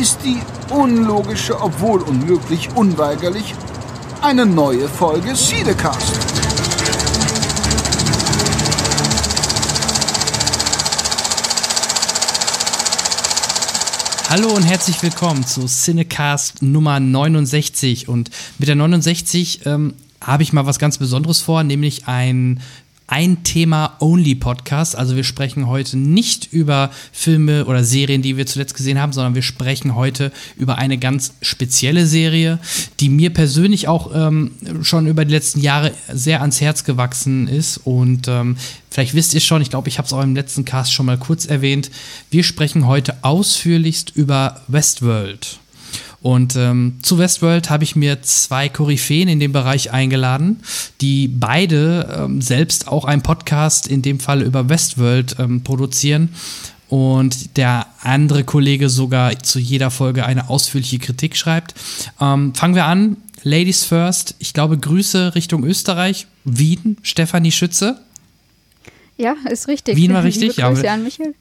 ist die unlogische, obwohl unmöglich, unweigerlich eine neue Folge Siedecast. Hallo und herzlich willkommen zu Cinecast Nummer 69. Und mit der 69 ähm, habe ich mal was ganz Besonderes vor, nämlich ein ein Thema-Only-Podcast. Also wir sprechen heute nicht über Filme oder Serien, die wir zuletzt gesehen haben, sondern wir sprechen heute über eine ganz spezielle Serie, die mir persönlich auch ähm, schon über die letzten Jahre sehr ans Herz gewachsen ist. Und ähm, vielleicht wisst ihr schon, ich glaube, ich habe es auch im letzten Cast schon mal kurz erwähnt. Wir sprechen heute ausführlichst über Westworld. Und ähm, zu Westworld habe ich mir zwei Koryphäen in dem Bereich eingeladen, die beide ähm, selbst auch einen Podcast in dem Fall über Westworld ähm, produzieren. Und der andere Kollege sogar zu jeder Folge eine ausführliche Kritik schreibt. Ähm, fangen wir an. Ladies first. Ich glaube, Grüße Richtung Österreich. Wien, Stefanie Schütze. Ja, ist richtig. Wien war richtig, ja. Mit,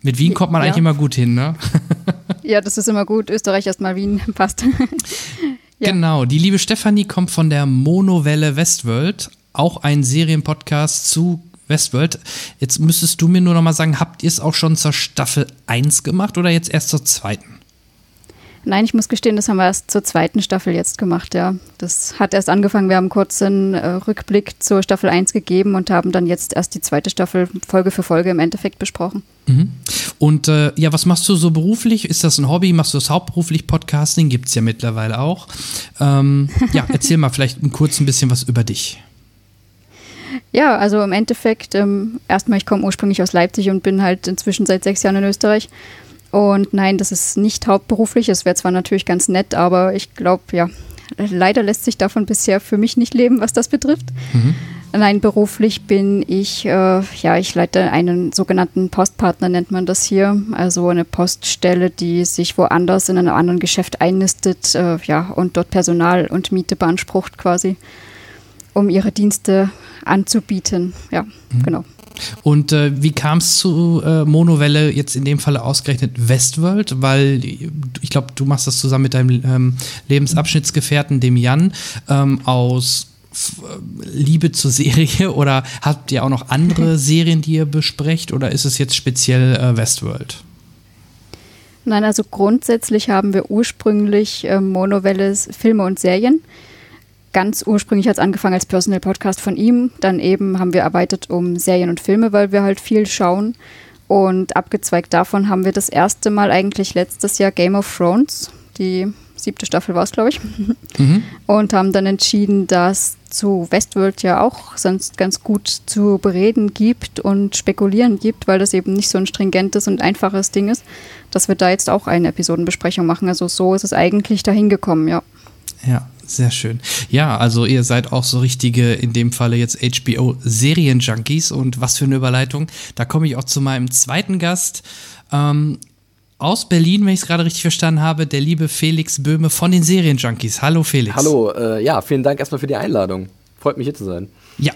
mit Wien kommt man ja. eigentlich immer gut hin, ne? ja, das ist immer gut. Österreich erstmal Wien passt. ja. Genau, die liebe Stefanie kommt von der Monowelle Westworld, auch ein Serienpodcast zu Westworld. Jetzt müsstest du mir nur noch mal sagen, habt ihr es auch schon zur Staffel 1 gemacht oder jetzt erst zur zweiten? Nein, ich muss gestehen, das haben wir erst zur zweiten Staffel jetzt gemacht, ja. Das hat erst angefangen, wir haben kurz einen äh, Rückblick zur Staffel 1 gegeben und haben dann jetzt erst die zweite Staffel Folge für Folge im Endeffekt besprochen. Mhm. Und äh, ja, was machst du so beruflich? Ist das ein Hobby? Machst du das hauptberuflich? Podcasting gibt es ja mittlerweile auch. Ähm, ja, erzähl mal vielleicht kurz ein bisschen was über dich. Ja, also im Endeffekt, ähm, erstmal, ich komme ursprünglich aus Leipzig und bin halt inzwischen seit sechs Jahren in Österreich und nein, das ist nicht hauptberuflich. Es wäre zwar natürlich ganz nett, aber ich glaube, ja, leider lässt sich davon bisher für mich nicht leben, was das betrifft. Mhm. Nein, beruflich bin ich, äh, ja, ich leite einen sogenannten Postpartner, nennt man das hier. Also eine Poststelle, die sich woanders in einem anderen Geschäft einnistet, äh, ja, und dort Personal und Miete beansprucht quasi, um ihre Dienste anzubieten. Ja, mhm. genau. Und äh, wie kam es zu äh, Monowelle, jetzt in dem Falle ausgerechnet Westworld? Weil ich glaube, du machst das zusammen mit deinem ähm, Lebensabschnittsgefährten, dem Jan, ähm, aus äh, Liebe zur Serie oder habt ihr auch noch andere Serien, die ihr besprecht oder ist es jetzt speziell äh, Westworld? Nein, also grundsätzlich haben wir ursprünglich äh, Monowelles Filme und Serien ganz ursprünglich hat es angefangen als Personal Podcast von ihm. Dann eben haben wir erweitert um Serien und Filme, weil wir halt viel schauen. Und abgezweigt davon haben wir das erste Mal eigentlich letztes Jahr Game of Thrones, die siebte Staffel war es, glaube ich, mhm. und haben dann entschieden, dass zu Westworld ja auch sonst ganz gut zu bereden gibt und spekulieren gibt, weil das eben nicht so ein stringentes und einfaches Ding ist, dass wir da jetzt auch eine Episodenbesprechung machen. Also so ist es eigentlich dahin gekommen, ja. Ja, sehr schön. Ja, also ihr seid auch so richtige, in dem Falle jetzt HBO-Serien-Junkies und was für eine Überleitung. Da komme ich auch zu meinem zweiten Gast. Ähm, aus Berlin, wenn ich es gerade richtig verstanden habe, der liebe Felix Böhme von den Serienjunkies. Hallo Felix. Hallo, äh, ja, vielen Dank erstmal für die Einladung. Freut mich hier zu sein. Ja,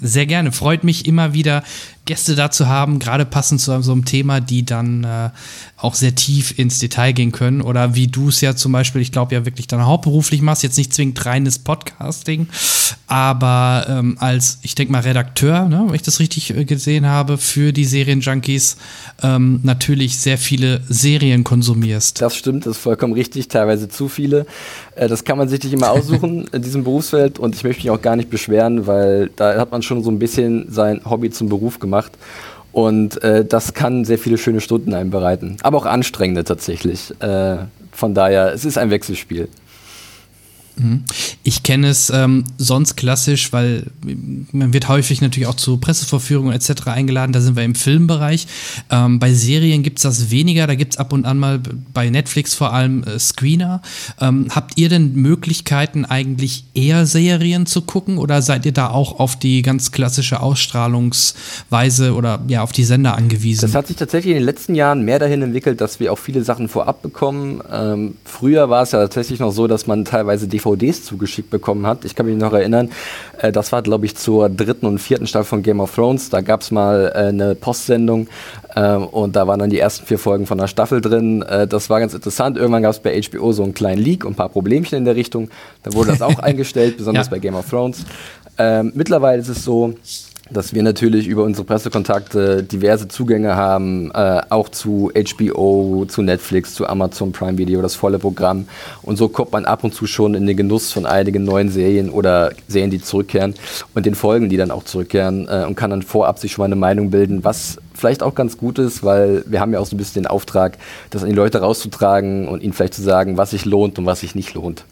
sehr gerne. Freut mich immer wieder, Gäste da zu haben, gerade passend zu so einem Thema, die dann äh, auch sehr tief ins Detail gehen können. Oder wie du es ja zum Beispiel, ich glaube ja wirklich dann hauptberuflich machst, jetzt nicht zwingend reines Podcasting, aber ähm, als, ich denke mal, Redakteur, ne, wenn ich das richtig äh, gesehen habe, für die Serienjunkies ähm, natürlich sehr viele Serien konsumierst. Das stimmt, das ist vollkommen richtig, teilweise zu viele. Äh, das kann man sich nicht immer aussuchen in diesem Berufsfeld und ich möchte mich auch gar nicht beschweren, weil da hat man schon so ein bisschen sein Hobby zum Beruf gemacht. Und äh, das kann sehr viele schöne Stunden einem bereiten. Aber auch anstrengende tatsächlich. Äh, von daher, es ist ein Wechselspiel. Mhm. Ich kenne es ähm, sonst klassisch, weil man wird häufig natürlich auch zu Pressevorführungen etc. eingeladen. Da sind wir im Filmbereich. Ähm, bei Serien gibt es das weniger. Da gibt es ab und an mal bei Netflix vor allem äh, Screener. Ähm, habt ihr denn Möglichkeiten, eigentlich eher Serien zu gucken oder seid ihr da auch auf die ganz klassische Ausstrahlungsweise oder ja auf die Sender angewiesen? Das hat sich tatsächlich in den letzten Jahren mehr dahin entwickelt, dass wir auch viele Sachen vorab bekommen. Ähm, früher war es ja tatsächlich noch so, dass man teilweise DVD DVDs zugeschickt bekommen hat. Ich kann mich noch erinnern, äh, das war, glaube ich, zur dritten und vierten Staffel von Game of Thrones. Da gab es mal äh, eine Postsendung äh, und da waren dann die ersten vier Folgen von der Staffel drin. Äh, das war ganz interessant. Irgendwann gab es bei HBO so einen kleinen Leak und ein paar Problemchen in der Richtung. Da wurde das auch eingestellt, besonders ja. bei Game of Thrones. Ähm, mittlerweile ist es so, dass wir natürlich über unsere Pressekontakte diverse Zugänge haben, äh, auch zu HBO, zu Netflix, zu Amazon Prime Video, das volle Programm. Und so kommt man ab und zu schon in den Genuss von einigen neuen Serien oder Serien, die zurückkehren und den Folgen, die dann auch zurückkehren äh, und kann dann vorab sich schon mal eine Meinung bilden, was vielleicht auch ganz gut ist, weil wir haben ja auch so ein bisschen den Auftrag, das an die Leute rauszutragen und ihnen vielleicht zu sagen, was sich lohnt und was sich nicht lohnt.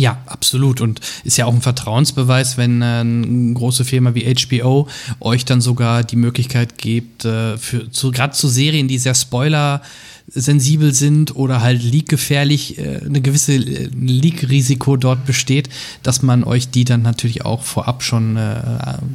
Ja, absolut. Und ist ja auch ein Vertrauensbeweis, wenn äh, eine große Firma wie HBO euch dann sogar die Möglichkeit gibt, äh, für gerade zu Serien, die sehr Spoiler sensibel sind oder halt leak-gefährlich, äh, eine gewisse äh, Leak-Risiko dort besteht, dass man euch die dann natürlich auch vorab schon äh,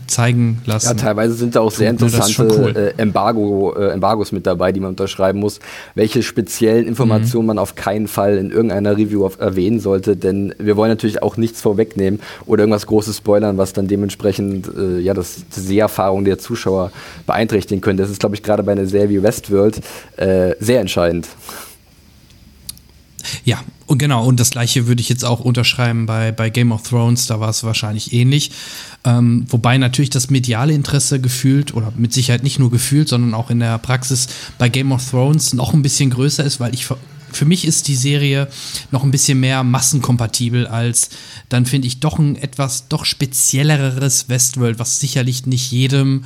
zeigen lassen. Ja, teilweise sind da auch sehr interessante cool. äh, Embargo, äh, Embargos mit dabei, die man unterschreiben muss, welche speziellen Informationen mhm. man auf keinen Fall in irgendeiner Review auf, erwähnen sollte, denn wir wollen natürlich auch nichts vorwegnehmen oder irgendwas Großes spoilern, was dann dementsprechend äh, ja das, die Seherfahrung der Zuschauer beeinträchtigen könnte. Das ist, glaube ich, gerade bei einer Serie wie Westworld sehr entscheidend entscheidend. Ja, und genau, und das gleiche würde ich jetzt auch unterschreiben bei, bei Game of Thrones, da war es wahrscheinlich ähnlich. Ähm, wobei natürlich das mediale Interesse gefühlt, oder mit Sicherheit nicht nur gefühlt, sondern auch in der Praxis bei Game of Thrones noch ein bisschen größer ist, weil ich für mich ist die Serie noch ein bisschen mehr massenkompatibel als dann finde ich doch ein etwas doch spezielleres Westworld, was sicherlich nicht jedem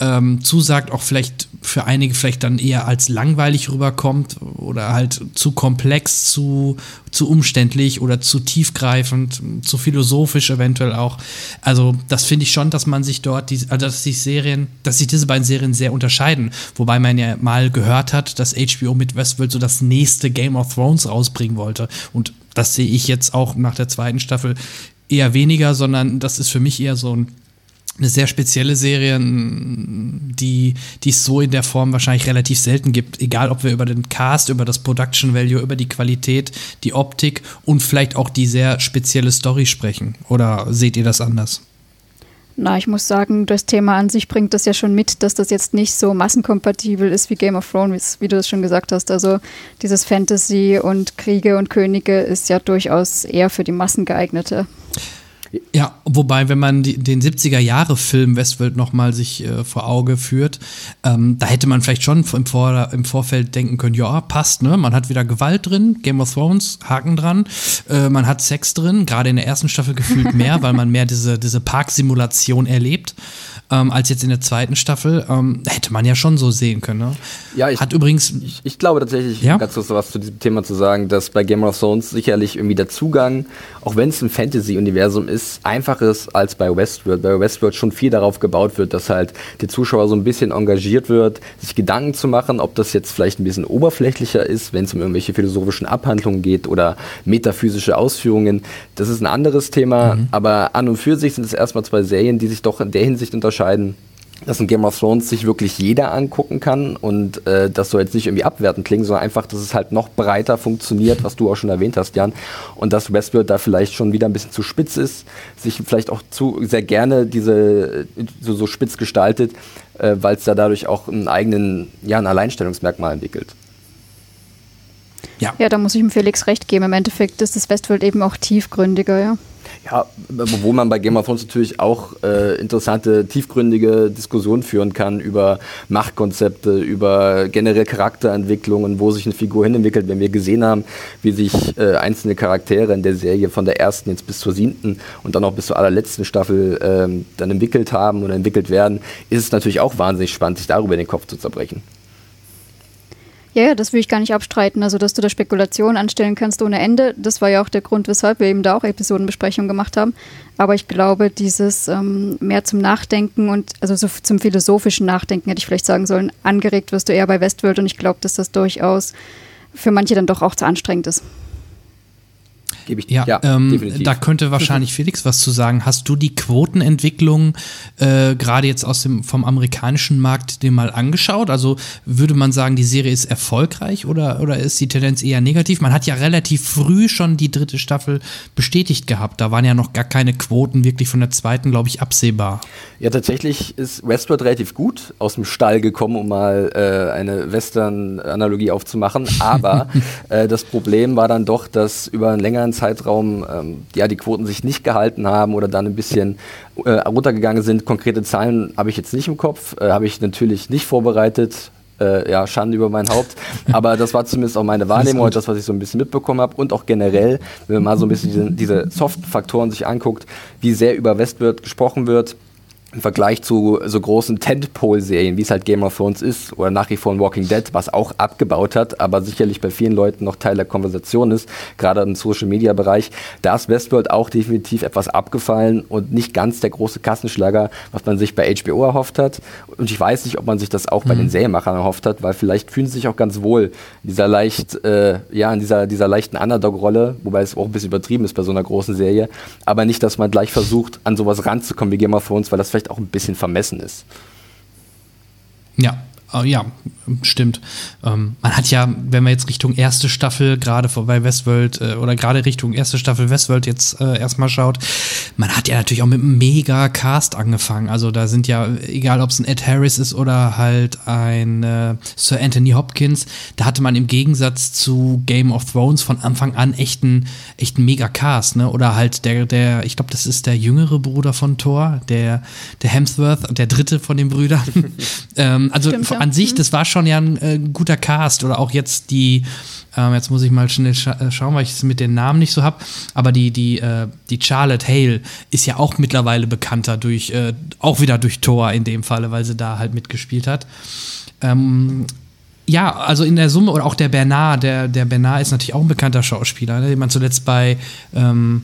ähm, zusagt, auch vielleicht für einige vielleicht dann eher als langweilig rüberkommt oder halt zu komplex, zu, zu umständlich oder zu tiefgreifend, zu philosophisch eventuell auch. Also das finde ich schon, dass man sich dort, die, also dass sich Serien, dass sich diese beiden Serien sehr unterscheiden. Wobei man ja mal gehört hat, dass HBO mit Westworld so das nächste Game of Thrones rausbringen wollte. Und das sehe ich jetzt auch nach der zweiten Staffel eher weniger, sondern das ist für mich eher so ein eine sehr spezielle Serie, die, die es so in der Form wahrscheinlich relativ selten gibt. Egal, ob wir über den Cast, über das Production Value, über die Qualität, die Optik und vielleicht auch die sehr spezielle Story sprechen. Oder seht ihr das anders? Na, ich muss sagen, das Thema an sich bringt das ja schon mit, dass das jetzt nicht so massenkompatibel ist wie Game of Thrones, wie du es schon gesagt hast. Also dieses Fantasy und Kriege und Könige ist ja durchaus eher für die Massen geeignete. Ja, wobei, wenn man die, den 70er-Jahre-Film Westworld nochmal sich äh, vor Auge führt, ähm, da hätte man vielleicht schon im, vor, im Vorfeld denken können, ja, passt, ne? Man hat wieder Gewalt drin, Game of Thrones, Haken dran, äh, man hat Sex drin, gerade in der ersten Staffel gefühlt mehr, weil man mehr diese, diese Parksimulation erlebt ähm, als jetzt in der zweiten Staffel. Ähm, hätte man ja schon so sehen können. Ne? Ja, ich, Hat übrigens. Ich, ich glaube tatsächlich, ja? ganz kurz was zu diesem Thema zu sagen, dass bei Game of Thrones sicherlich irgendwie der Zugang, auch wenn es ein Fantasy-Universum ist, einfach ist als bei Westworld. Bei Westworld schon viel darauf gebaut wird, dass halt der Zuschauer so ein bisschen engagiert wird, sich Gedanken zu machen, ob das jetzt vielleicht ein bisschen oberflächlicher ist, wenn es um irgendwelche philosophischen Abhandlungen geht oder metaphysische Ausführungen. Das ist ein anderes Thema, mhm. aber an und für sich sind es erstmal zwei Serien, die sich doch in der Hinsicht unterscheiden unterscheiden, dass ein Game of Thrones sich wirklich jeder angucken kann und äh, das soll jetzt nicht irgendwie abwertend klingen, sondern einfach, dass es halt noch breiter funktioniert, was du auch schon erwähnt hast, Jan, und dass Westworld da vielleicht schon wieder ein bisschen zu spitz ist, sich vielleicht auch zu sehr gerne diese so, so spitz gestaltet, äh, weil es da dadurch auch einen eigenen, ja, ein Alleinstellungsmerkmal entwickelt. Ja. ja, da muss ich dem Felix recht geben. Im Endeffekt ist das Westworld eben auch tiefgründiger, ja. Ja, wo man bei Game of Thrones natürlich auch äh, interessante, tiefgründige Diskussionen führen kann über Machtkonzepte, über generell Charakterentwicklungen, wo sich eine Figur hinentwickelt. Wenn wir gesehen haben, wie sich äh, einzelne Charaktere in der Serie von der ersten jetzt bis zur siebten und dann auch bis zur allerletzten Staffel äh, dann entwickelt haben oder entwickelt werden, ist es natürlich auch wahnsinnig spannend, sich darüber den Kopf zu zerbrechen. Ja, ja, das will ich gar nicht abstreiten. Also, dass du da Spekulationen anstellen kannst ohne Ende, das war ja auch der Grund, weshalb wir eben da auch Episodenbesprechungen gemacht haben. Aber ich glaube, dieses ähm, mehr zum Nachdenken und also so zum philosophischen Nachdenken, hätte ich vielleicht sagen sollen, angeregt wirst du eher bei Westworld und ich glaube, dass das durchaus für manche dann doch auch zu anstrengend ist. Gebe ich ja, ja ähm, da könnte wahrscheinlich Felix was zu sagen. Hast du die Quotenentwicklung äh, gerade jetzt aus dem vom amerikanischen Markt dir mal angeschaut? Also würde man sagen, die Serie ist erfolgreich oder, oder ist die Tendenz eher negativ? Man hat ja relativ früh schon die dritte Staffel bestätigt gehabt. Da waren ja noch gar keine Quoten wirklich von der zweiten, glaube ich, absehbar. Ja, tatsächlich ist Westworld relativ gut aus dem Stall gekommen, um mal äh, eine Western-Analogie aufzumachen. Aber äh, das Problem war dann doch, dass über einen längeren Zeitraum ähm, ja, die Quoten sich nicht gehalten haben oder dann ein bisschen äh, runtergegangen sind. Konkrete Zahlen habe ich jetzt nicht im Kopf, äh, habe ich natürlich nicht vorbereitet. Äh, ja, Schande über mein Haupt. Aber das war zumindest auch meine Wahrnehmung und das, was ich so ein bisschen mitbekommen habe. Und auch generell, wenn man mal so ein bisschen diese, diese Soft-Faktoren sich anguckt, wie sehr über Westworld gesprochen wird im Vergleich zu so großen Tentpole-Serien, wie es halt Game of Thrones ist oder nach wie vor in Walking Dead, was auch abgebaut hat, aber sicherlich bei vielen Leuten noch Teil der Konversation ist, gerade im Social-Media-Bereich, da ist Westworld auch definitiv etwas abgefallen und nicht ganz der große Kassenschlager, was man sich bei HBO erhofft hat. Und ich weiß nicht, ob man sich das auch bei den mhm. Serienmachern erhofft hat, weil vielleicht fühlen sie sich auch ganz wohl in dieser leicht, äh, ja, in dieser, dieser leichten Underdog-Rolle, wobei es auch ein bisschen übertrieben ist bei so einer großen Serie, aber nicht, dass man gleich versucht, an sowas ranzukommen wie Game of Thrones, weil das vielleicht vielleicht auch ein bisschen vermessen ist. Ja, äh, ja, stimmt. Ähm, man hat ja, wenn wir jetzt Richtung erste Staffel, gerade bei Westworld äh, oder gerade Richtung erste Staffel Westworld jetzt äh, erstmal schaut, man hat ja natürlich auch mit einem mega Cast angefangen. Also da sind ja, egal ob es ein Ed Harris ist oder halt ein äh, Sir Anthony Hopkins, da hatte man im Gegensatz zu Game of Thrones von Anfang an echt einen, echt einen mega Cast, ne? Oder halt der, der, ich glaube, das ist der jüngere Bruder von Thor, der, der Hemsworth, der dritte von den Brüdern. ähm, also Stimmt, ja. An sich, mhm. das war schon ja ein äh, guter Cast. Oder auch jetzt die, ähm, jetzt muss ich mal schnell scha äh, schauen, weil ich es mit den Namen nicht so habe. Aber die, die, äh, die Charlotte Hale ist ja auch mittlerweile bekannter durch, äh, auch wieder durch Thor in dem Falle, weil sie da halt mitgespielt hat. Ähm, ja, also in der Summe, oder auch der Bernard, der, der Bernard ist natürlich auch ein bekannter Schauspieler, ne, den man zuletzt bei ähm,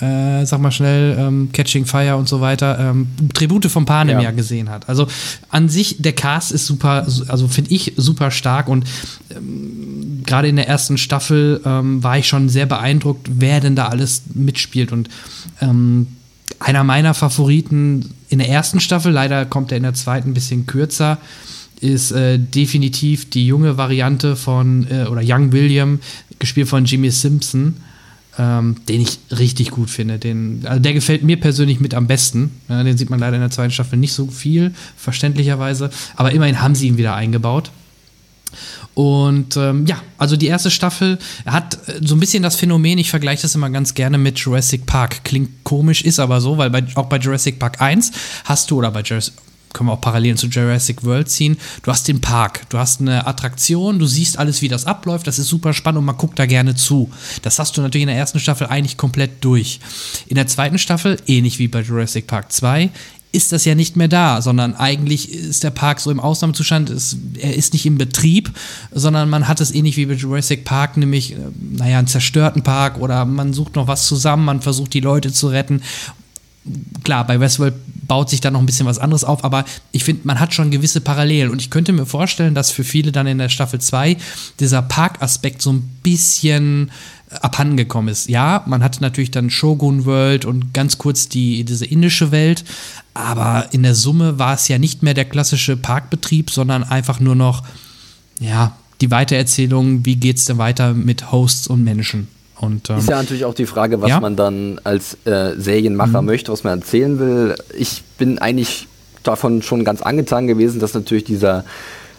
äh, sag mal schnell, ähm, Catching Fire und so weiter, ähm, Tribute von Panem ja. ja. gesehen hat. Also an sich, der Cast ist super, also finde ich super stark und ähm, gerade in der ersten Staffel ähm, war ich schon sehr beeindruckt, wer denn da alles mitspielt und ähm, einer meiner Favoriten in der ersten Staffel, leider kommt er in der zweiten ein bisschen kürzer, ist äh, definitiv die junge Variante von, äh, oder Young William, gespielt von Jimmy Simpson ähm, den ich richtig gut finde. Den, also der gefällt mir persönlich mit am besten. Ja, den sieht man leider in der zweiten Staffel nicht so viel, verständlicherweise. Aber immerhin haben sie ihn wieder eingebaut. Und ähm, ja, also die erste Staffel hat äh, so ein bisschen das Phänomen, ich vergleiche das immer ganz gerne mit Jurassic Park. Klingt komisch, ist aber so, weil bei, auch bei Jurassic Park 1 hast du, oder bei Jurassic, können wir auch Parallelen zu Jurassic World ziehen. Du hast den Park, du hast eine Attraktion, du siehst alles, wie das abläuft, das ist super spannend und man guckt da gerne zu. Das hast du natürlich in der ersten Staffel eigentlich komplett durch. In der zweiten Staffel, ähnlich wie bei Jurassic Park 2, ist das ja nicht mehr da, sondern eigentlich ist der Park so im Ausnahmezustand, ist, er ist nicht im Betrieb, sondern man hat es ähnlich wie bei Jurassic Park, nämlich, äh, naja, einen zerstörten Park oder man sucht noch was zusammen, man versucht die Leute zu retten klar, bei Westworld baut sich da noch ein bisschen was anderes auf, aber ich finde, man hat schon gewisse Parallelen und ich könnte mir vorstellen, dass für viele dann in der Staffel 2 dieser Parkaspekt so ein bisschen abhandengekommen ist. Ja, man hatte natürlich dann Shogun World und ganz kurz die, diese indische Welt, aber in der Summe war es ja nicht mehr der klassische Parkbetrieb, sondern einfach nur noch, ja, die Weitererzählung, wie geht es denn weiter mit Hosts und Menschen. Und, ähm, ist ja natürlich auch die Frage, was ja? man dann als äh, Serienmacher mhm. möchte, was man erzählen will. Ich bin eigentlich davon schon ganz angetan gewesen, dass natürlich dieser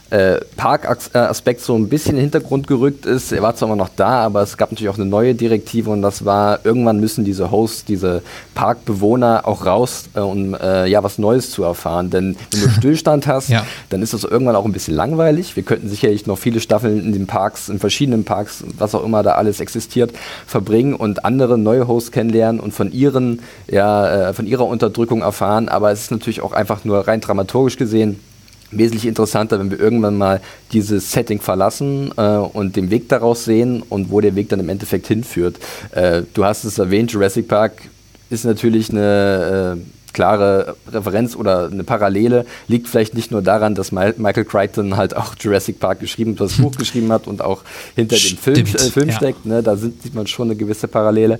äh, Parkaspekt so ein bisschen in den Hintergrund gerückt ist. Er war zwar immer noch da, aber es gab natürlich auch eine neue Direktive und das war, irgendwann müssen diese Hosts, diese Parkbewohner auch raus, äh, um äh, ja was Neues zu erfahren. Denn wenn du Stillstand hast, ja. dann ist das irgendwann auch ein bisschen langweilig. Wir könnten sicherlich noch viele Staffeln in den Parks, in verschiedenen Parks, was auch immer da alles existiert, verbringen und andere neue Hosts kennenlernen und von ihren, ja, äh, von ihrer Unterdrückung erfahren. Aber es ist natürlich auch einfach nur rein dramaturgisch gesehen wesentlich interessanter, wenn wir irgendwann mal dieses Setting verlassen äh, und den Weg daraus sehen und wo der Weg dann im Endeffekt hinführt. Äh, du hast es erwähnt, Jurassic Park ist natürlich eine äh, klare Referenz oder eine Parallele liegt vielleicht nicht nur daran, dass Michael Crichton halt auch Jurassic Park geschrieben, das Buch geschrieben hat und auch hinter dem Film, äh, Film ja. steckt. Ne? Da sind, sieht man schon eine gewisse Parallele.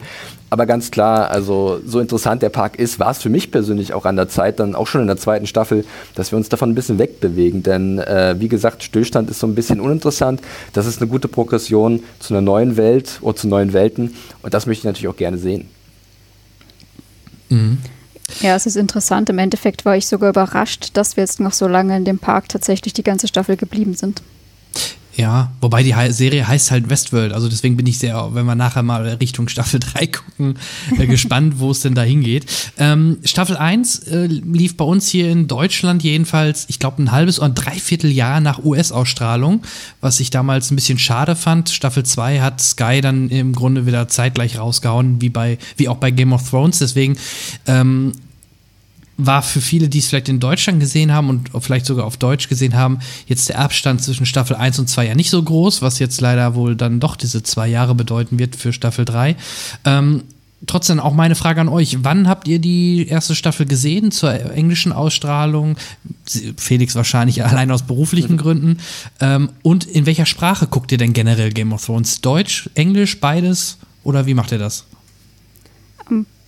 Aber ganz klar, also so interessant der Park ist, war es für mich persönlich auch an der Zeit, dann auch schon in der zweiten Staffel, dass wir uns davon ein bisschen wegbewegen. Denn äh, wie gesagt, Stillstand ist so ein bisschen uninteressant. Das ist eine gute Progression zu einer neuen Welt oder zu neuen Welten. Und das möchte ich natürlich auch gerne sehen. Mhm. Ja, es ist interessant. Im Endeffekt war ich sogar überrascht, dass wir jetzt noch so lange in dem Park tatsächlich die ganze Staffel geblieben sind. Ja, wobei die Serie heißt halt Westworld, also deswegen bin ich sehr, wenn wir nachher mal Richtung Staffel 3 gucken, äh, gespannt, wo es denn da hingeht. Ähm, Staffel 1 äh, lief bei uns hier in Deutschland jedenfalls, ich glaube, ein halbes oder ein Dreivierteljahr nach US-Ausstrahlung, was ich damals ein bisschen schade fand. Staffel 2 hat Sky dann im Grunde wieder zeitgleich rausgehauen, wie, bei, wie auch bei Game of Thrones, deswegen ähm, war für viele, die es vielleicht in Deutschland gesehen haben und vielleicht sogar auf Deutsch gesehen haben, jetzt der Abstand zwischen Staffel 1 und 2 ja nicht so groß, was jetzt leider wohl dann doch diese zwei Jahre bedeuten wird für Staffel 3. Ähm, trotzdem auch meine Frage an euch. Wann habt ihr die erste Staffel gesehen zur englischen Ausstrahlung? Felix wahrscheinlich allein aus beruflichen mhm. Gründen. Ähm, und in welcher Sprache guckt ihr denn generell Game of Thrones? Deutsch, Englisch, beides? Oder wie macht ihr das?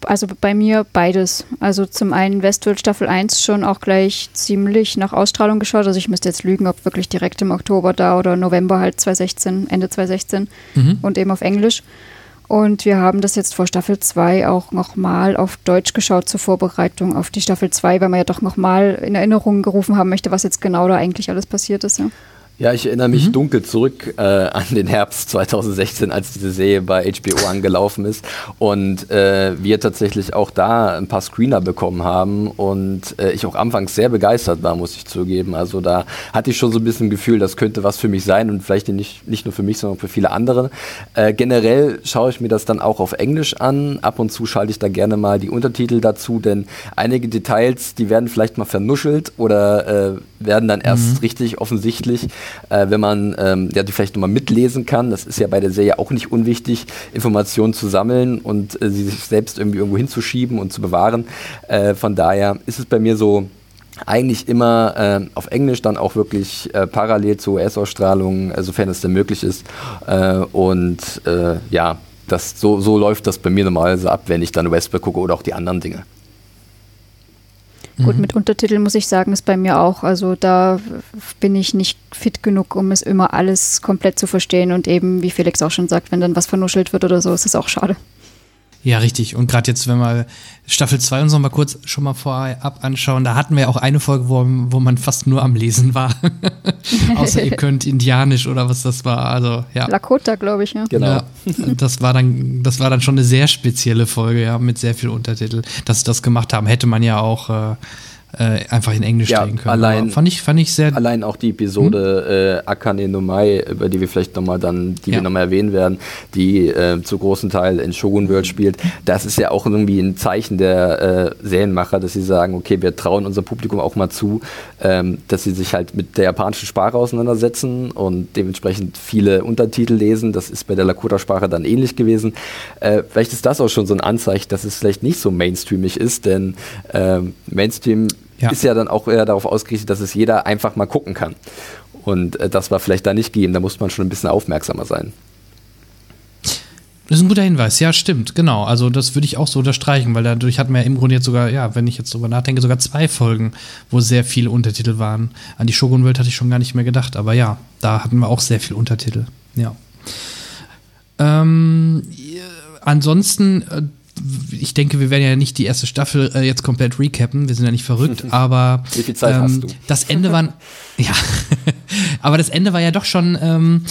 Also bei mir beides. Also zum einen Westworld Staffel 1 schon auch gleich ziemlich nach Ausstrahlung geschaut. Also ich müsste jetzt lügen, ob wirklich direkt im Oktober da oder November halt 2016, Ende 2016 mhm. und eben auf Englisch. Und wir haben das jetzt vor Staffel 2 auch nochmal auf Deutsch geschaut zur Vorbereitung auf die Staffel 2, weil man ja doch nochmal in Erinnerung gerufen haben möchte, was jetzt genau da eigentlich alles passiert ist. Ja. Ja, ich erinnere mich mhm. dunkel zurück äh, an den Herbst 2016, als diese Serie bei HBO angelaufen ist und äh, wir tatsächlich auch da ein paar Screener bekommen haben und äh, ich auch anfangs sehr begeistert war, muss ich zugeben. Also da hatte ich schon so ein bisschen Gefühl, das könnte was für mich sein und vielleicht nicht, nicht nur für mich, sondern für viele andere. Äh, generell schaue ich mir das dann auch auf Englisch an. Ab und zu schalte ich da gerne mal die Untertitel dazu, denn einige Details, die werden vielleicht mal vernuschelt oder äh, werden dann erst mhm. richtig offensichtlich äh, wenn man ähm, ja, die vielleicht nochmal mitlesen kann. Das ist ja bei der Serie auch nicht unwichtig, Informationen zu sammeln und äh, sie sich selbst irgendwie irgendwo hinzuschieben und zu bewahren. Äh, von daher ist es bei mir so, eigentlich immer äh, auf Englisch dann auch wirklich äh, parallel zur US-Ausstrahlung, äh, sofern es denn möglich ist. Äh, und äh, ja, das, so, so läuft das bei mir normalerweise ab, wenn ich dann Westworld gucke oder auch die anderen Dinge. Gut, mhm. mit Untertiteln muss ich sagen, ist bei mir auch. Also da bin ich nicht fit genug, um es immer alles komplett zu verstehen. Und eben, wie Felix auch schon sagt, wenn dann was vernuschelt wird oder so, ist es auch schade. Ja, richtig. Und gerade jetzt, wenn wir Staffel 2 uns noch mal kurz schon mal vorab anschauen, da hatten wir auch eine Folge, wo, wo man fast nur am Lesen war. Außer ihr könnt Indianisch oder was das war. Also, ja. Lakota, glaube ich, ja. Genau. Ja, das war dann, das war dann schon eine sehr spezielle Folge, ja, mit sehr viel Untertitel. Dass sie das gemacht haben, hätte man ja auch äh, äh, einfach in Englisch ja, stehen können. Allein, fand ich, fand ich sehr. Allein auch die Episode hm? äh, Akane no Mai, über die wir vielleicht nochmal dann, die ja. wir nochmal erwähnen werden, die äh, zu großen Teil in Shogun World spielt. Das ist ja auch irgendwie ein Zeichen der äh, Serienmacher, dass sie sagen, okay, wir trauen unserem Publikum auch mal zu, ähm, dass sie sich halt mit der japanischen Sprache auseinandersetzen und dementsprechend viele Untertitel lesen. Das ist bei der Lakota-Sprache dann ähnlich gewesen. Äh, vielleicht ist das auch schon so ein Anzeichen, dass es vielleicht nicht so mainstreamig ist, denn ähm, Mainstream ja. ist ja dann auch eher darauf ausgerichtet, dass es jeder einfach mal gucken kann. Und äh, das war vielleicht da nicht gegeben, da muss man schon ein bisschen aufmerksamer sein. Das ist ein guter Hinweis, ja, stimmt, genau. Also das würde ich auch so unterstreichen, weil dadurch hatten wir ja im Grunde jetzt sogar, ja, wenn ich jetzt drüber nachdenke, sogar zwei Folgen, wo sehr viele Untertitel waren. An die Shogun World hatte ich schon gar nicht mehr gedacht, aber ja, da hatten wir auch sehr viele Untertitel, ja. Ähm, ansonsten, äh, ich denke, wir werden ja nicht die erste Staffel äh, jetzt komplett recappen. Wir sind ja nicht verrückt, aber Wie viel Zeit ähm, hast du? das Ende war ja, aber das Ende war ja doch schon. Ähm,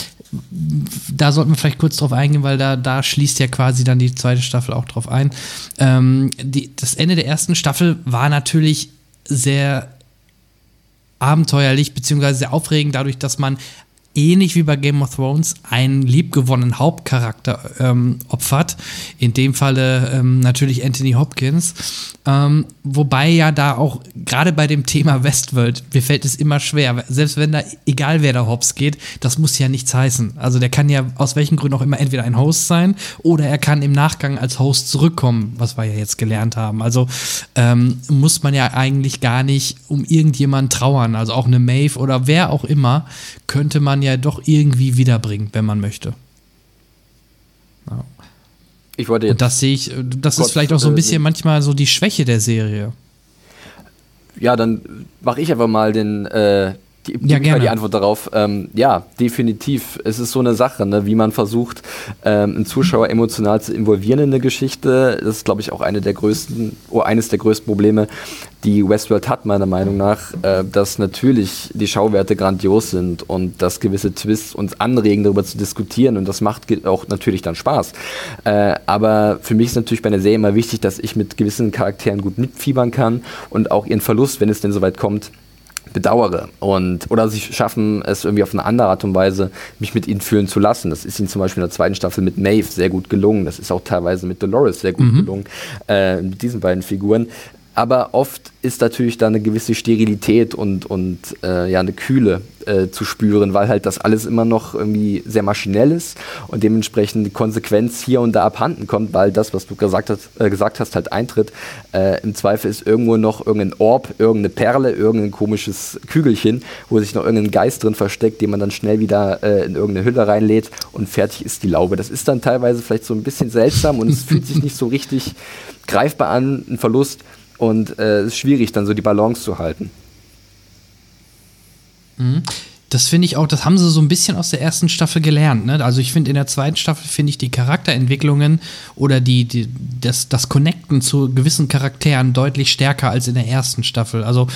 da sollten wir vielleicht kurz drauf eingehen, weil da, da schließt ja quasi dann die zweite Staffel auch drauf ein. Ähm, die, das Ende der ersten Staffel war natürlich sehr abenteuerlich beziehungsweise sehr aufregend, dadurch, dass man ähnlich wie bei Game of Thrones einen liebgewonnenen Hauptcharakter ähm, opfert. In dem Falle ähm, natürlich Anthony Hopkins. Ähm, wobei ja da auch gerade bei dem Thema Westworld, mir fällt es immer schwer, selbst wenn da, egal wer da hops geht, das muss ja nichts heißen. Also der kann ja aus welchen Gründen auch immer entweder ein Host sein oder er kann im Nachgang als Host zurückkommen, was wir ja jetzt gelernt haben. Also ähm, muss man ja eigentlich gar nicht um irgendjemanden trauern. Also auch eine Maeve oder wer auch immer könnte man ja doch irgendwie wiederbringen, wenn man möchte. Ja. Ich wollte jetzt. Und das sehe ich, das Gott, ist vielleicht auch so ein bisschen äh, manchmal so die Schwäche der Serie. Ja, dann mache ich einfach mal den, äh, die, ja, gerne. die Antwort darauf. Ähm, ja, definitiv. Es ist so eine Sache, ne, wie man versucht, ähm, einen Zuschauer emotional zu involvieren in eine Geschichte. Das ist, glaube ich, auch eine der größten, oder eines der größten Probleme, die Westworld hat, meiner Meinung nach, äh, dass natürlich die Schauwerte grandios sind und dass gewisse Twists uns anregen, darüber zu diskutieren. Und das macht auch natürlich dann Spaß. Äh, aber für mich ist natürlich bei einer Serie immer wichtig, dass ich mit gewissen Charakteren gut mitfiebern kann und auch ihren Verlust, wenn es denn soweit kommt, bedauere und oder sie schaffen es irgendwie auf eine andere Art und Weise mich mit ihnen fühlen zu lassen. Das ist ihnen zum Beispiel in der zweiten Staffel mit Maeve sehr gut gelungen. Das ist auch teilweise mit Dolores sehr gut mhm. gelungen äh, mit diesen beiden Figuren aber oft ist natürlich da eine gewisse Sterilität und, und äh, ja, eine Kühle äh, zu spüren, weil halt das alles immer noch irgendwie sehr maschinell ist und dementsprechend die Konsequenz hier und da abhanden kommt, weil das, was du gesagt hast, äh, gesagt hast halt eintritt. Äh, Im Zweifel ist irgendwo noch irgendein Orb, irgendeine Perle, irgendein komisches Kügelchen, wo sich noch irgendein Geist drin versteckt, den man dann schnell wieder äh, in irgendeine Hülle reinlädt und fertig ist die Laube. Das ist dann teilweise vielleicht so ein bisschen seltsam und es fühlt sich nicht so richtig greifbar an, ein Verlust und äh, es ist schwierig, dann so die Balance zu halten. Mhm. Das finde ich auch, das haben sie so ein bisschen aus der ersten Staffel gelernt. Ne? Also ich finde in der zweiten Staffel finde ich die Charakterentwicklungen oder die, die, das, das Connecten zu gewissen Charakteren deutlich stärker als in der ersten Staffel. Also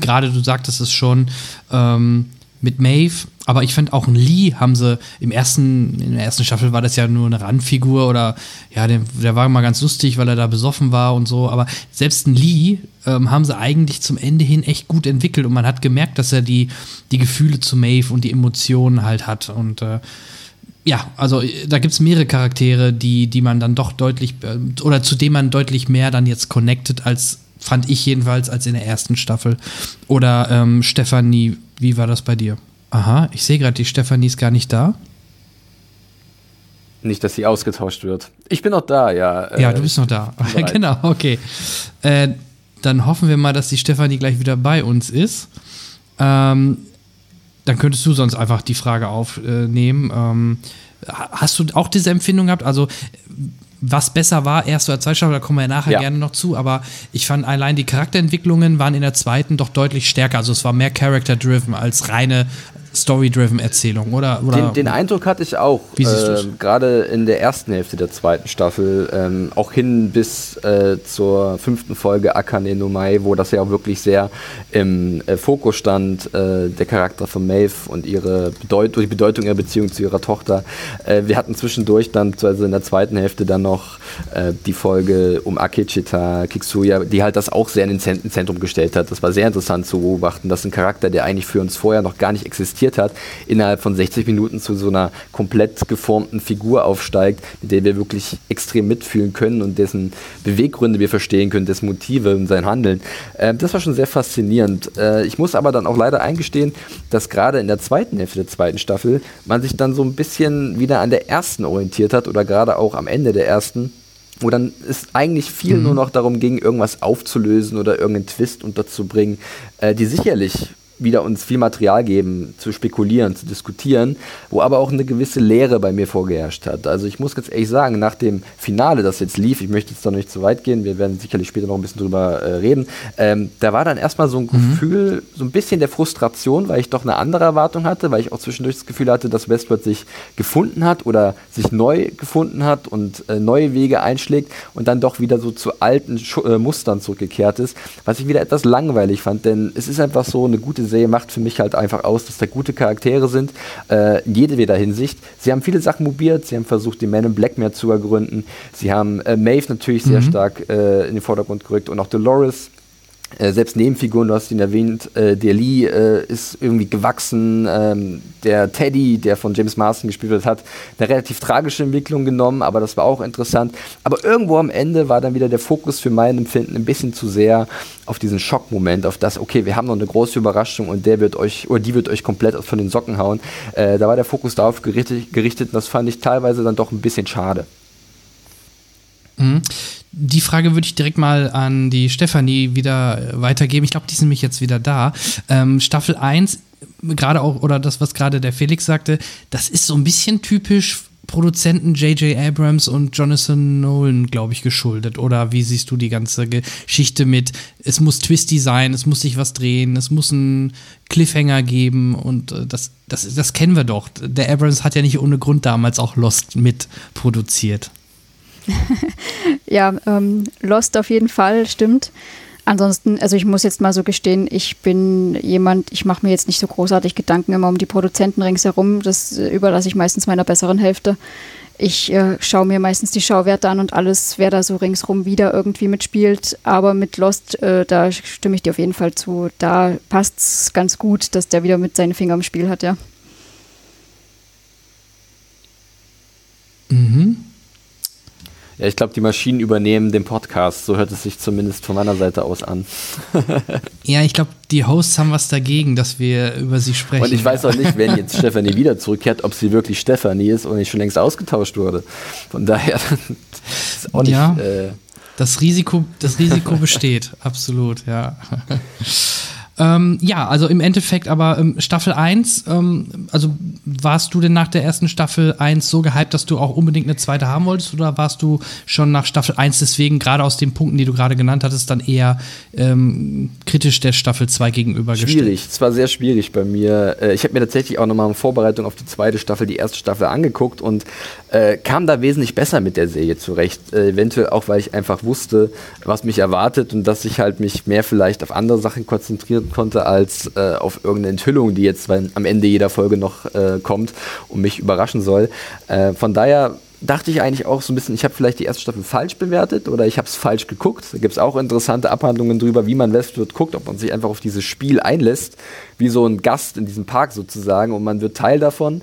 gerade du sagtest es schon, ähm, mit Maeve, aber ich finde auch ein Lee haben sie im ersten, in der ersten Staffel war das ja nur eine Randfigur oder ja, der, der war mal ganz lustig, weil er da besoffen war und so, aber selbst ein Lee ähm, haben sie eigentlich zum Ende hin echt gut entwickelt und man hat gemerkt, dass er die, die Gefühle zu Maeve und die Emotionen halt hat und äh, ja, also da gibt es mehrere Charaktere, die, die man dann doch deutlich äh, oder zu denen man deutlich mehr dann jetzt connected als fand ich jedenfalls als in der ersten Staffel. Oder ähm, Stefanie wie war das bei dir? Aha, ich sehe gerade, die Stefanie ist gar nicht da. Nicht, dass sie ausgetauscht wird. Ich bin noch da, ja. Ja, du bist noch da. genau, okay. Äh, dann hoffen wir mal, dass die Stefanie gleich wieder bei uns ist. Ähm, dann könntest du sonst einfach die Frage aufnehmen. Ähm, hast du auch diese Empfindung gehabt? Also was besser war, erste oder zweite Staffel, da kommen wir ja nachher ja. gerne noch zu, aber ich fand allein die Charakterentwicklungen waren in der zweiten doch deutlich stärker. Also es war mehr Character-driven als reine Story-driven-Erzählung, oder? oder? Den, den, Eindruck hatte ich auch. Wie siehst äh, Gerade in der ersten Hälfte der zweiten Staffel, ähm, auch hin bis äh, zur fünften Folge Akane no Mai, wo das ja auch wirklich sehr im äh, Fokus stand, äh, der Charakter von Maeve und ihre Bedeut die Bedeutung ihrer Beziehung zu ihrer Tochter. Äh, wir hatten zwischendurch dann, also in der zweiten Hälfte dann noch äh, die Folge um Akechita Kiksuya, die halt das auch sehr in ins Zentrum gestellt hat. Das war sehr interessant zu beobachten, dass ein Charakter, der eigentlich für uns vorher noch gar nicht existiert, existiert hat, innerhalb von 60 Minuten zu so einer komplett geformten Figur aufsteigt, mit der wir wirklich extrem mitfühlen können und dessen Beweggründe wir verstehen können, dessen Motive und sein Handeln. Äh, das war schon sehr faszinierend. Äh, ich muss aber dann auch leider eingestehen, dass gerade in der zweiten Hälfte der zweiten Staffel man sich dann so ein bisschen wieder an der ersten orientiert hat oder gerade auch am Ende der ersten wo dann es eigentlich viel mhm. nur noch darum ging, irgendwas aufzulösen oder irgendeinen Twist unterzubringen, äh, die sicherlich wieder uns viel Material geben, zu spekulieren, zu diskutieren, wo aber auch eine gewisse Leere bei mir vorgeherrscht hat. Also ich muss ganz ehrlich sagen, nach dem Finale, das jetzt lief, ich möchte jetzt da nicht zu weit gehen, wir werden sicherlich später noch ein bisschen drüber äh, reden, ähm, da war dann erstmal so ein mhm. Gefühl, so ein bisschen der Frustration, weil ich doch eine andere Erwartung hatte, weil ich auch zwischendurch das Gefühl hatte, dass Westworld sich gefunden hat oder sich neu gefunden hat und äh, neue Wege einschlägt und dann doch wieder so zu alten Schu äh, Mustern zurückgekehrt ist, was ich wieder etwas langweilig fand, denn es ist einfach so eine gute Serie macht für mich halt einfach aus, dass da gute Charaktere sind, äh, in jedweder Hinsicht. Sie haben viele Sachen mobiert, sie haben versucht, die Men in Black mehr zu ergründen. Sie haben äh, Maeve natürlich sehr mhm. stark äh, in den Vordergrund gerückt und auch Dolores äh, selbst Nebenfiguren, du hast ihn erwähnt, äh, der Lee äh, ist irgendwie gewachsen, ähm, der Teddy, der von James Marston gespielt wird, hat eine relativ tragische Entwicklung genommen, aber das war auch interessant. Aber irgendwo am Ende war dann wieder der Fokus für mein Empfinden ein bisschen zu sehr auf diesen Schockmoment, auf das, okay, wir haben noch eine große Überraschung und der wird euch, oder die wird euch komplett von den Socken hauen. Äh, da war der Fokus darauf gerichtet, gerichtet und das fand ich teilweise dann doch ein bisschen schade. Mhm. Die Frage würde ich direkt mal an die Stefanie wieder weitergeben. Ich glaube, die sind nämlich jetzt wieder da. Ähm, Staffel 1, gerade auch, oder das, was gerade der Felix sagte, das ist so ein bisschen typisch Produzenten J.J. Abrams und Jonathan Nolan, glaube ich, geschuldet. Oder wie siehst du die ganze Geschichte mit, es muss twisty sein, es muss sich was drehen, es muss einen Cliffhanger geben und äh, das, das, das kennen wir doch. Der Abrams hat ja nicht ohne Grund damals auch Lost mitproduziert. ja, ähm, Lost auf jeden Fall, stimmt. Ansonsten, also ich muss jetzt mal so gestehen, ich bin jemand, ich mache mir jetzt nicht so großartig Gedanken immer um die Produzenten ringsherum. Das äh, überlasse ich meistens meiner besseren Hälfte. Ich äh, schaue mir meistens die Schauwerte an und alles, wer da so ringsrum wieder irgendwie mitspielt. Aber mit Lost, äh, da stimme ich dir auf jeden Fall zu. Da passt es ganz gut, dass der wieder mit seinen Fingern im Spiel hat, ja. Mhm. Ja, ich glaube, die Maschinen übernehmen den Podcast. So hört es sich zumindest von meiner Seite aus an. ja, ich glaube, die Hosts haben was dagegen, dass wir über sie sprechen. Und ich weiß auch nicht, wenn jetzt Stefanie wieder zurückkehrt, ob sie wirklich Stefanie ist und nicht schon längst ausgetauscht wurde. Von daher ist auch nicht. Ja, äh, das Risiko, das Risiko besteht, absolut, ja. Ähm, ja, also im Endeffekt aber ähm, Staffel 1, ähm, also warst du denn nach der ersten Staffel 1 so gehypt, dass du auch unbedingt eine zweite haben wolltest oder warst du schon nach Staffel 1 deswegen gerade aus den Punkten, die du gerade genannt hattest, dann eher ähm, kritisch der Staffel 2 gegenübergestellt? Schwierig, es war sehr schwierig bei mir. Äh, ich habe mir tatsächlich auch nochmal in Vorbereitung auf die zweite Staffel die erste Staffel angeguckt und äh, kam da wesentlich besser mit der Serie zurecht. Äh, eventuell auch, weil ich einfach wusste, was mich erwartet und dass ich halt mich mehr vielleicht auf andere Sachen konnte als äh, auf irgendeine Enthüllung, die jetzt am Ende jeder Folge noch äh, kommt und mich überraschen soll. Äh, von daher dachte ich eigentlich auch so ein bisschen, ich habe vielleicht die erste Staffel falsch bewertet oder ich habe es falsch geguckt. Da gibt es auch interessante Abhandlungen drüber, wie man Westworld guckt, ob man sich einfach auf dieses Spiel einlässt, wie so ein Gast in diesem Park sozusagen und man wird Teil davon.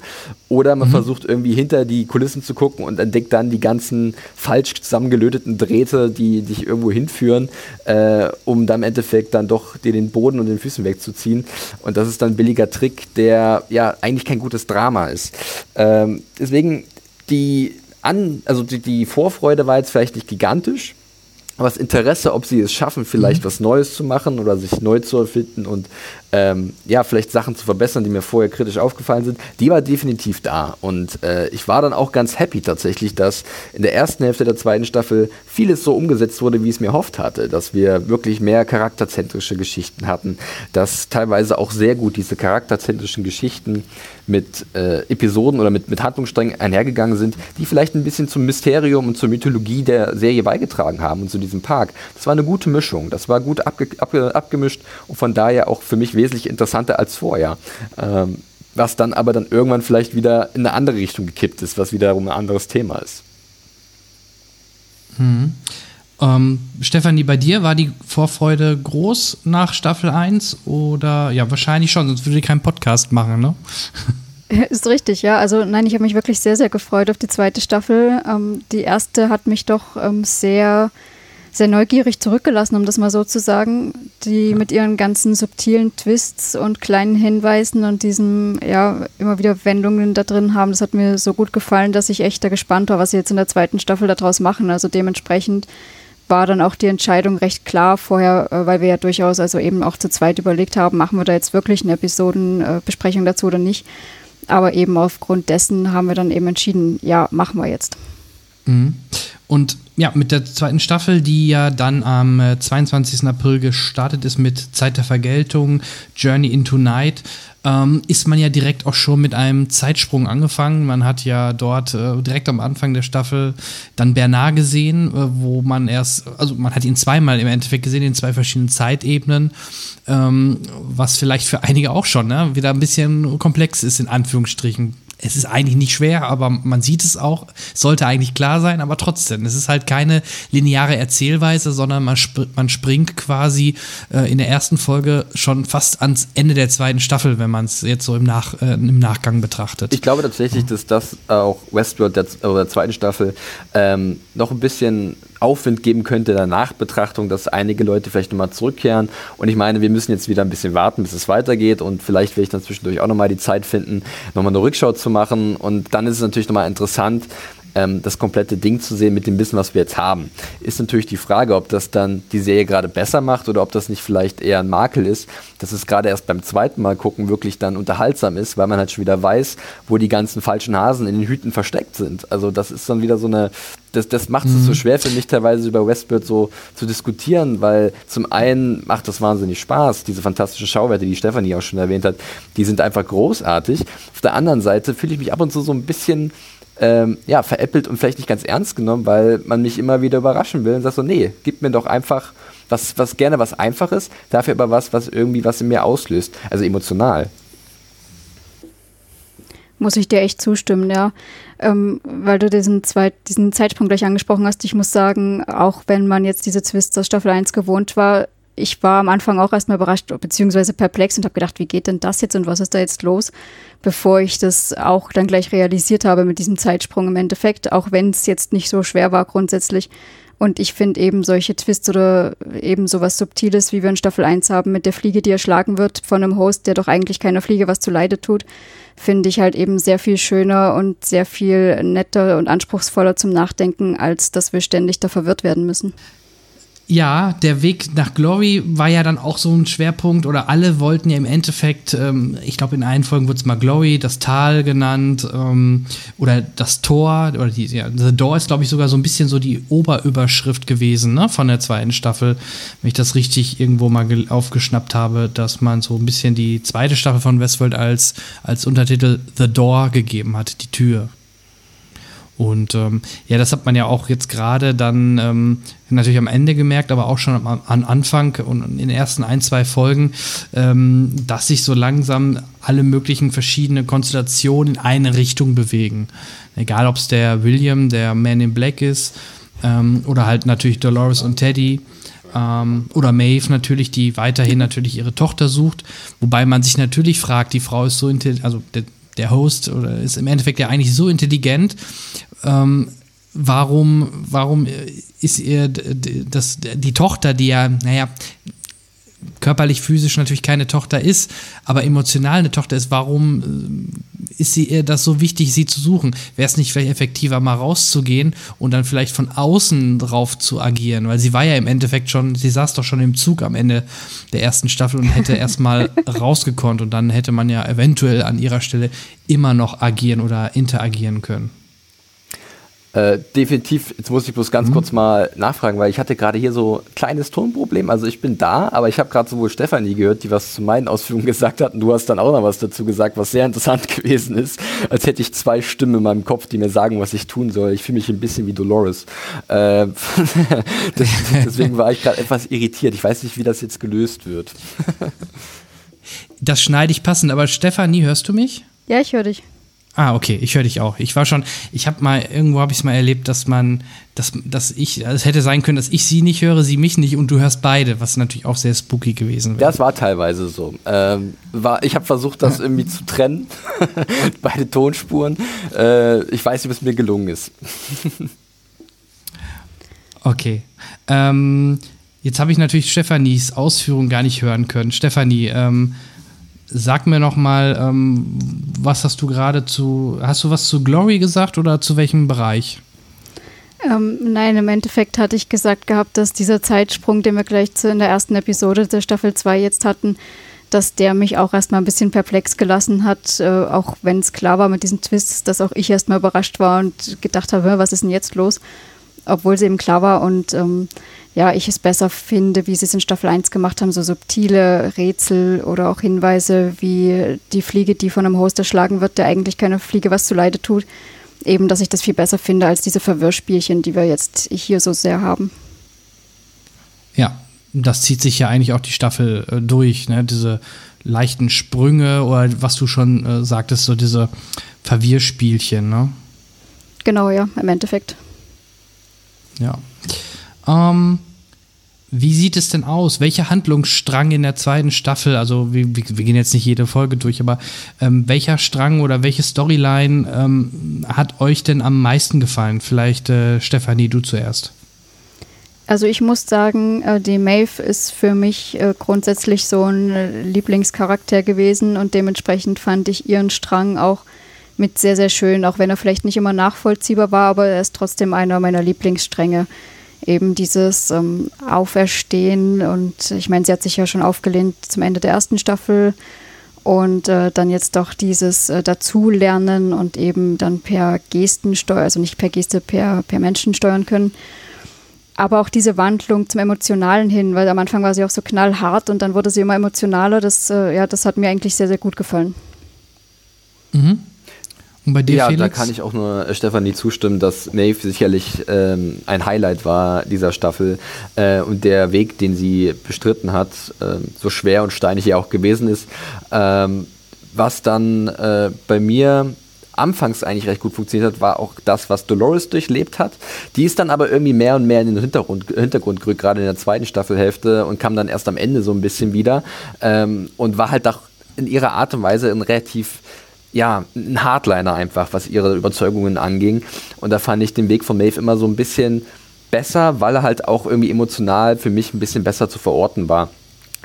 Oder man mhm. versucht irgendwie hinter die Kulissen zu gucken und entdeckt dann die ganzen falsch zusammengelöteten Drähte, die dich irgendwo hinführen, äh, um dann im Endeffekt dann doch dir den Boden und den Füßen wegzuziehen. Und das ist dann ein billiger Trick, der ja eigentlich kein gutes Drama ist. Ähm, deswegen die an, also die, die Vorfreude war jetzt vielleicht nicht gigantisch, aber das Interesse, ob sie es schaffen, vielleicht mhm. was Neues zu machen oder sich neu zu erfinden und ähm, ja, vielleicht Sachen zu verbessern, die mir vorher kritisch aufgefallen sind, die war definitiv da. Und äh, ich war dann auch ganz happy tatsächlich, dass in der ersten Hälfte der zweiten Staffel vieles so umgesetzt wurde, wie es mir hofft hatte. Dass wir wirklich mehr charakterzentrische Geschichten hatten, dass teilweise auch sehr gut diese charakterzentrischen Geschichten mit äh, Episoden oder mit, mit Handlungssträngen einhergegangen sind, die vielleicht ein bisschen zum Mysterium und zur Mythologie der Serie beigetragen haben und zu diesem Park. Das war eine gute Mischung, das war gut abge, abge, abgemischt und von daher auch für mich wesentlich interessanter als vorher. Ähm, was dann aber dann irgendwann vielleicht wieder in eine andere Richtung gekippt ist, was wiederum ein anderes Thema ist. Hm. Ähm, Stefanie, bei dir war die Vorfreude groß nach Staffel 1 oder ja, wahrscheinlich schon, sonst würde ich keinen Podcast machen, ne? Ist richtig, ja. Also nein, ich habe mich wirklich sehr, sehr gefreut auf die zweite Staffel. Ähm, die erste hat mich doch ähm, sehr sehr neugierig zurückgelassen, um das mal so zu sagen, die mit ihren ganzen subtilen Twists und kleinen Hinweisen und diesen, ja, immer wieder Wendungen da drin haben. Das hat mir so gut gefallen, dass ich echt da gespannt war, was sie jetzt in der zweiten Staffel daraus machen. Also dementsprechend war dann auch die Entscheidung recht klar vorher, äh, weil wir ja durchaus also eben auch zu zweit überlegt haben, machen wir da jetzt wirklich eine Episodenbesprechung dazu oder nicht. Aber eben aufgrund dessen haben wir dann eben entschieden, ja, machen wir jetzt. Mhm. Und ja, mit der zweiten Staffel, die ja dann am 22. Äh, April gestartet ist mit Zeit der Vergeltung, Journey into Night, ähm, ist man ja direkt auch schon mit einem Zeitsprung angefangen. Man hat ja dort äh, direkt am Anfang der Staffel dann Bernard gesehen, äh, wo man erst, also man hat ihn zweimal im Endeffekt gesehen, in zwei verschiedenen Zeitebenen, ähm, was vielleicht für einige auch schon ne, wieder ein bisschen komplex ist, in Anführungsstrichen es ist eigentlich nicht schwer, aber man sieht es auch, sollte eigentlich klar sein, aber trotzdem, es ist halt keine lineare Erzählweise, sondern man, sp man springt quasi äh, in der ersten Folge schon fast ans Ende der zweiten Staffel, wenn man es jetzt so im, Nach äh, im Nachgang betrachtet. Ich glaube tatsächlich, dass das auch Westworld der, der zweiten Staffel ähm, noch ein bisschen Aufwind geben könnte der Nachbetrachtung, dass einige Leute vielleicht nochmal zurückkehren. Und ich meine, wir müssen jetzt wieder ein bisschen warten, bis es weitergeht. Und vielleicht werde ich dann zwischendurch auch nochmal die Zeit finden, nochmal eine Rückschau zu machen. Und dann ist es natürlich nochmal interessant, ähm, das komplette Ding zu sehen mit dem Wissen, was wir jetzt haben. Ist natürlich die Frage, ob das dann die Serie gerade besser macht oder ob das nicht vielleicht eher ein Makel ist, dass es gerade erst beim zweiten Mal gucken wirklich dann unterhaltsam ist, weil man halt schon wieder weiß, wo die ganzen falschen Hasen in den Hüten versteckt sind. Also das ist dann wieder so eine, das, das macht es mhm. so schwer für mich teilweise über Westworld so zu diskutieren, weil zum einen macht das wahnsinnig Spaß, diese fantastischen Schauwerte, die Stefanie auch schon erwähnt hat, die sind einfach großartig. Auf der anderen Seite fühle ich mich ab und zu so ein bisschen ähm, ja, veräppelt und vielleicht nicht ganz ernst genommen, weil man mich immer wieder überraschen will und sagt so, nee, gib mir doch einfach was, was gerne was Einfaches, dafür aber was, was irgendwie was in mir auslöst, also emotional. Muss ich dir echt zustimmen, ja. Ähm, weil du diesen, Zweit, diesen Zeitsprung gleich angesprochen hast. Ich muss sagen, auch wenn man jetzt diese Twists aus Staffel 1 gewohnt war, ich war am Anfang auch erstmal überrascht, beziehungsweise perplex und habe gedacht, wie geht denn das jetzt und was ist da jetzt los, bevor ich das auch dann gleich realisiert habe mit diesem Zeitsprung im Endeffekt, auch wenn es jetzt nicht so schwer war grundsätzlich. Und ich finde eben solche Twists oder eben sowas Subtiles, wie wir in Staffel 1 haben, mit der Fliege, die erschlagen wird von einem Host, der doch eigentlich keiner Fliege was zu Leide tut, finde ich halt eben sehr viel schöner und sehr viel netter und anspruchsvoller zum Nachdenken, als dass wir ständig da verwirrt werden müssen. Ja, der Weg nach Glory war ja dann auch so ein Schwerpunkt oder alle wollten ja im Endeffekt, ähm, ich glaube in allen Folgen wurde es mal Glory, das Tal genannt ähm, oder das Tor oder die, ja, The Door ist glaube ich sogar so ein bisschen so die Oberüberschrift gewesen ne, von der zweiten Staffel, wenn ich das richtig irgendwo mal aufgeschnappt habe, dass man so ein bisschen die zweite Staffel von Westworld als, als Untertitel The Door gegeben hat, die Tür. Und ähm, ja, das hat man ja auch jetzt gerade dann ähm, natürlich am Ende gemerkt, aber auch schon am, am Anfang und in den ersten ein, zwei Folgen, ähm, dass sich so langsam alle möglichen verschiedene Konstellationen in eine Richtung bewegen. Egal, ob es der William, der Man in Black ist, ähm, oder halt natürlich Dolores und Teddy. Ähm, oder Maeve natürlich, die weiterhin natürlich ihre Tochter sucht. Wobei man sich natürlich fragt, die Frau ist so intelligent, also der, der Host oder ist im Endeffekt ja eigentlich so intelligent ähm, warum, warum ist ihr das, die Tochter, die ja, naja, körperlich, physisch natürlich keine Tochter ist, aber emotional eine Tochter ist, warum äh, ist sie ihr das so wichtig, sie zu suchen? Wäre es nicht vielleicht effektiver, mal rauszugehen und dann vielleicht von außen drauf zu agieren? Weil sie war ja im Endeffekt schon, sie saß doch schon im Zug am Ende der ersten Staffel und hätte erstmal rausgekonnt und dann hätte man ja eventuell an ihrer Stelle immer noch agieren oder interagieren können. Äh, definitiv, jetzt muss ich bloß ganz mhm. kurz mal nachfragen, weil ich hatte gerade hier so ein kleines Tonproblem. Also ich bin da, aber ich habe gerade sowohl Stefanie gehört, die was zu meinen Ausführungen gesagt hat, und du hast dann auch noch was dazu gesagt, was sehr interessant gewesen ist, als hätte ich zwei Stimmen in meinem Kopf, die mir sagen, was ich tun soll. Ich fühle mich ein bisschen wie Dolores. Äh, deswegen war ich gerade etwas irritiert. Ich weiß nicht, wie das jetzt gelöst wird. das schneide ich passend, aber Stefanie, hörst du mich? Ja, ich höre dich. Ah, okay, ich höre dich auch. Ich war schon, ich habe mal, irgendwo habe ich es mal erlebt, dass man, dass, dass ich, also es hätte sein können, dass ich sie nicht höre, sie mich nicht und du hörst beide, was natürlich auch sehr spooky gewesen wäre. Das war teilweise so. Ähm, war, ich habe versucht, das irgendwie zu trennen, beide Tonspuren. Äh, ich weiß nicht, ob es mir gelungen ist. okay. Ähm, jetzt habe ich natürlich Stefanis Ausführung gar nicht hören können. Stefanie, ähm, Sag mir noch mal, ähm, was hast du gerade zu, hast du was zu Glory gesagt oder zu welchem Bereich? Ähm, nein, im Endeffekt hatte ich gesagt gehabt, dass dieser Zeitsprung, den wir gleich zu, in der ersten Episode der Staffel 2 jetzt hatten, dass der mich auch erstmal ein bisschen perplex gelassen hat, äh, auch wenn es klar war mit diesen Twists, dass auch ich erstmal überrascht war und gedacht habe, was ist denn jetzt los? Obwohl es eben klar war und ähm, ja, ich es besser finde, wie sie es in Staffel 1 gemacht haben, so subtile Rätsel oder auch Hinweise wie die Fliege, die von einem Host erschlagen wird, der eigentlich keiner Fliege was zu Leide tut. Eben, dass ich das viel besser finde als diese Verwirrspielchen, die wir jetzt hier so sehr haben. Ja, das zieht sich ja eigentlich auch die Staffel äh, durch, ne? Diese leichten Sprünge oder was du schon äh, sagtest, so diese Verwirrspielchen, ne? Genau, ja, im Endeffekt. Ja. Ähm, wie sieht es denn aus? Welcher Handlungsstrang in der zweiten Staffel, also wir, wir gehen jetzt nicht jede Folge durch, aber ähm, welcher Strang oder welche Storyline ähm, hat euch denn am meisten gefallen? Vielleicht, äh, Stefanie, du zuerst. Also ich muss sagen, äh, die Maeve ist für mich äh, grundsätzlich so ein äh, Lieblingscharakter gewesen und dementsprechend fand ich ihren Strang auch mit sehr, sehr schön, auch wenn er vielleicht nicht immer nachvollziehbar war, aber er ist trotzdem einer meiner Lieblingsstränge eben dieses ähm, Auferstehen und ich meine, sie hat sich ja schon aufgelehnt zum Ende der ersten Staffel und äh, dann jetzt doch dieses äh, Dazulernen und eben dann per Gesten steuern, also nicht per Geste, per, per Menschen steuern können. Aber auch diese Wandlung zum Emotionalen hin, weil am Anfang war sie auch so knallhart und dann wurde sie immer emotionaler. Das, äh, ja, das hat mir eigentlich sehr, sehr gut gefallen. Mhm. Und bei dir, ja, Felix? da kann ich auch nur äh, Stefanie zustimmen, dass Maeve sicherlich ähm, ein Highlight war dieser Staffel äh, und der Weg, den sie bestritten hat, äh, so schwer und steinig er auch gewesen ist, ähm, was dann äh, bei mir anfangs eigentlich recht gut funktioniert hat, war auch das, was Dolores durchlebt hat. Die ist dann aber irgendwie mehr und mehr in den Hintergrund, Hintergrund gerückt, gerade in der zweiten Staffelhälfte und kam dann erst am Ende so ein bisschen wieder ähm, und war halt auch in ihrer Art und Weise ein relativ ja, ein Hardliner einfach, was ihre Überzeugungen anging. Und da fand ich den Weg von Maeve immer so ein bisschen besser, weil er halt auch irgendwie emotional für mich ein bisschen besser zu verorten war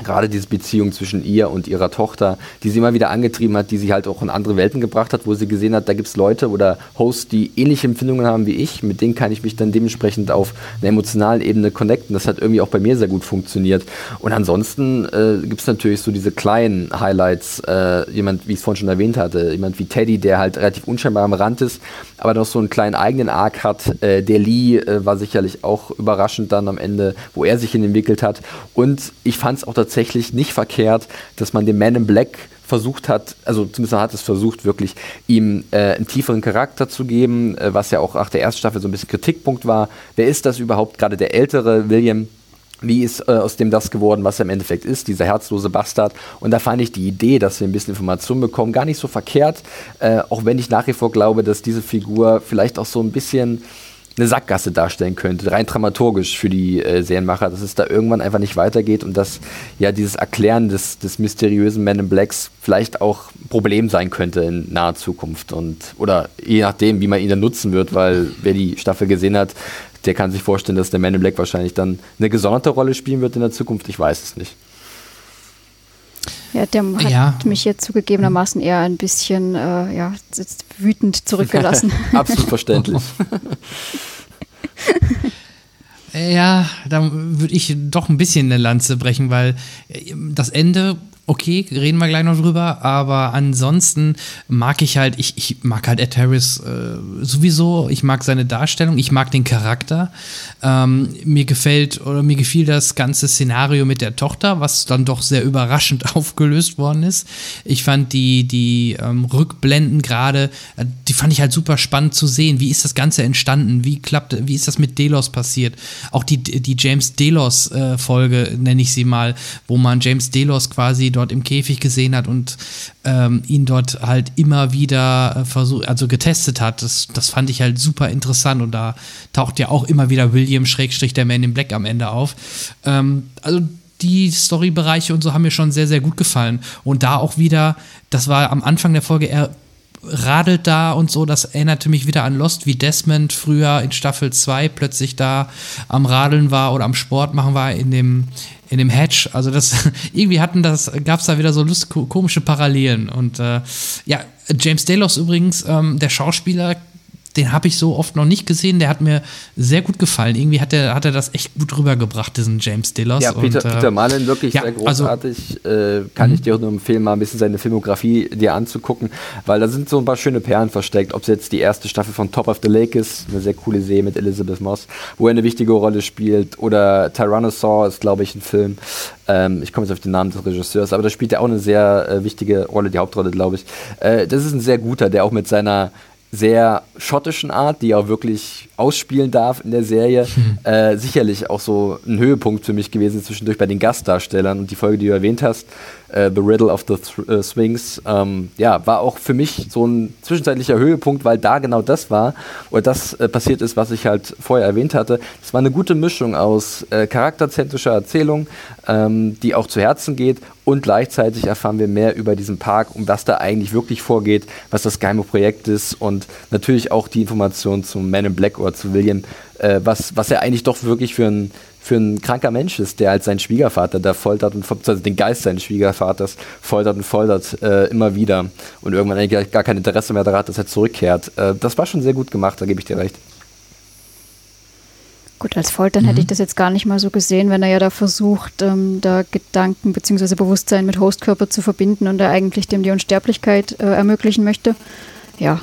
gerade diese Beziehung zwischen ihr und ihrer Tochter, die sie immer wieder angetrieben hat, die sie halt auch in andere Welten gebracht hat, wo sie gesehen hat, da gibt es Leute oder Hosts, die ähnliche Empfindungen haben wie ich, mit denen kann ich mich dann dementsprechend auf einer emotionalen Ebene connecten. Das hat irgendwie auch bei mir sehr gut funktioniert. Und ansonsten äh, gibt es natürlich so diese kleinen Highlights, äh, jemand, wie ich es vorhin schon erwähnt hatte, jemand wie Teddy, der halt relativ unscheinbar am Rand ist, aber noch so einen kleinen eigenen Arc hat. Äh, der Lee äh, war sicherlich auch überraschend dann am Ende, wo er sich hin entwickelt hat. Und ich fand es auch tatsächlich nicht verkehrt, dass man dem Man in Black versucht hat, also zumindest hat es versucht, wirklich ihm äh, einen tieferen Charakter zu geben, äh, was ja auch nach der ersten Staffel so ein bisschen Kritikpunkt war. Wer ist das überhaupt? Gerade der ältere William, wie ist äh, aus dem das geworden, was er im Endeffekt ist, dieser herzlose Bastard. Und da fand ich die Idee, dass wir ein bisschen Informationen bekommen, gar nicht so verkehrt, äh, auch wenn ich nach wie vor glaube, dass diese Figur vielleicht auch so ein bisschen eine Sackgasse darstellen könnte, rein dramaturgisch für die äh, Serienmacher, dass es da irgendwann einfach nicht weitergeht und dass ja dieses Erklären des, des mysteriösen Man in Blacks vielleicht auch ein Problem sein könnte in naher Zukunft und oder je nachdem, wie man ihn dann nutzen wird, weil wer die Staffel gesehen hat, der kann sich vorstellen, dass der Man in Black wahrscheinlich dann eine gesonderte Rolle spielen wird in der Zukunft. Ich weiß es nicht. Ja, der hat ja. mich jetzt zugegebenermaßen eher ein bisschen äh, ja, wütend zurückgelassen. Absolut verständlich. ja, da würde ich doch ein bisschen eine Lanze brechen, weil äh, das Ende okay, reden wir gleich noch drüber, aber ansonsten mag ich halt, ich, ich mag halt Ed Harris äh, sowieso, ich mag seine Darstellung, ich mag den Charakter. Ähm, mir gefällt oder mir gefiel das ganze Szenario mit der Tochter, was dann doch sehr überraschend aufgelöst worden ist. Ich fand die, die ähm, Rückblenden gerade, äh, die fand ich halt super spannend zu sehen. Wie ist das Ganze entstanden? Wie klappt, wie ist das mit Delos passiert? Auch die, die James Delos-Folge, äh, nenne ich sie mal, wo man James Delos quasi dort im Käfig gesehen hat und ähm, ihn dort halt immer wieder äh, versucht, also getestet hat. Das, das fand ich halt super interessant und da taucht ja auch immer wieder William Schrägstrich der Man in Black am Ende auf. Ähm, also die Storybereiche und so haben mir schon sehr, sehr gut gefallen. Und da auch wieder, das war am Anfang der Folge eher radelt da und so. Das erinnerte mich wieder an Lost, wie Desmond früher in Staffel 2 plötzlich da am Radeln war oder am Sport machen war in dem, in dem Hatch. Also das irgendwie hatten das, gab es da wieder so lust, komische Parallelen. Und äh, ja, James Delos übrigens, ähm, der Schauspieler, den habe ich so oft noch nicht gesehen. Der hat mir sehr gut gefallen. Irgendwie hat er, hat er das echt gut rübergebracht, diesen James Delos. Ja, Peter, und, äh, Peter Mullen, wirklich ja, sehr also großartig. Also, äh, kann ich dir auch nur empfehlen, mal ein bisschen seine Filmografie dir anzugucken, weil da sind so ein paar schöne Perlen versteckt. Ob es jetzt die erste Staffel von Top of the Lake ist, eine sehr coole Serie mit Elizabeth Moss, wo er eine wichtige Rolle spielt, oder Tyrannosaur ist, glaube ich, ein Film. Ähm, ich komme jetzt auf den Namen des Regisseurs, aber da spielt er auch eine sehr äh, wichtige Rolle, die Hauptrolle, glaube ich. Äh, das ist ein sehr guter, der auch mit seiner sehr schottischen Art, die auch wirklich ausspielen darf in der Serie, hm. äh, sicherlich auch so ein Höhepunkt für mich gewesen zwischendurch bei den Gastdarstellern und die Folge, die du erwähnt hast, äh, The Riddle of the Th äh, Swings, ähm, ja, war auch für mich so ein zwischenzeitlicher Höhepunkt, weil da genau das war oder das äh, passiert ist, was ich halt vorher erwähnt hatte. Es war eine gute Mischung aus äh, charakterzentrischer Erzählung, ähm, die auch zu Herzen geht und gleichzeitig erfahren wir mehr über diesen Park, um was da eigentlich wirklich vorgeht, was das geheime Projekt ist und natürlich auch die Informationen zum Man in Black oder zu William, äh, was, was er eigentlich doch wirklich für ein für ein kranker Mensch ist, der als seinen Schwiegervater da foltert und also den Geist seines Schwiegervaters foltert und foltert äh, immer wieder und irgendwann eigentlich gar kein Interesse mehr daran hat, dass er zurückkehrt. Äh, das war schon sehr gut gemacht, da gebe ich dir recht. Gut, als Foltern mhm. hätte ich das jetzt gar nicht mal so gesehen, wenn er ja da versucht, ähm, da Gedanken bzw. Bewusstsein mit Hostkörper zu verbinden und er eigentlich dem die Unsterblichkeit äh, ermöglichen möchte. Ja,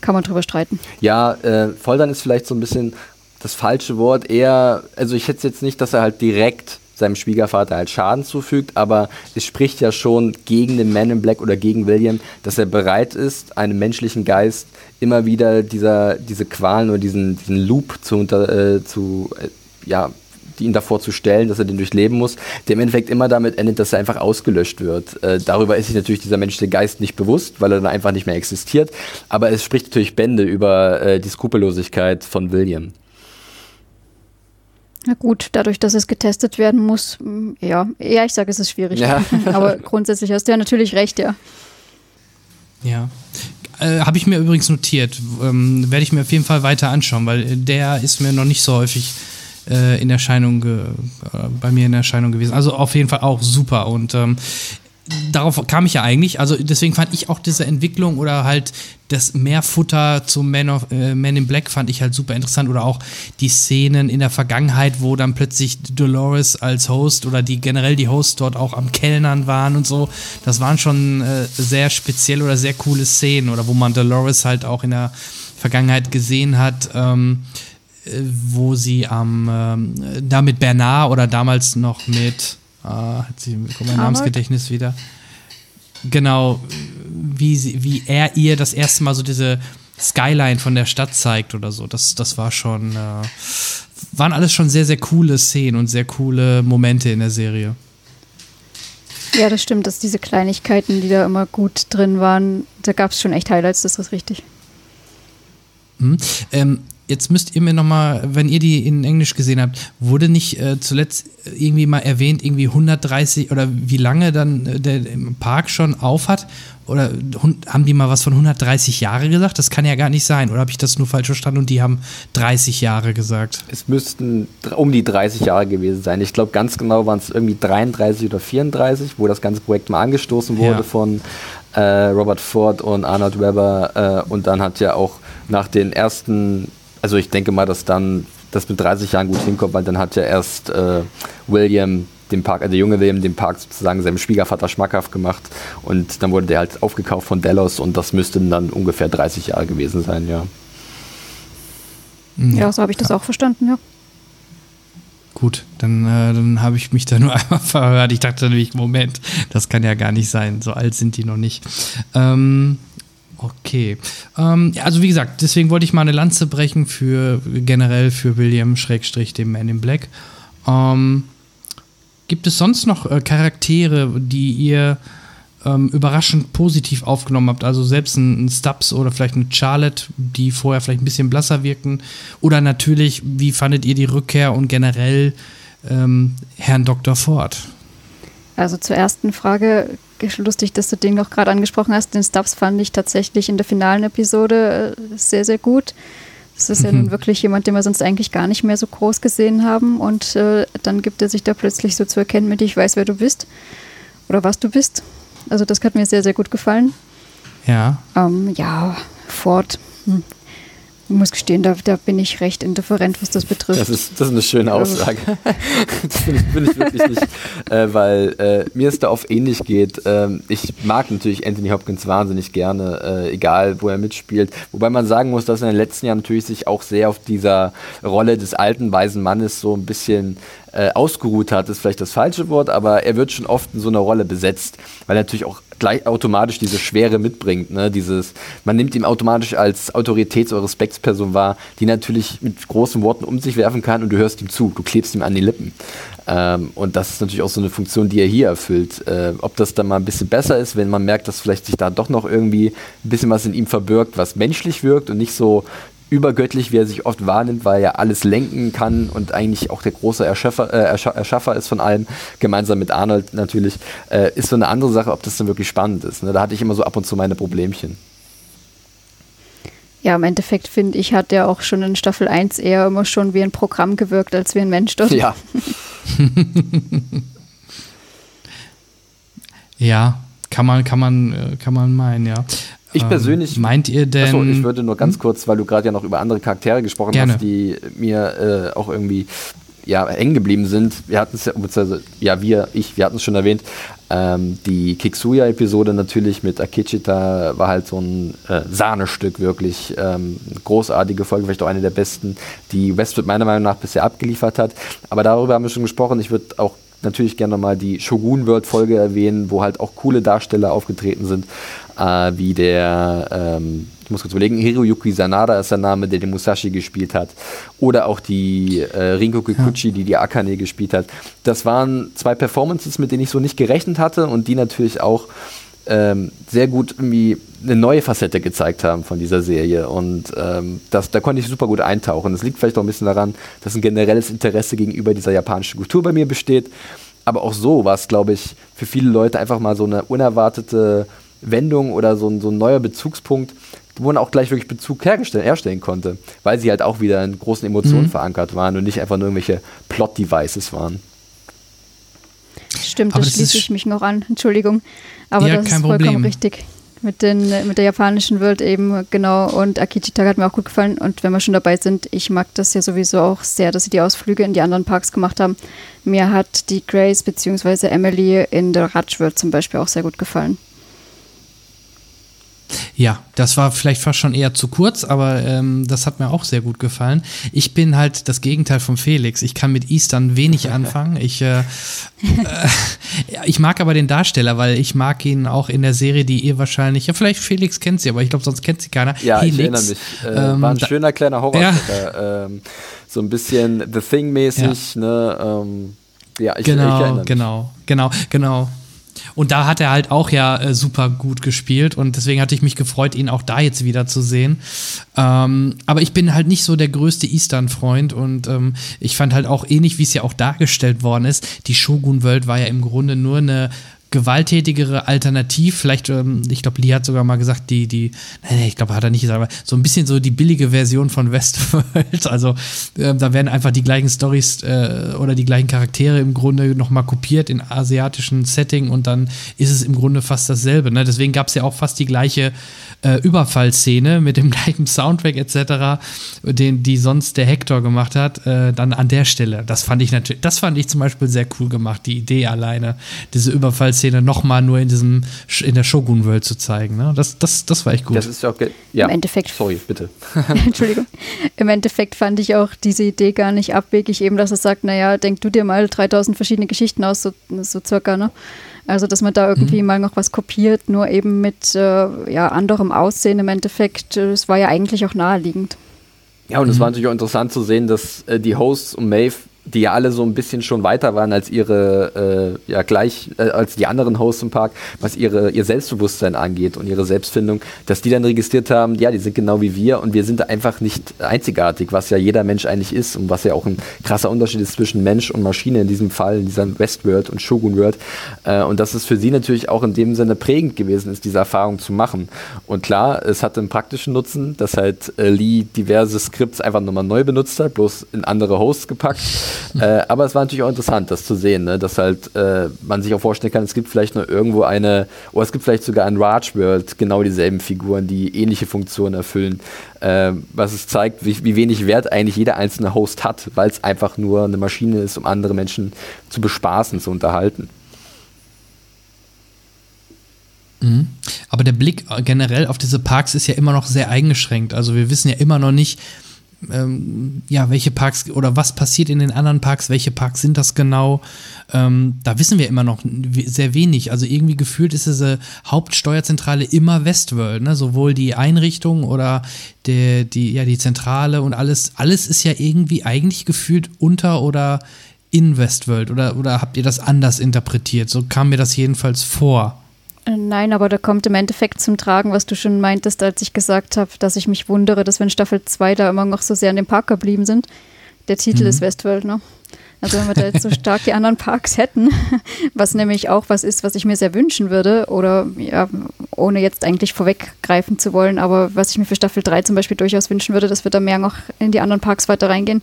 kann man drüber streiten. Ja, äh, Foltern ist vielleicht so ein bisschen das falsche Wort. Eher, also ich hätte jetzt nicht, dass er halt direkt seinem Schwiegervater halt Schaden zufügt, aber es spricht ja schon gegen den Man in Black oder gegen William, dass er bereit ist, einem menschlichen Geist immer wieder dieser, diese Qualen oder diesen, diesen Loop zu, unter, äh, zu äh, ja, ihn davor zu stellen, dass er den durchleben muss, der im Endeffekt immer damit endet, dass er einfach ausgelöscht wird. Äh, darüber ist sich natürlich dieser menschliche Geist nicht bewusst, weil er dann einfach nicht mehr existiert. Aber es spricht natürlich Bände über äh, die Skrupellosigkeit von William. Na gut, dadurch, dass es getestet werden muss, mm, ja, ja, ich sage, es ist schwierig. Ja. Aber grundsätzlich hast du ja natürlich recht, ja. Ja. Äh, Habe ich mir übrigens notiert. Ähm, Werde ich mir auf jeden Fall weiter anschauen, weil der ist mir noch nicht so häufig äh, in Erscheinung, äh, bei mir in Erscheinung gewesen. Also auf jeden Fall auch super. Und ähm, darauf kam ich ja eigentlich. Also deswegen fand ich auch diese Entwicklung oder halt das Mehrfutter zum Man, of, äh, Man in Black fand ich halt super interessant. Oder auch die Szenen in der Vergangenheit, wo dann plötzlich Dolores als Host oder die generell die Hosts dort auch am Kellnern waren und so. Das waren schon äh, sehr spezielle oder sehr coole Szenen. Oder wo man Dolores halt auch in der Vergangenheit gesehen hat. Ähm, äh, wo sie am ähm, da mit Bernard oder damals noch mit Ah, hat sie mein Namensgedächtnis wieder. Genau, wie, sie, wie er ihr das erste Mal so diese Skyline von der Stadt zeigt oder so. Das, das war schon, äh, waren alles schon sehr, sehr coole Szenen und sehr coole Momente in der Serie. Ja, das stimmt, dass diese Kleinigkeiten, die da immer gut drin waren, da gab es schon echt Highlights, das ist richtig. Hm. Ähm, jetzt müsst ihr mir nochmal, wenn ihr die in Englisch gesehen habt, wurde nicht äh, zuletzt irgendwie mal erwähnt, irgendwie 130 oder wie lange dann äh, der Park schon auf hat? Oder haben die mal was von 130 Jahre gesagt? Das kann ja gar nicht sein. Oder habe ich das nur falsch verstanden und die haben 30 Jahre gesagt? Es müssten um die 30 Jahre gewesen sein. Ich glaube, ganz genau waren es irgendwie 33 oder 34, wo das ganze Projekt mal angestoßen wurde ja. von äh, Robert Ford und Arnold Webber. Äh, und dann hat ja auch nach den ersten also ich denke mal, dass dann das mit 30 Jahren gut hinkommt, weil dann hat ja erst äh, William den Park, also der junge William den Park sozusagen seinem Schwiegervater schmackhaft gemacht und dann wurde der halt aufgekauft von Delos und das müssten dann ungefähr 30 Jahre gewesen sein, ja. Ja, ja so habe ich das auch verstanden, ja. Gut, dann, äh, dann habe ich mich da nur einmal verhört. Ich dachte nämlich, Moment, das kann ja gar nicht sein. So alt sind die noch nicht. Ähm, Okay. Ähm, ja, also wie gesagt, deswegen wollte ich mal eine Lanze brechen für generell für William Schrägstrich, dem Man in Black. Ähm, gibt es sonst noch äh, Charaktere, die ihr ähm, überraschend positiv aufgenommen habt? Also selbst ein, ein Stubbs oder vielleicht eine Charlotte, die vorher vielleicht ein bisschen blasser wirkten? Oder natürlich, wie fandet ihr die Rückkehr und generell ähm, Herrn Dr. Ford? Also zur ersten Frage lustig, dass du den noch gerade angesprochen hast. Den Stubbs fand ich tatsächlich in der finalen Episode äh, sehr, sehr gut. Das ist mhm. ja nun mhm. wirklich jemand, den wir sonst eigentlich gar nicht mehr so groß gesehen haben. Und äh, dann gibt er sich da plötzlich so zu erkennen mit, ich weiß, wer du bist oder was du bist. Also das hat mir sehr, sehr gut gefallen. Ja. Ähm, ja, Ford. Hm. Ich muss gestehen, da, da, bin ich recht indifferent, was das betrifft. Das ist, das ist eine schöne Aussage. das bin ich, bin ich wirklich nicht, äh, weil äh, mir es da oft ähnlich geht. Ähm, ich mag natürlich Anthony Hopkins wahnsinnig gerne, äh, egal wo er mitspielt. Wobei man sagen muss, dass er in den letzten Jahren natürlich sich auch sehr auf dieser Rolle des alten, weisen Mannes so ein bisschen äh, ausgeruht hat, ist vielleicht das falsche Wort, aber er wird schon oft in so einer Rolle besetzt, weil er natürlich auch gleich automatisch diese Schwere mitbringt. Ne? Dieses, man nimmt ihn automatisch als Autoritäts- oder Respektsperson wahr, die natürlich mit großen Worten um sich werfen kann und du hörst ihm zu, du klebst ihm an die Lippen. Ähm, und das ist natürlich auch so eine Funktion, die er hier erfüllt. Äh, ob das dann mal ein bisschen besser ist, wenn man merkt, dass vielleicht sich da doch noch irgendwie ein bisschen was in ihm verbirgt, was menschlich wirkt und nicht so übergöttlich, wie er sich oft wahrnimmt, weil er alles lenken kann und eigentlich auch der große Erschaffer, äh, Erschaffer ist von allem, gemeinsam mit Arnold natürlich, äh, ist so eine andere Sache, ob das dann wirklich spannend ist. Ne? Da hatte ich immer so ab und zu meine Problemchen. Ja, im Endeffekt finde ich, hat er auch schon in Staffel 1 eher immer schon wie ein Programm gewirkt, als wie ein Mensch dort. Ja. ja, kann man, kann man, äh, kann man meinen, ja. Ich persönlich. Ähm, meint ihr denn. Achso, ich würde nur ganz hm? kurz, weil du gerade ja noch über andere Charaktere gesprochen Gerne. hast, die mir äh, auch irgendwie ja, hängen geblieben sind. Wir hatten es ja, beziehungsweise, ja, wir, ich, wir hatten es schon erwähnt. Ähm, die Kiksuya-Episode natürlich mit Akichita war halt so ein äh, Sahnestück, wirklich. Ähm, großartige Folge, vielleicht auch eine der besten, die Westwood meiner Meinung nach bisher abgeliefert hat. Aber darüber haben wir schon gesprochen. Ich würde auch natürlich gerne nochmal die Shogun World Folge erwähnen, wo halt auch coole Darsteller aufgetreten sind, äh, wie der, ähm, ich muss kurz überlegen, Hiroyuki Sanada ist der Name, der den Musashi gespielt hat, oder auch die äh, Rinko Kikuchi, ja. die die Akane gespielt hat. Das waren zwei Performances, mit denen ich so nicht gerechnet hatte und die natürlich auch ähm, sehr gut irgendwie eine neue Facette gezeigt haben von dieser Serie. Und ähm, das, da konnte ich super gut eintauchen. Das liegt vielleicht auch ein bisschen daran, dass ein generelles Interesse gegenüber dieser japanischen Kultur bei mir besteht. Aber auch so war es, glaube ich, für viele Leute einfach mal so eine unerwartete Wendung oder so ein, so ein neuer Bezugspunkt, wo man auch gleich wirklich Bezug herstellen konnte, weil sie halt auch wieder in großen Emotionen mhm. verankert waren und nicht einfach nur irgendwelche Plot-Devices waren. Stimmt, da schließe ich mich noch an. Entschuldigung. Aber ja, das ist vollkommen Problem. richtig. Mit, den, mit der japanischen Welt eben, genau. Und Akichita hat mir auch gut gefallen. Und wenn wir schon dabei sind, ich mag das ja sowieso auch sehr, dass sie die Ausflüge in die anderen Parks gemacht haben. Mir hat die Grace bzw. Emily in der World zum Beispiel auch sehr gut gefallen. Ja, das war vielleicht fast schon eher zu kurz, aber ähm, das hat mir auch sehr gut gefallen. Ich bin halt das Gegenteil von Felix. Ich kann mit Eastern wenig anfangen. Ich, äh, äh, ich mag aber den Darsteller, weil ich mag ihn auch in der Serie, die ihr wahrscheinlich, ja vielleicht Felix kennt sie, aber ich glaube, sonst kennt sie keiner. Ja, Helix. ich erinnere mich. Äh, ähm, war ein schöner kleiner Horror. Ja. Ähm, so ein bisschen The Thing-mäßig, ja. ne? Ähm, ja, ich, genau, ich erinnere mich. Genau, genau, genau. Und da hat er halt auch ja äh, super gut gespielt und deswegen hatte ich mich gefreut, ihn auch da jetzt wieder zu sehen. Ähm, aber ich bin halt nicht so der größte Eastern-Freund und ähm, ich fand halt auch ähnlich, wie es ja auch dargestellt worden ist, die Shogun-World war ja im Grunde nur eine gewalttätigere Alternativ. Vielleicht, ähm, ich glaube, Lee hat sogar mal gesagt, die, die, nee, ich glaube, hat er nicht gesagt, aber so ein bisschen so die billige Version von Westworld. Also äh, da werden einfach die gleichen Stories äh, oder die gleichen Charaktere im Grunde nochmal kopiert in asiatischen Setting und dann ist es im Grunde fast dasselbe. Ne? Deswegen gab es ja auch fast die gleiche äh, Überfallszene mit dem gleichen Soundtrack etc., den die sonst der Hector gemacht hat, äh, dann an der Stelle. Das fand ich natürlich, das fand ich zum Beispiel sehr cool gemacht, die Idee alleine, diese Überfallszene nochmal nur in diesem in der Shogun World zu zeigen. Ne? Das, das, das war echt gut. Das ist ja auch ja. Im Endeffekt. Sorry, bitte. Entschuldigung. Im Endeffekt fand ich auch diese Idee gar nicht abwegig, eben, dass es sagt, naja, denk du dir mal 3000 verschiedene Geschichten aus, so, so circa, ne? Also, dass man da irgendwie mhm. mal noch was kopiert, nur eben mit äh, ja, anderem Aussehen im Endeffekt. Das war ja eigentlich auch naheliegend. Ja, und es mhm. war natürlich auch interessant zu sehen, dass äh, die Hosts und Maeve die ja alle so ein bisschen schon weiter waren als ihre, äh, ja gleich, äh, als die anderen Hosts im Park, was ihre, ihr Selbstbewusstsein angeht und ihre Selbstfindung, dass die dann registriert haben, ja, die sind genau wie wir und wir sind einfach nicht einzigartig, was ja jeder Mensch eigentlich ist und was ja auch ein krasser Unterschied ist zwischen Mensch und Maschine in diesem Fall, in dieser Westworld und Shogun World. Äh, und dass es für sie natürlich auch in dem Sinne prägend gewesen ist, diese Erfahrung zu machen. Und klar, es hatte einen praktischen Nutzen, dass halt äh, Lee diverse Skripts einfach nochmal neu benutzt hat, bloß in andere Hosts gepackt äh, aber es war natürlich auch interessant, das zu sehen, ne? dass halt äh, man sich auch vorstellen kann, es gibt vielleicht noch irgendwo eine, oder es gibt vielleicht sogar in Raj World genau dieselben Figuren, die ähnliche Funktionen erfüllen, äh, was es zeigt, wie, wie, wenig Wert eigentlich jeder einzelne Host hat, weil es einfach nur eine Maschine ist, um andere Menschen zu bespaßen, zu unterhalten. Mhm. Aber der Blick generell auf diese Parks ist ja immer noch sehr eingeschränkt. Also wir wissen ja immer noch nicht, ähm, ja, welche Parks oder was passiert in den anderen Parks, welche Parks sind das genau? Ähm, da wissen wir immer noch sehr wenig. Also irgendwie gefühlt ist diese Hauptsteuerzentrale immer Westworld, ne? sowohl die Einrichtung oder der, die, ja, die Zentrale und alles, alles ist ja irgendwie eigentlich gefühlt unter oder in Westworld oder, oder habt ihr das anders interpretiert? So kam mir das jedenfalls vor. Äh, nein, aber da kommt im Endeffekt zum Tragen, was du schon meintest, als ich gesagt habe, dass ich mich wundere, dass wenn Staffel 2 da immer noch so sehr an dem Park geblieben sind. Der Titel mhm. ist Westworld, ne? Also wenn wir da jetzt so stark die anderen Parks hätten, was nämlich auch was ist, was ich mir sehr wünschen würde, oder ja, ohne jetzt eigentlich vorweggreifen zu wollen, aber was ich mir für Staffel 3 zum Beispiel durchaus wünschen würde, dass wir da mehr noch in die anderen Parks weiter reingehen,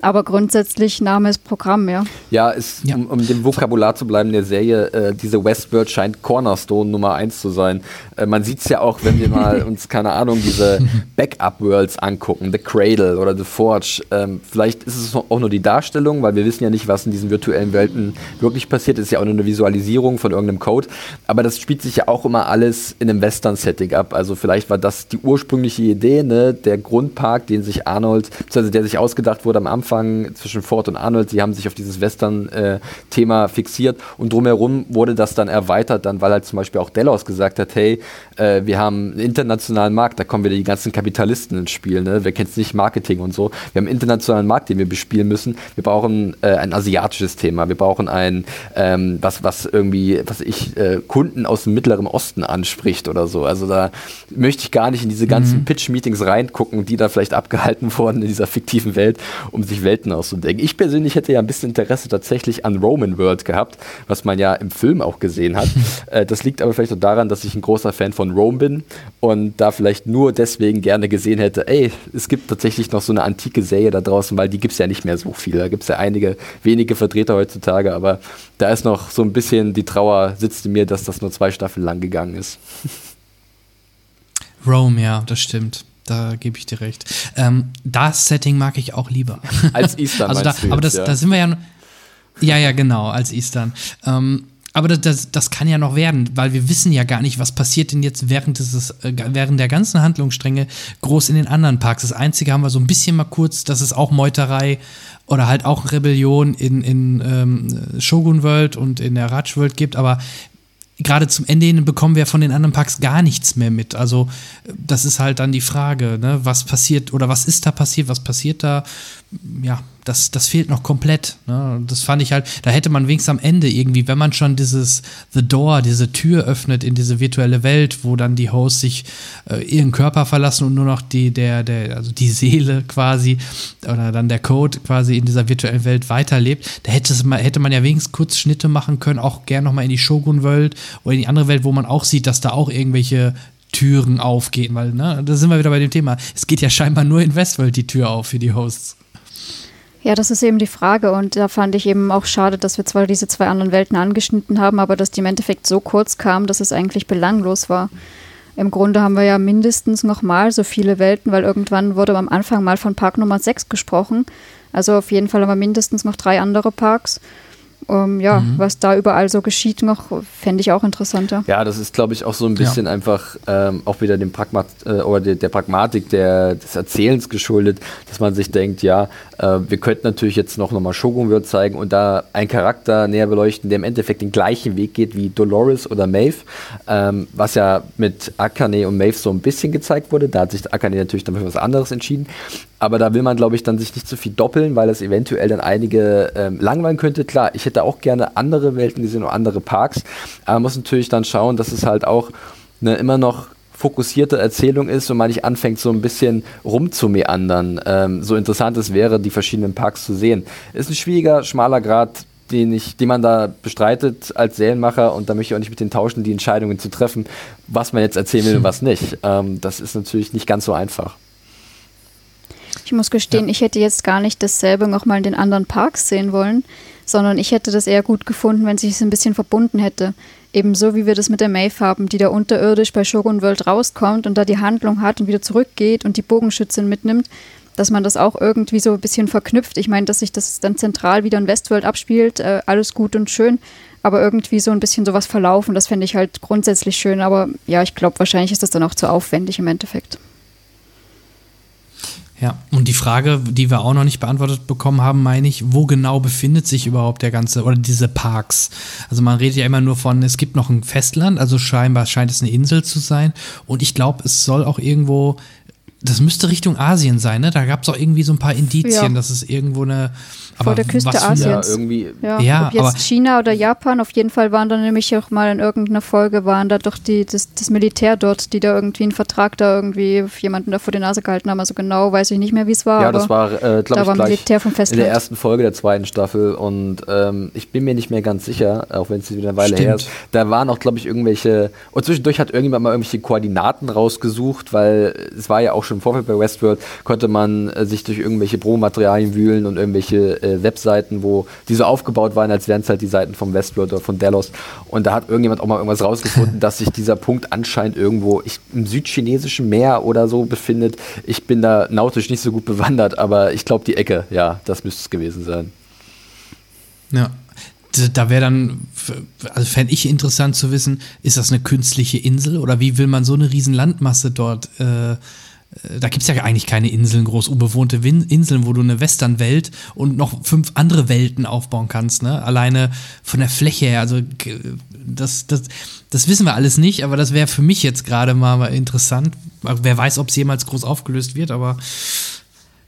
aber grundsätzlich Name ist Programm, ja. Ja, ist, ja. Um, um dem Vokabular zu bleiben der Serie, äh, diese Westworld scheint Cornerstone Nummer eins zu sein. Äh, man sieht es ja auch, wenn wir mal uns, keine Ahnung, diese Backup-Worlds angucken, The Cradle oder The Forge. Ähm, vielleicht ist es auch nur die Darstellung, weil wir wissen ja nicht, was in diesen virtuellen Welten wirklich passiert. Es ist ja auch nur eine Visualisierung von irgendeinem Code. Aber das spielt sich ja auch immer alles in einem Western-Setting ab. Also vielleicht war das die ursprüngliche Idee, ne? der Grundpark, den sich Arnold, beziehungsweise der sich ausgedacht wurde am Anfang Anfang zwischen Ford und Arnold, sie haben sich auf dieses Western-Thema äh, fixiert und drumherum wurde das dann erweitert, dann weil halt zum Beispiel auch Delos gesagt hat, hey, äh, wir haben einen internationalen Markt, da kommen wieder die ganzen Kapitalisten ins Spiel, ne? wer kennt es nicht, Marketing und so. Wir haben einen internationalen Markt, den wir bespielen müssen. Wir brauchen äh, ein asiatisches Thema, wir brauchen ein, ähm, was, was irgendwie, was ich, äh, Kunden aus dem Mittleren Osten anspricht oder so. Also da möchte ich gar nicht in diese ganzen mhm. Pitch-Meetings reingucken, die da vielleicht abgehalten wurden in dieser fiktiven Welt, um sich sich Welten auszudenken. Ich persönlich hätte ja ein bisschen Interesse tatsächlich an Roman World gehabt, was man ja im Film auch gesehen hat. äh, das liegt aber vielleicht auch daran, dass ich ein großer Fan von Rome bin und da vielleicht nur deswegen gerne gesehen hätte, ey, es gibt tatsächlich noch so eine antike Serie da draußen, weil die gibt es ja nicht mehr so viel. Da gibt es ja einige wenige Vertreter heutzutage, aber da ist noch so ein bisschen die Trauer sitzt in mir, dass das nur zwei Staffeln lang gegangen ist. Rome, ja, das stimmt da gebe ich dir recht. Ähm, das Setting mag ich auch lieber. Als Eastern. also da, aber das, ja. da sind wir ja. Ja, ja, genau, als Eastern. Ähm, aber das, das, das, kann ja noch werden, weil wir wissen ja gar nicht, was passiert denn jetzt während, dieses, äh, während der ganzen Handlungsstränge groß in den anderen Parks. Das Einzige haben wir so ein bisschen mal kurz, dass es auch Meuterei oder halt auch Rebellion in, in ähm, Shogun World und in der Raj World gibt, aber gerade zum Ende hin bekommen wir von den anderen Parks gar nichts mehr mit. Also das ist halt dann die Frage, ne? was passiert oder was ist da passiert, was passiert da? Ja, das, das fehlt noch komplett. Ne? Das fand ich halt, da hätte man wenigstens am Ende irgendwie, wenn man schon dieses The Door, diese Tür öffnet in diese virtuelle Welt, wo dann die Hosts sich äh, ihren Körper verlassen und nur noch die, der, der, also die Seele quasi oder dann der Code quasi in dieser virtuellen Welt weiterlebt, da hätte, es mal, hätte man ja wenigstens kurz Schnitte machen können, auch gern nochmal in die Shogun-Welt oder in die andere Welt, wo man auch sieht, dass da auch irgendwelche Türen aufgehen, weil, ne, da sind wir wieder bei dem Thema. Es geht ja scheinbar nur in Westworld die Tür auf für die Hosts. Ja, das ist eben die Frage und da fand ich eben auch schade, dass wir zwar diese zwei anderen Welten angeschnitten haben, aber dass die im Endeffekt so kurz kamen, dass es eigentlich belanglos war. Im Grunde haben wir ja mindestens noch mal so viele Welten, weil irgendwann wurde am Anfang mal von Park Nummer 6 gesprochen. Also auf jeden Fall haben wir mindestens noch drei andere Parks. Ähm, ja, mhm. was da überall so geschieht noch, fände ich auch interessanter. Ja, das ist, glaube ich, auch so ein bisschen ja. einfach ähm, auch wieder dem Pragmat äh, oder der, der, Pragmatik der, des Erzählens geschuldet, dass man sich denkt, ja, äh, wir könnten natürlich jetzt noch, noch mal Shogun World zeigen und da einen Charakter näher beleuchten, der im Endeffekt den gleichen Weg geht wie Dolores oder Maeve, ähm, was ja mit Akane und Maeve so ein bisschen gezeigt wurde. Da hat sich Akane natürlich dann für was anderes entschieden. Aber da will man, glaube ich, dann sich nicht zu viel doppeln, weil es eventuell dann einige ähm, langweilen könnte. Klar, ich hätte auch gerne andere Welten gesehen und andere Parks. Aber man muss natürlich dann schauen, dass es halt auch eine immer noch fokussierte Erzählung ist und man nicht anfängt, so ein bisschen rumzumeandern. Ähm, so interessant es wäre, die verschiedenen Parks zu sehen. Ist ein schwieriger, schmaler Grad, den, ich, den man da bestreitet als Serienmacher und da möchte ich auch nicht mit den tauschen, die Entscheidungen zu treffen, was man jetzt erzählen will und was nicht. Ähm, das ist natürlich nicht ganz so einfach. Ich muss gestehen, ja. ich hätte jetzt gar nicht dasselbe nochmal in den anderen Parks sehen wollen, sondern ich hätte das eher gut gefunden, wenn sich es ein bisschen verbunden hätte. Ebenso wie wir das mit der Maeve haben, die da unterirdisch bei Shogun World rauskommt und da die Handlung hat und wieder zurückgeht und die Bogenschützin mitnimmt, dass man das auch irgendwie so ein bisschen verknüpft. Ich meine, dass sich das dann zentral wieder in Westworld abspielt, äh, alles gut und schön, aber irgendwie so ein bisschen sowas verlaufen, das fände ich halt grundsätzlich schön. Aber ja, ich glaube, wahrscheinlich ist das dann auch zu aufwendig im Endeffekt. Ja, und die Frage, die wir auch noch nicht beantwortet bekommen haben, meine ich, wo genau befindet sich überhaupt der ganze oder diese Parks? Also man redet ja immer nur von, es gibt noch ein Festland, also scheinbar scheint es eine Insel zu sein. Und ich glaube, es soll auch irgendwo das müsste Richtung Asien sein, ne? Da gab es auch irgendwie so ein paar Indizien, ja. dass es irgendwo eine. Vor der Küste Asiens. Ja, irgendwie. Ja, ja ob jetzt China oder Japan, auf jeden Fall waren da nämlich auch mal in irgendeiner Folge, waren da doch die, das, das Militär dort, die da irgendwie einen Vertrag da irgendwie jemanden da vor die Nase gehalten haben. Also genau weiß ich nicht mehr, wie es war. Ja, das war, äh, glaube ich, war Militär vom Festland. in der ersten Folge der zweiten Staffel und ähm, ich bin mir nicht mehr ganz sicher, auch wenn es wieder eine Weile Stimmt. her ist. Da waren auch, glaube ich, irgendwelche. Und zwischendurch hat irgendjemand mal irgendwelche Koordinaten rausgesucht, weil es war ja auch schon im Vorfeld bei Westworld konnte man äh, sich durch irgendwelche Promomaterialien wühlen und irgendwelche äh, Webseiten, wo die so aufgebaut waren, als wären es halt die Seiten vom Westworld oder von Delos. Und da hat irgendjemand auch mal irgendwas rausgefunden, dass sich dieser Punkt anscheinend irgendwo ich, im südchinesischen Meer oder so befindet. Ich bin da nautisch nicht so gut bewandert, aber ich glaube die Ecke, ja, das müsste es gewesen sein. Ja, da wäre dann, also fände ich interessant zu wissen, ist das eine künstliche Insel oder wie will man so eine riesen Landmasse dort äh, da gibt es ja eigentlich keine Inseln, groß unbewohnte Inseln, wo du eine Westernwelt und noch fünf andere Welten aufbauen kannst, ne? Alleine von der Fläche her. Also das, das, das wissen wir alles nicht, aber das wäre für mich jetzt gerade mal interessant. Wer weiß, ob es jemals groß aufgelöst wird, aber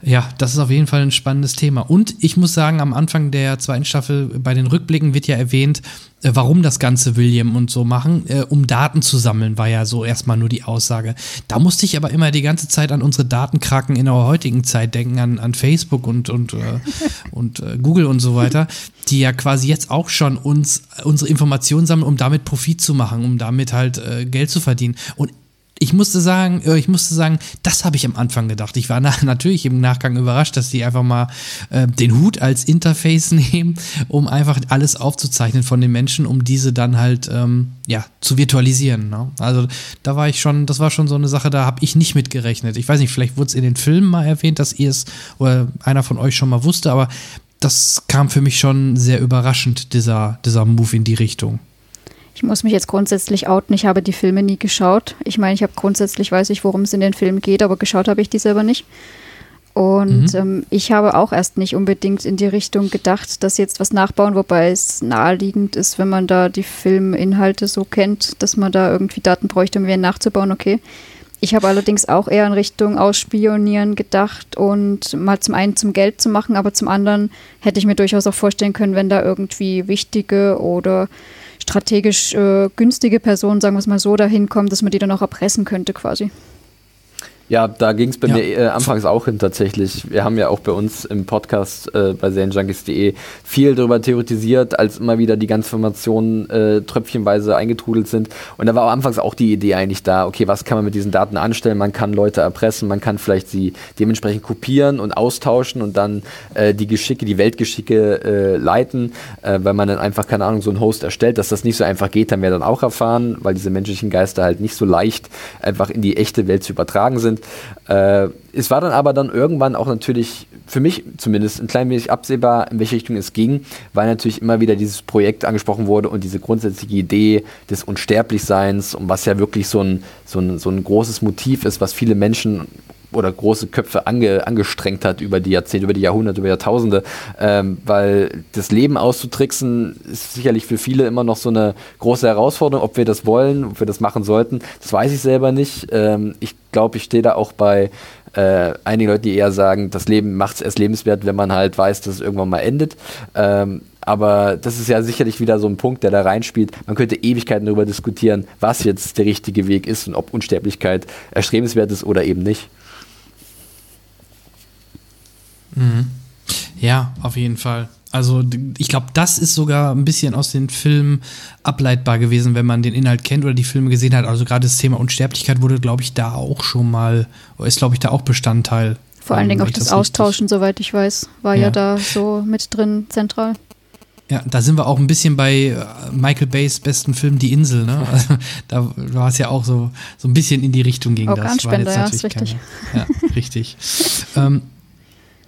ja, das ist auf jeden Fall ein spannendes Thema. Und ich muss sagen, am Anfang der zweiten Staffel bei den Rückblicken wird ja erwähnt, äh, warum das Ganze William und so machen, äh, um Daten zu sammeln, war ja so erstmal nur die Aussage. Da musste ich aber immer die ganze Zeit an unsere Datenkraken in der heutigen Zeit denken, an, an Facebook und, und, äh, und Google und so weiter, die ja quasi jetzt auch schon uns unsere Informationen sammeln, um damit Profit zu machen, um damit halt Geld zu verdienen. Und ich musste sagen, äh, ich musste sagen, das habe ich am Anfang gedacht. Ich war nach, natürlich im Nachgang überrascht, dass die einfach mal äh, den Hut als Interface nehmen, um einfach alles aufzuzeichnen von den Menschen, um diese dann halt ähm, ja zu virtualisieren. Ne? Also da war ich schon, das war schon so eine Sache, da habe ich nicht mit gerechnet. Ich weiß nicht, vielleicht wurde es in den Filmen mal erwähnt, dass ihr es oder einer von euch schon mal wusste, aber das kam für mich schon sehr überraschend, dieser, dieser Move in die Richtung. Ich muss mich jetzt grundsätzlich outen, ich habe die Filme nie geschaut. Ich meine, ich habe grundsätzlich, weiß ich, worum es in den Filmen geht, aber geschaut habe ich die selber nicht. Und mhm. ähm, ich habe auch erst nicht unbedingt in die Richtung gedacht, dass jetzt was nachbauen, wobei es naheliegend ist, wenn man da die Filminhalte so kennt, dass man da irgendwie Daten bräuchte, um wieder nachzubauen, okay. Ich habe allerdings auch eher in Richtung Ausspionieren gedacht und mal zum einen zum Geld zu machen, aber zum anderen hätte ich mir durchaus auch vorstellen können, wenn da irgendwie wichtige oder strategisch äh, günstige Personen, sagen wir es mal so, dahin kommen, dass man die dann auch erpressen könnte quasi. Ja, da ging es bei ja. mir äh, anfangs auch hin tatsächlich. Wir haben ja auch bei uns im Podcast äh, bei serienjunkies.de viel darüber theoretisiert, als immer wieder die ganzen Informationen äh, tröpfchenweise eingetrudelt sind. Und da war auch anfangs auch die Idee eigentlich da, okay, was kann man mit diesen Daten anstellen? Man kann Leute erpressen, man kann vielleicht sie dementsprechend kopieren und austauschen und dann äh, die Geschicke, die Weltgeschicke äh, leiten, äh, weil man dann einfach, keine Ahnung, so einen Host erstellt. Dass das nicht so einfach geht, haben wir dann auch erfahren, weil diese menschlichen Geister halt nicht so leicht einfach in die echte Welt zu übertragen sind. Äh, es war dann aber dann irgendwann auch natürlich, für mich zumindest, ein klein wenig absehbar, in welche Richtung es ging, weil natürlich immer wieder dieses Projekt angesprochen wurde und diese grundsätzliche Idee des Unsterblichseins und was ja wirklich so ein, so ein, so ein großes Motiv ist, was viele Menschen oder große Köpfe ange, angestrengt hat über die Jahrzehnte, über die Jahrhunderte, über Jahrtausende, ähm, weil das Leben auszutricksen ist sicherlich für viele immer noch so eine große Herausforderung, ob wir das wollen, ob wir das machen sollten, das weiß ich selber nicht. Ähm, ich glaube, ich stehe da auch bei äh, einigen Leuten, die eher sagen, das Leben macht es erst lebenswert, wenn man halt weiß, dass es irgendwann mal endet. Ähm, aber das ist ja sicherlich wieder so ein Punkt, der da reinspielt. Man könnte Ewigkeiten darüber diskutieren, was jetzt der richtige Weg ist und ob Unsterblichkeit erstrebenswert ist oder eben nicht. Mhm. Ja, auf jeden Fall. Also ich glaube, das ist sogar ein bisschen aus den Filmen ableitbar gewesen, wenn man den Inhalt kennt oder die Filme gesehen hat. Also gerade das Thema Unsterblichkeit wurde, glaube ich, da auch schon mal, ist, glaube ich, da auch Bestandteil. Vor allen Dingen auch das, das Austauschen, soweit ich weiß, war ja. ja da so mit drin zentral. Ja, da sind wir auch ein bisschen bei äh, Michael Bays besten Film Die Insel, ne? Also, da war es ja auch so, so ein bisschen in die Richtung ging das. War jetzt ja, ist richtig. Keine, ja, richtig. ähm,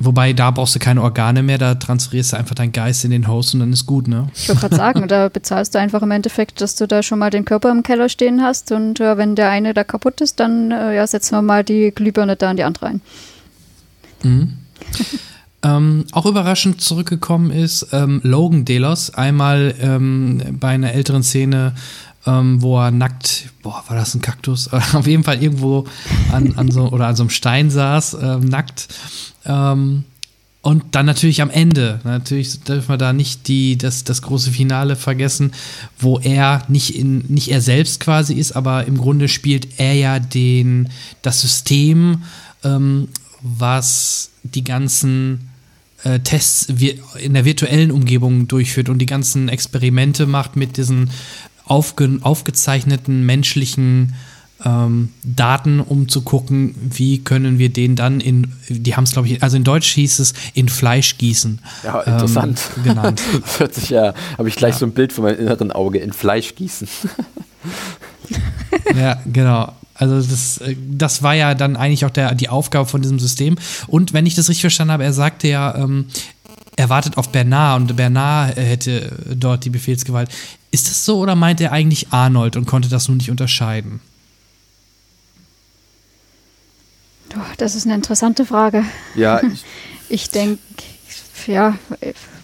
Wobei, da brauchst du keine Organe mehr, da transferierst du einfach deinen Geist in den Host und dann ist gut, ne? Ich wollte gerade sagen, da bezahlst du einfach im Endeffekt, dass du da schon mal den Körper im Keller stehen hast und äh, wenn der eine da kaputt ist, dann äh, ja, setzen wir mal die Glühbirne da in die andere rein. Mhm. ähm, auch überraschend zurückgekommen ist ähm, Logan Delos, einmal ähm, bei einer älteren Szene, ähm, wo er nackt, boah, war das ein Kaktus? Auf jeden Fall irgendwo an, an so oder an so einem Stein saß, ähm, nackt. Ähm, und dann natürlich am Ende, natürlich dürfen wir da nicht die, das, das große Finale vergessen, wo er nicht, in, nicht er selbst quasi ist, aber im Grunde spielt er ja den, das System, ähm, was die ganzen äh, Tests in der virtuellen Umgebung durchführt und die ganzen Experimente macht mit diesen aufge, aufgezeichneten menschlichen ähm, Daten, um zu gucken, wie können wir den dann in, die haben es glaube ich, also in Deutsch hieß es in Fleisch gießen. Ja, interessant. Ähm, genannt. das hört sich ja, habe ich gleich ja. so ein Bild von meinem inneren Auge, in Fleisch gießen. ja, genau. Also das, äh, das war ja dann eigentlich auch der, die Aufgabe von diesem System. Und wenn ich das richtig verstanden habe, er sagte ja, ähm, er wartet auf Bernard und Bernard hätte dort die Befehlsgewalt. Ist das so oder meint er eigentlich Arnold und konnte das nun nicht unterscheiden? Das ist eine interessante Frage. Ja, ich, ich denke, ja,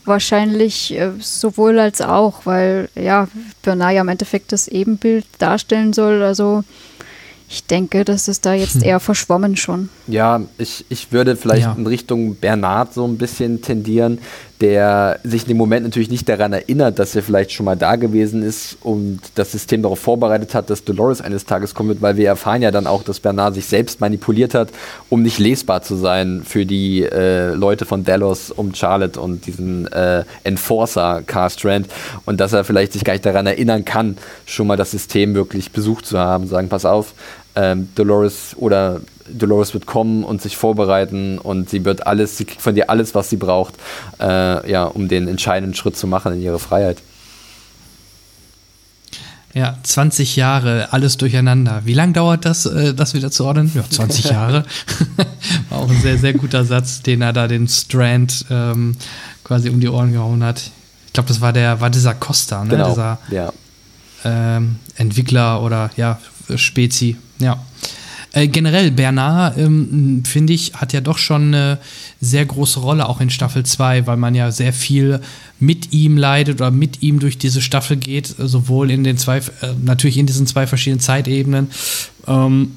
wahrscheinlich äh, sowohl als auch, weil ja, Bernard ja im Endeffekt das Ebenbild darstellen soll. Also ich denke, das ist da jetzt eher verschwommen schon. Ja, ich, ich würde vielleicht ja. in Richtung Bernard so ein bisschen tendieren, der sich in dem Moment natürlich nicht daran erinnert, dass er vielleicht schon mal da gewesen ist und das System darauf vorbereitet hat, dass Dolores eines Tages kommen wird, weil wir erfahren ja dann auch, dass Bernard sich selbst manipuliert hat, um nicht lesbar zu sein für die äh, Leute von Delos um Charlotte und diesen äh, Enforcer Car Strand und dass er vielleicht sich gar nicht daran erinnern kann, schon mal das System wirklich besucht zu haben, sagen, pass auf, ähm, Dolores oder Dolores wird kommen und sich vorbereiten und sie wird alles, sie kriegt von dir alles, was sie braucht, äh, ja, um den entscheidenden Schritt zu machen in ihre Freiheit. Ja, 20 Jahre, alles durcheinander. Wie lange dauert das, äh, das wieder zu ordnen? Ja, 20 Jahre. War auch ein sehr, sehr guter Satz, den er da den Strand ähm, quasi um die Ohren gehauen hat. Ich glaube, das war der, war dieser Costa, ne? Genau, dieser ja. ähm, Entwickler oder ja, Spezi. Ja. Äh, generell, Bernard, ähm, finde ich, hat ja doch schon eine sehr große Rolle auch in Staffel 2, weil man ja sehr viel mit ihm leidet oder mit ihm durch diese Staffel geht, sowohl in den zwei, äh, natürlich in diesen zwei verschiedenen Zeitebenen. Ähm,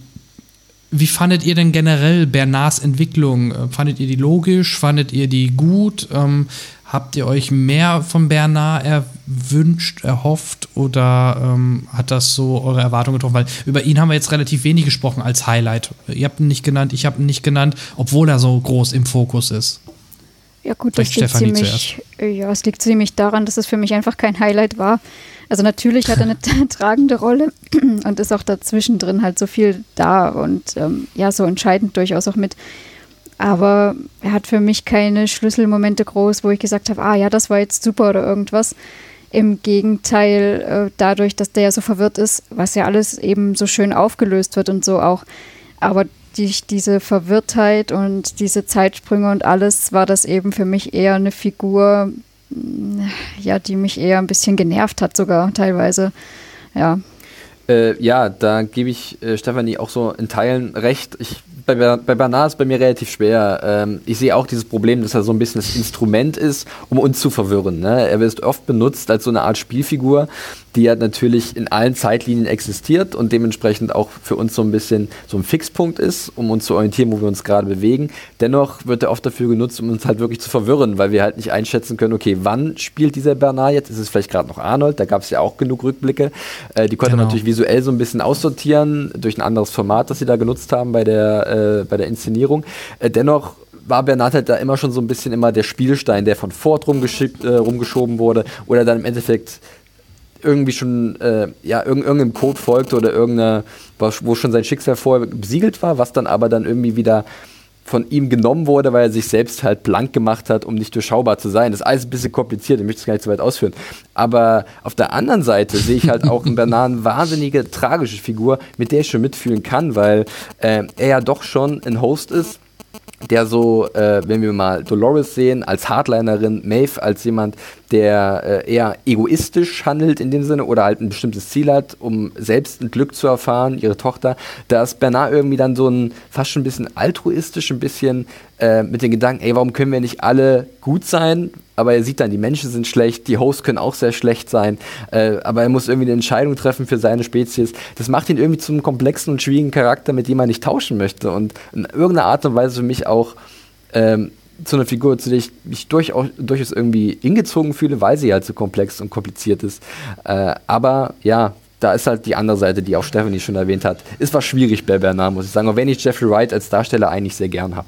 wie fandet ihr denn generell Bernards Entwicklung? Äh, fandet ihr die logisch? Fandet ihr die gut? Ähm, Habt ihr euch mehr von Bernard erwünscht, erhofft oder ähm, hat das so eure Erwartungen getroffen? Weil über ihn haben wir jetzt relativ wenig gesprochen als Highlight. Ihr habt ihn nicht genannt, ich habe ihn nicht genannt, obwohl er so groß im Fokus ist. Ja gut, das liegt, ziemlich, ja, es liegt ziemlich daran, dass es für mich einfach kein Highlight war. Also natürlich hat er eine tragende Rolle und ist auch dazwischen drin halt so viel da und ähm, ja, so entscheidend durchaus auch mit. Aber er hat für mich keine Schlüsselmomente groß, wo ich gesagt habe, ah ja, das war jetzt super oder irgendwas. Im Gegenteil, äh, dadurch, dass der ja so verwirrt ist, was ja alles eben so schön aufgelöst wird und so auch. Aber durch diese Verwirrtheit und diese Zeitsprünge und alles war das eben für mich eher eine Figur, mm, ja, die mich eher ein bisschen genervt hat, sogar teilweise. Ja. Äh, ja, da gebe ich äh, Stefanie auch so in Teilen recht. Ich bei, bei Bernard ist bei mir relativ schwer. Ähm, ich sehe auch dieses Problem, dass er so ein bisschen das Instrument ist, um uns zu verwirren. Ne? Er wird oft benutzt als so eine Art Spielfigur, die ja natürlich in allen Zeitlinien existiert und dementsprechend auch für uns so ein bisschen so ein Fixpunkt ist, um uns zu orientieren, wo wir uns gerade bewegen. Dennoch wird er oft dafür genutzt, um uns halt wirklich zu verwirren, weil wir halt nicht einschätzen können, okay, wann spielt dieser Bernard jetzt? Ist es vielleicht gerade noch Arnold? Da gab es ja auch genug Rückblicke. Äh, die konnte genau. man natürlich visuell so ein bisschen aussortieren durch ein anderes Format, das sie da genutzt haben bei der, äh, bei der Inszenierung. Äh, dennoch war Bernard halt da immer schon so ein bisschen immer der Spielstein, der von Ford rumgeschickt, äh, rumgeschoben wurde oder dann im Endeffekt irgendwie schon äh, ja, irg irgendeinem Code folgte oder irgendeiner, wo schon sein Schicksal vorher besiegelt war, was dann aber dann irgendwie wieder von ihm genommen wurde, weil er sich selbst halt blank gemacht hat, um nicht durchschaubar zu sein. Das ist alles ein bisschen kompliziert, ich möchte es gar nicht so weit ausführen. Aber auf der anderen Seite sehe ich halt auch in Bernard eine wahnsinnige, tragische Figur, mit der ich schon mitfühlen kann, weil äh, er ja doch schon ein Host ist, der so, äh, wenn wir mal Dolores sehen, als Hardlinerin, Maeve als jemand, der äh, eher egoistisch handelt in dem Sinne oder halt ein bestimmtes Ziel hat, um selbst ein Glück zu erfahren, ihre Tochter, da ist Bernard irgendwie dann so ein fast schon ein bisschen altruistisch, ein bisschen äh, mit den Gedanken, ey, warum können wir nicht alle gut sein? Aber er sieht dann, die Menschen sind schlecht, die Hosts können auch sehr schlecht sein, äh, aber er muss irgendwie eine Entscheidung treffen für seine Spezies. Das macht ihn irgendwie zum komplexen und schwierigen Charakter, mit dem man nicht tauschen möchte und in irgendeiner Art und Weise für mich auch ähm, zu einer Figur, zu der ich mich durchaus, durchaus irgendwie hingezogen fühle, weil sie halt so komplex und kompliziert ist. Äh, aber ja, da ist halt die andere Seite, die auch Stephanie schon erwähnt hat. Ist was schwierig bei Bernard, muss ich sagen, auch wenn ich Jeffrey Wright als Darsteller eigentlich sehr gern habe.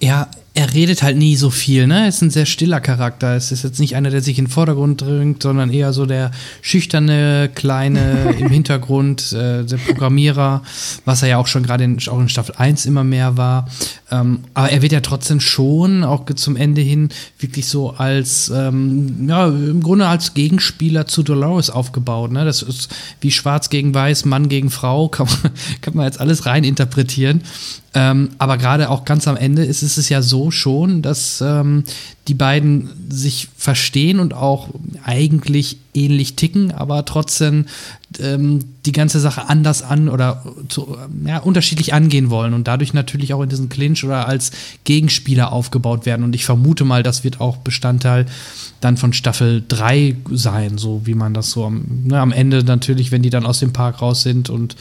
Ja, redet halt nie so viel, ne? Er ist ein sehr stiller Charakter. Es ist jetzt nicht einer, der sich in den Vordergrund drängt, sondern eher so der schüchterne, kleine im Hintergrund, äh, der Programmierer, was er ja auch schon gerade in, auch in Staffel 1 immer mehr war. Ähm, aber er wird ja trotzdem schon, auch zum Ende hin, wirklich so als, ähm, ja, im Grunde als Gegenspieler zu Dolores aufgebaut, ne? Das ist wie schwarz gegen weiß, Mann gegen Frau, kann man, kann man jetzt alles rein interpretieren. Ähm, aber gerade auch ganz am Ende ist es ja so schon, dass ähm, die beiden sich verstehen und auch eigentlich ähnlich ticken, aber trotzdem ähm, die ganze Sache anders an oder zu, ja, unterschiedlich angehen wollen und dadurch natürlich auch in diesen Clinch oder als Gegenspieler aufgebaut werden. Und ich vermute mal, das wird auch Bestandteil dann von Staffel 3 sein, so wie man das so am, ne, am Ende natürlich, wenn die dann aus dem Park raus sind und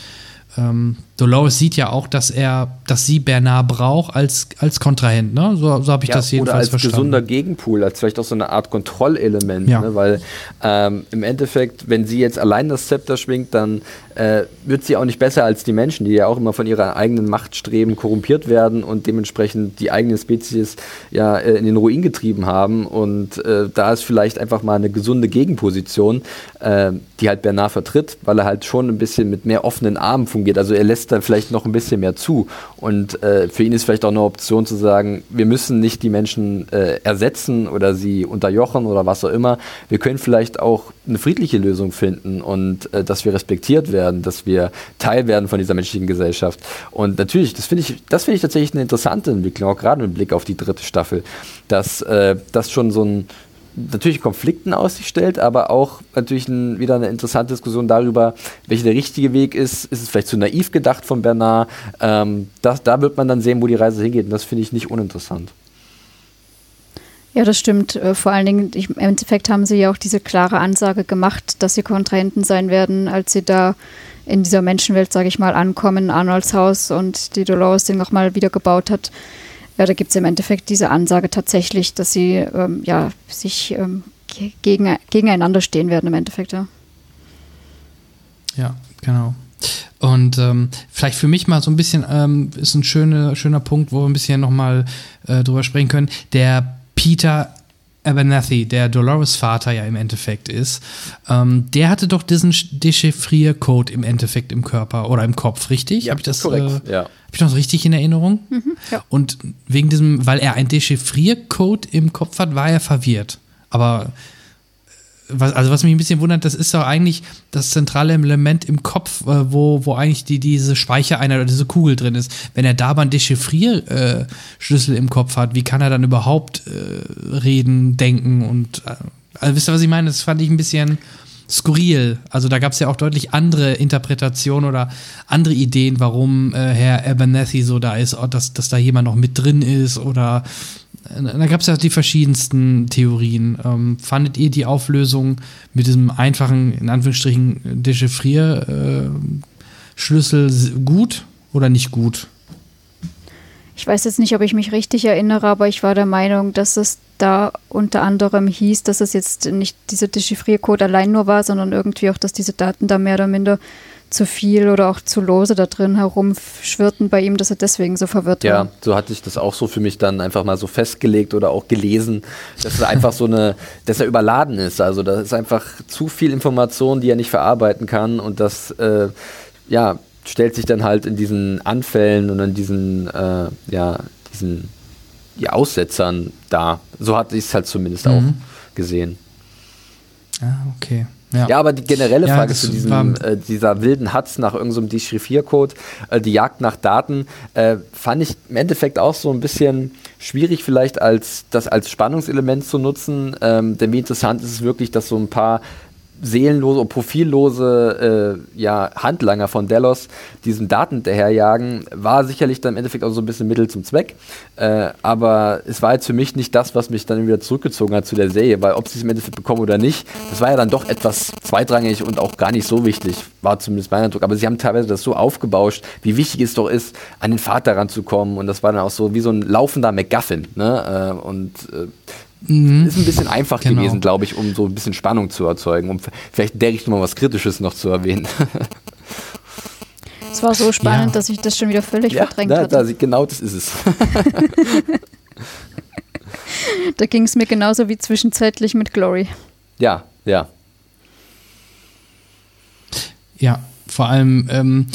ähm, Dolores sieht ja auch, dass er, dass sie Bernard braucht als, als Kontrahent, ne? So, so habe ich ja, das jedenfalls oder als verstanden. gesunder Gegenpool, als vielleicht auch so eine Art Kontrollelement, Ja. ne? weil ähm, im Endeffekt, wenn sie jetzt allein das Zepter schwingt, dann äh, wird sie auch nicht besser als die Menschen, die ja auch immer von ihrer eigenen Machtstreben korrumpiert werden und dementsprechend die eigene Spezies ja äh, in den Ruin getrieben haben und äh, da ist vielleicht einfach mal eine gesunde Gegenposition, äh, die halt Bernard vertritt, weil er halt schon ein bisschen mit mehr offenen Armen fungiert, also er lässt dann vielleicht noch ein bisschen mehr zu und äh, für ihn ist vielleicht auch eine Option zu sagen, wir müssen nicht die Menschen äh, ersetzen oder sie unterjochen oder was auch immer, wir können vielleicht auch eine friedliche Lösung finden und äh, dass wir respektiert werden, dass wir Teil werden von dieser menschlichen Gesellschaft. Und natürlich, das finde ich, das finde ich tatsächlich eine interessante Entwicklung, auch gerade mit Blick auf die dritte Staffel, dass äh, das schon so ein natürlich Konflikten aus sich stellt, aber auch natürlich ein, wieder eine interessante Diskussion darüber, welcher der richtige Weg ist. Ist es vielleicht zu naiv gedacht von Bernard? Ähm, das, da wird man dann sehen, wo die Reise hingeht. Und das finde ich nicht uninteressant. Ja, das stimmt. Äh, Vor allen Dingen, im Endeffekt haben sie ja auch diese klare Ansage gemacht, dass sie Kontrahenten sein werden, als sie da in dieser Menschenwelt, sage ich mal, ankommen, Arnolds Haus und die Dolores den nochmal wieder gebaut hat. Ja, da gibt es im Endeffekt diese Ansage tatsächlich, dass sie ähm, ja, sich ähm, ge- gegen, gegeneinander stehen werden im Endeffekt, ja. Ja, genau. Und ähm, vielleicht für mich mal so ein bisschen ähm, ist ein schöner, schöner Punkt, wo wir ein bisschen nochmal äh, drüber sprechen können. Der Peter Abernathy, der Dolores Vater ja im Endeffekt ist, ähm, der hatte doch diesen Dechiffriercode im Endeffekt im Körper oder im Kopf, richtig? Habe ich das korrekt, Äh, ja. Habe ich das richtig in Erinnerung? ja. Und wegen diesem, weil er ein Dechiffriercode im Kopf hat, war er verwirrt. Aber was, also was mich ein bisschen wundert, das ist doch eigentlich das zentrale Element im Kopf, äh, wo, wo eigentlich die, diese Speichereinheit oder diese Kugel drin ist. Wenn er da aber einen Dechiffrierschlüssel äh, im Kopf hat, wie kann er dann überhaupt äh, reden, denken und äh, also wisst ihr, was ich meine? Das fand ich ein bisschen skurril. Also da gab es ja auch deutlich andere Interpretationen oder andere Ideen, warum äh, Herr Abernathy so da ist, dass, dass da jemand noch mit drin ist oder da gab es ja die verschiedensten Theorien. Ähm, fandet ihr die Auflösung mit diesem einfachen, in Anführungsstrichen, Dechiffrier-Schlüssel gut oder nicht gut? Ich weiß jetzt nicht, ob ich mich richtig erinnere, aber ich war der Meinung, dass es da unter anderem hieß, dass es jetzt nicht dieser Dechiffriercode allein nur war, sondern irgendwie auch, dass diese Daten da mehr oder minder zu viel oder auch zu lose da drin herumschwirrten bei ihm, dass er deswegen so verwirrt Ja, war. so hatte ich das auch so für mich dann einfach mal so festgelegt oder auch gelesen, dass er einfach so eine, dass er überladen ist. Also da ist einfach zu viel Information, die er nicht verarbeiten kann und das, äh, ja, stellt sich dann halt in diesen Anfällen und in diesen, äh, ja, diesen ja, Aussetzern dar. So hatte ich es halt zumindest auch gesehen. Ah, okay. Ja. ja, aber die generelle Frage ja, zu diesem, äh, dieser wilden Hatz nach irgendeinem so Dechiffriercode, äh, die Jagd nach Daten, äh, fand ich im Endeffekt auch so ein bisschen schwierig, vielleicht als das als Spannungselement zu nutzen. Ähm, denn wie interessant ist es wirklich, dass so ein paar seelenlose und profillose äh, ja, Handlanger von Delos diesen Daten hinterherjagen, war sicherlich dann im Endeffekt auch so ein bisschen Mittel zum Zweck. Äh, aber es war jetzt für mich nicht das, was mich dann wieder zurückgezogen hat zu der Serie, weil ob sie es im Endeffekt bekommen oder nicht, das war ja dann doch etwas zweitrangig und auch gar nicht so wichtig, war zumindest mein Eindruck. Aber sie haben teilweise das so aufgebauscht, wie wichtig es doch ist, an den Vater ranzukommen. Und das war dann auch so wie so ein laufender MacGuffin. Ne? Äh, und äh, Mhm. Ist ein bisschen einfach genau. gewesen, glaube ich, um so ein bisschen Spannung zu erzeugen, um vielleicht der Richtung mal was Kritisches noch zu erwähnen. Es war so spannend, ja. dass ich das schon wieder völlig ja, verdrängt da, hatte. Da, genau das ist es. da ging es mir genauso wie zwischenzeitlich mit Glory. Ja, ja. Ja, vor allem ähm,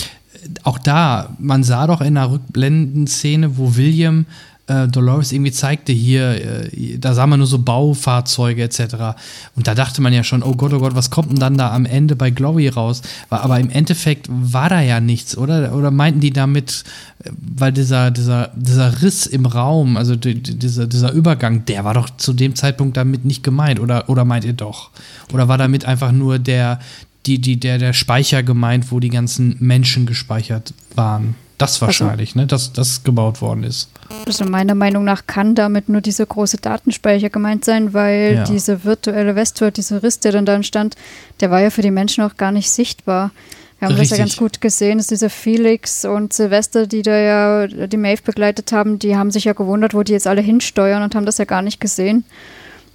auch da, man sah doch in einer Rückblendenszene, wo William äh, Dolores irgendwie zeigte hier, äh, da sah man nur so Baufahrzeuge etc. Und da dachte man ja schon, oh Gott, oh Gott, was kommt denn dann da am Ende bei Glory raus? Aber im Endeffekt war da ja nichts, oder? Oder meinten die damit, äh, weil dieser, dieser, dieser Riss im Raum, also die, dieser, dieser Übergang, der war doch zu dem Zeitpunkt damit nicht gemeint, oder, oder meint ihr doch? Oder war damit einfach nur der, die, die, der, der Speicher gemeint, wo die ganzen Menschen gespeichert waren? Das also wahrscheinlich, also, ne, dass das gebaut worden ist. Also meiner Meinung nach kann damit nur dieser große Datenspeicher gemeint sein, weil ja. diese virtuelle Westworld, dieser Riss, der dann da entstand, der war ja für die Menschen auch gar nicht sichtbar. Wir haben Richtig. das ja ganz gut gesehen, dass diese Felix und Silvester, die da ja die Maeve begleitet haben, die haben sich ja gewundert, wo die jetzt alle hinsteuern und haben das ja gar nicht gesehen.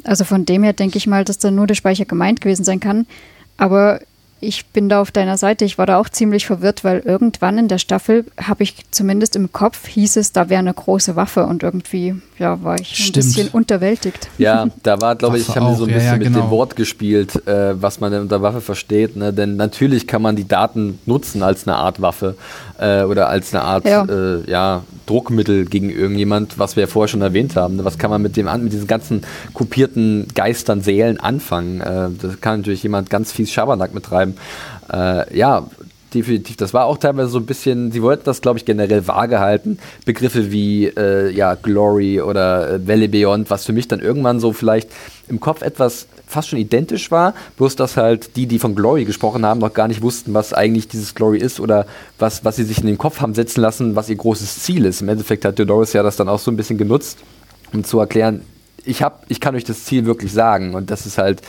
Also von dem her denke ich mal, dass da nur der Speicher gemeint gewesen sein kann. Aber ich bin da auf deiner Seite. Ich war da auch ziemlich verwirrt, weil irgendwann in der Staffel habe ich zumindest im Kopf hieß es, da wäre eine große Waffe und irgendwie ja, war ich Stimmt. ein bisschen unterwältigt. Ja, da war, glaube ich, ich habe so ein bisschen ja, ja, genau. mit dem genau. Wort gespielt, äh, was man denn unter Waffe versteht. Ne? Denn natürlich kann man die Daten nutzen als eine Art Waffe äh, oder als eine Art ja. Äh, ja. Druckmittel gegen irgendjemand, was wir ja vorher schon erwähnt haben. Ne? Was kann man mit, dem, mit diesen ganzen kopierten Geistern, Seelen anfangen? Äh, das kann natürlich jemand ganz fies Schabernack Äh, ja, definitiv. Das war auch teilweise so ein bisschen, sie wollten das, glaube ich, generell vage halten. Begriffe wie äh, ja, Glory oder äh, Valley Beyond, was für mich dann irgendwann so vielleicht im Kopf etwas fast schon identisch war, bloß dass halt die, die von Glory gesprochen haben, noch gar nicht wussten, was eigentlich dieses Glory ist oder was, was sie sich in den Kopf haben setzen lassen, was ihr großes Ziel ist. Im Endeffekt hat Dolores ja das dann auch so ein bisschen genutzt, um zu erklären, ich, hab, ich kann euch das Ziel wirklich sagen und das ist halt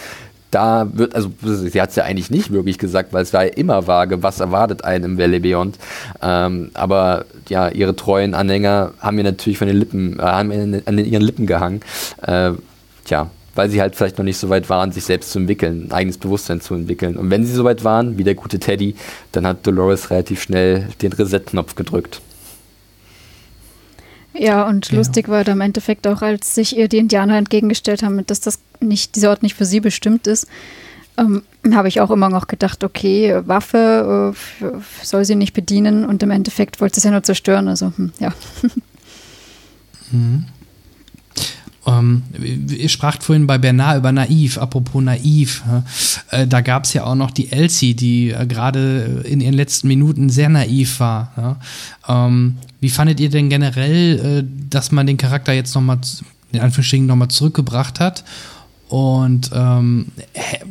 da wird, also sie hat es ja eigentlich nicht wirklich gesagt, weil es war ja immer vage, was erwartet einen im Valley Beyond. Ähm, aber ja, ihre treuen Anhänger haben mir natürlich von den Lippen, äh, haben an ihren Lippen gehangen. Äh, tja, weil sie halt vielleicht noch nicht so weit waren, sich selbst zu entwickeln, ein eigenes Bewusstsein zu entwickeln. Und wenn sie so weit waren, wie der gute Teddy, dann hat Dolores relativ schnell den Reset-Knopf gedrückt. Ja, und ja. lustig war da im Endeffekt auch, als sich ihr die Indianer entgegengestellt haben, dass das nicht, dieser Ort nicht für sie bestimmt ist, ähm, habe ich auch immer noch gedacht, okay, Waffe äh, soll sie nicht bedienen und im Endeffekt wollte sie es ja nur zerstören. Also, hm, ja. Mhm. Ähm, ihr spracht vorhin bei Bernard über naiv, apropos naiv. Äh, da gab es ja auch noch die Elsie, die äh, gerade in ihren letzten Minuten sehr naiv war. Ja? Ähm, wie fandet ihr denn generell, äh, dass man den Charakter jetzt nochmal, in Anführungsstrichen, nochmal zurückgebracht hat? Und ähm,